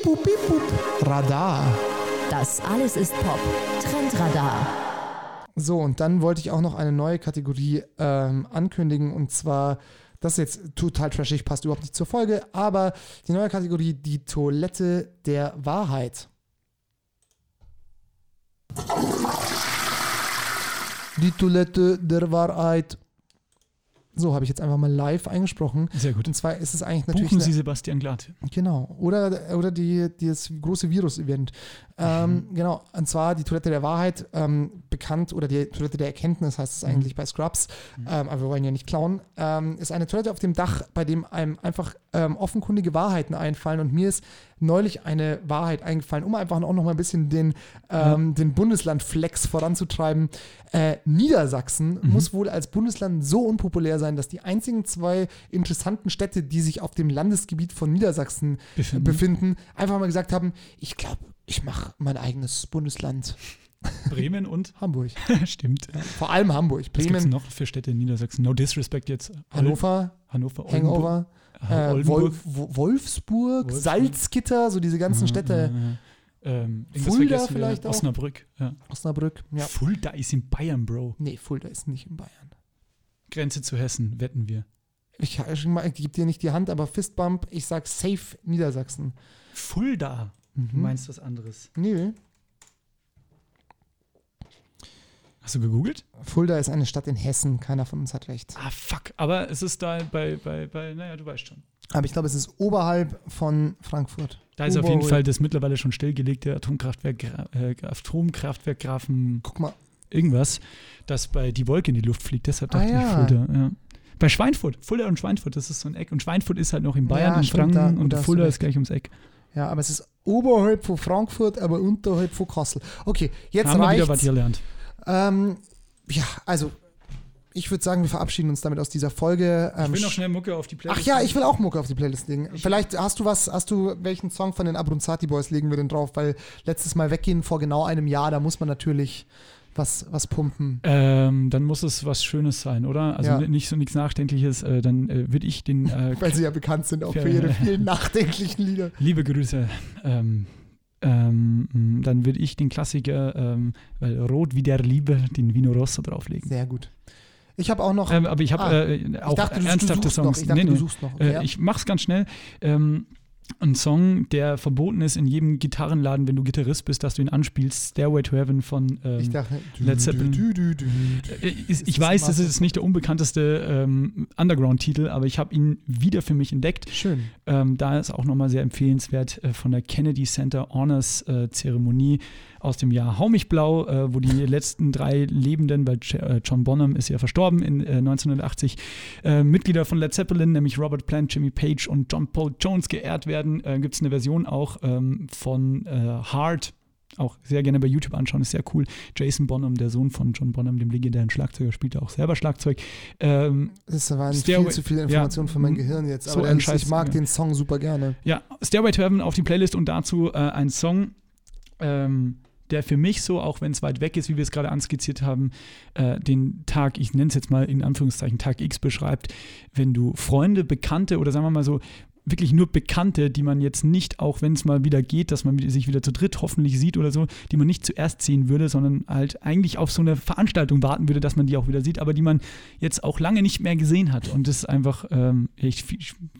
pup, piep, pup. Radar. Das alles ist Pop. Trendradar. So, und dann wollte ich auch noch eine neue Kategorie ähm, ankündigen und zwar, das ist jetzt total trashig, passt überhaupt nicht zur Folge, aber die neue Kategorie, die Toilette der Wahrheit. Die Toilette der Wahrheit. So habe ich jetzt einfach mal live eingesprochen. Sehr gut. Und zwar ist es eigentlich natürlich. Buchen Sie Sebastian Glatt. Genau. Oder, oder die, das große Virus-Event. Ähm, genau. Und zwar die Toilette der Wahrheit, ähm, bekannt, oder die Toilette der Erkenntnis heißt es eigentlich bei Scrubs, ähm, aber wir wollen ja nicht klauen, ähm, ist eine Toilette auf dem Dach, bei dem einem einfach ähm, offenkundige Wahrheiten einfallen. Und mir ist neulich eine Wahrheit eingefallen, um einfach auch noch mal ein bisschen den, ähm, den Bundesland-Flex voranzutreiben. Äh, Niedersachsen muss wohl als Bundesland so unpopulär sein, dass die einzigen zwei interessanten Städte, die sich auf dem Landesgebiet von Niedersachsen Befinden. befinden, einfach mal gesagt haben, ich glaube, ich mache mein eigenes Bundesland. Bremen und? Hamburg. Stimmt. Vor allem Hamburg. Was Bremen, noch für Städte in Niedersachsen? No disrespect jetzt. Hannover, Hannover. Hangover, Ah, äh. Wolf, Wo- Wolfsburg, Wolfsburg. Salzgitter, so diese ganzen Städte. Ja, ja. Ähm, Fulda vielleicht auch? Osnabrück. Ja. Osnabrück. Ja. Fulda ist in Bayern, Bro. Nee, Fulda ist nicht in Bayern. Grenze zu Hessen, wetten wir. Ich, ich, ich gebe dir nicht die Hand, aber Fistbump, ich sag safe Niedersachsen. Fulda. Du Mhm. meinst was anderes. Nee, Hast du gegoogelt? Fulda ist eine Stadt in Hessen. Keiner von uns hat recht. Ah, fuck. Aber es ist da bei, bei, bei naja, du weißt schon. Aber ich glaube, es ist oberhalb von Frankfurt. Da ist auf jeden. Fall das mittlerweile schon stillgelegte Atomkraftwerk, äh, Atomkraftwerk Grafen Guck mal, irgendwas, das bei die Wolke in die Luft fliegt. Deshalb Ah, dachte ja. ich Fulda. Ja. Bei Schweinfurt, Fulda und Schweinfurt, das ist so ein Eck. Und Schweinfurt ist halt noch in Bayern, Ja, in stimmt, Franken da- und Fulda ist gleich ums Eck. ja, aber es ist oberhalb von Frankfurt, aber unterhalb von Kassel. Okay, jetzt Haben wir wieder was reicht's. gelernt. Ähm, ja, also ich würde sagen, wir verabschieden uns damit aus dieser Folge. Ähm, Ich will noch schnell Mucke auf die Ach Playlist. ja, ich will auch Mucke auf die Playlist legen. Vielleicht hast du was, hast du, welchen Song von den Abronzati Boys legen wir denn drauf? Weil letztes Mal weggehen vor genau einem Jahr, da muss man natürlich was, was pumpen. Ähm, dann muss es was Schönes sein, oder? Also Ja. nicht so nichts Nachdenkliches. Äh, dann äh, würde ich den äh, Weil sie ja bekannt sind auch Ja, für ihre vielen nachdenklichen Lieder. Liebe Grüße. Ähm, ähm, dann würde ich den Klassiker, ähm, weil Rot wie der Liebe, den Vino Rosso drauflegen. Sehr gut. Ich habe auch noch. Ähm, aber ich habe Ah, äh, auch ich dachte, du, ernsthafte du Songs. Noch. Ich dachte, Nee, du nee. suchst noch. Äh, Ja. Ich mach's ganz schnell. Ähm, ein Song, der verboten ist in jedem Gitarrenladen, wenn du Gitarrist bist, dass du ihn anspielst. Stairway to Heaven von ähm, ich dachte, Led Zeppelin. Du, du, du, du. Äh, ich das weiß, das ist nicht der unbekannteste ähm, Underground-Titel, aber ich habe ihn wieder für mich entdeckt. Schön. Ähm, da ist auch nochmal sehr empfehlenswert äh, von der Kennedy Center Honors äh, Zeremonie aus dem Jahr Hau mich blau, äh, wo die letzten drei Lebenden, weil äh, John Bonham ist ja verstorben in äh, 1980, äh, Mitglieder von Led Zeppelin, nämlich Robert Plant, Jimmy Page und John Paul Jones geehrt werden. Äh, Gibt es eine Version auch ähm, von Hard, auch sehr gerne bei YouTube anschauen, ist sehr cool. Jason Bonham, der Sohn von John Bonham, dem legendären Schlagzeuger, spielt auch selber Schlagzeug. Ähm, das waren Stairway, viel zu viele Informationen ja, für mein Gehirn jetzt, aber so ehrlich, Scheiß, ich mag ja. den Song super gerne. Ja, Stairway to Heaven auf die Playlist und dazu äh, ein Song, ähm, der für mich so, auch wenn es weit weg ist, wie wir es gerade anskizziert haben, äh, den Tag, ich nenne es jetzt mal in Anführungszeichen Tag X beschreibt, wenn du Freunde, Bekannte oder sagen wir mal so wirklich nur Bekannte, die man jetzt nicht, auch wenn es mal wieder geht, dass man sich wieder zu dritt hoffentlich sieht oder so, die man nicht zuerst sehen würde, sondern halt eigentlich auf so eine Veranstaltung warten würde, dass man die auch wieder sieht, aber die man jetzt auch lange nicht mehr gesehen hat. Und das ist einfach ähm, echt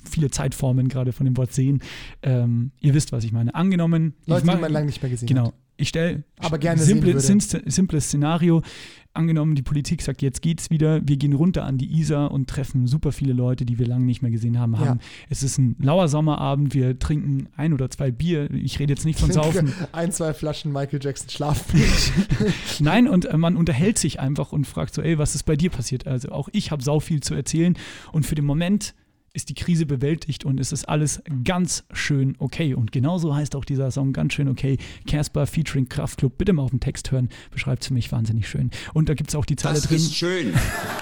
viele Zeitformen gerade von dem Wort sehen. Ähm, ihr wisst, was ich meine. Angenommen. Leute, mag, die man lange nicht mehr gesehen genau, hat. Ich stelle aber gerne simple, simples Szenario. Angenommen, die Politik sagt, jetzt geht's wieder, wir gehen runter an die Isar und treffen super viele Leute, die wir lange nicht mehr gesehen haben. haben. Es ist ein lauer Sommerabend, wir trinken ein oder zwei Bier. Ich rede jetzt nicht von Saufen. Ein, zwei Flaschen Michael Jackson Schlafmilch. Nein, und äh, man unterhält sich einfach und fragt so, ey, was ist bei dir passiert? Also auch ich habe sau viel zu erzählen und für den Moment ist die Krise bewältigt und es ist alles ganz schön okay. Und genauso heißt auch dieser Song ganz schön okay. Casper featuring Kraftklub, bitte mal auf den Text hören, beschreibt es für mich wahnsinnig schön. Und da gibt es auch die Zeile das drin. Das ist schön,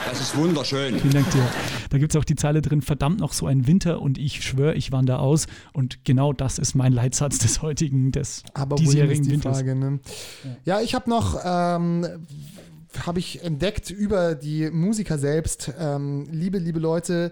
das ist wunderschön. Vielen Dank dir. Da gibt es auch die Zeile drin, verdammt noch so ein Winter und ich schwöre, ich wandere aus. Und genau das ist mein Leitsatz des heutigen, des Aber diesjährigen die Winters. Frage, ne? Ja. ja, ich habe noch. Ähm, habe ich entdeckt über die Musiker selbst. Ähm, liebe, liebe Leute,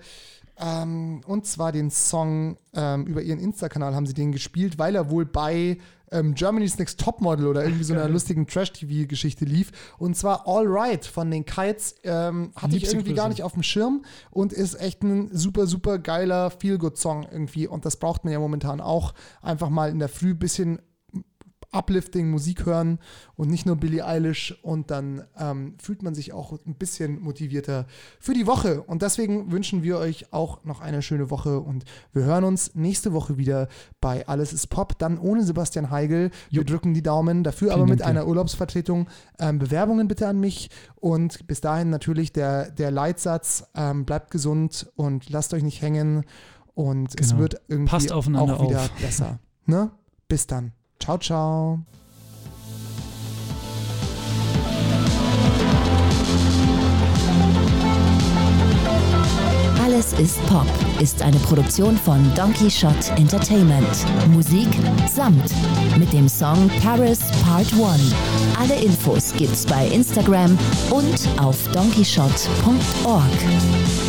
ähm, und zwar den Song ähm, über ihren Insta-Kanal haben sie den gespielt, weil er wohl bei ähm, Germany's Next Topmodel oder irgendwie so einer lustigen Trash-TV-Geschichte lief. Und zwar All Right von den Kites ähm, hatte ich irgendwie gar nicht auf dem Schirm und ist echt ein super, super geiler Feel-Good-Song irgendwie. Und das braucht man ja momentan auch. Einfach mal in der Früh ein bisschen uplifting Musik hören und nicht nur Billie Eilish und dann ähm, fühlt man sich auch ein bisschen motivierter für die Woche und deswegen wünschen wir euch auch noch eine schöne Woche und wir hören uns nächste Woche wieder bei Alles ist Pop, dann ohne Sebastian Heigel. Wir Jupp. drücken die Daumen, dafür Vielen aber mit Dank einer Urlaubsvertretung. Ähm, Bewerbungen bitte an mich und bis dahin natürlich der, der Leitsatz, ähm, bleibt gesund und lasst euch nicht hängen und genau. es wird irgendwie auch wieder auf. besser. Ne? Bis dann. Ciao, ciao. Alles ist Pop ist eine Produktion von Donkey Shot Entertainment. Musik Samt mit dem Song Paris Part 1. Alle Infos gibt's bei Instagram und auf donkeyshot.org.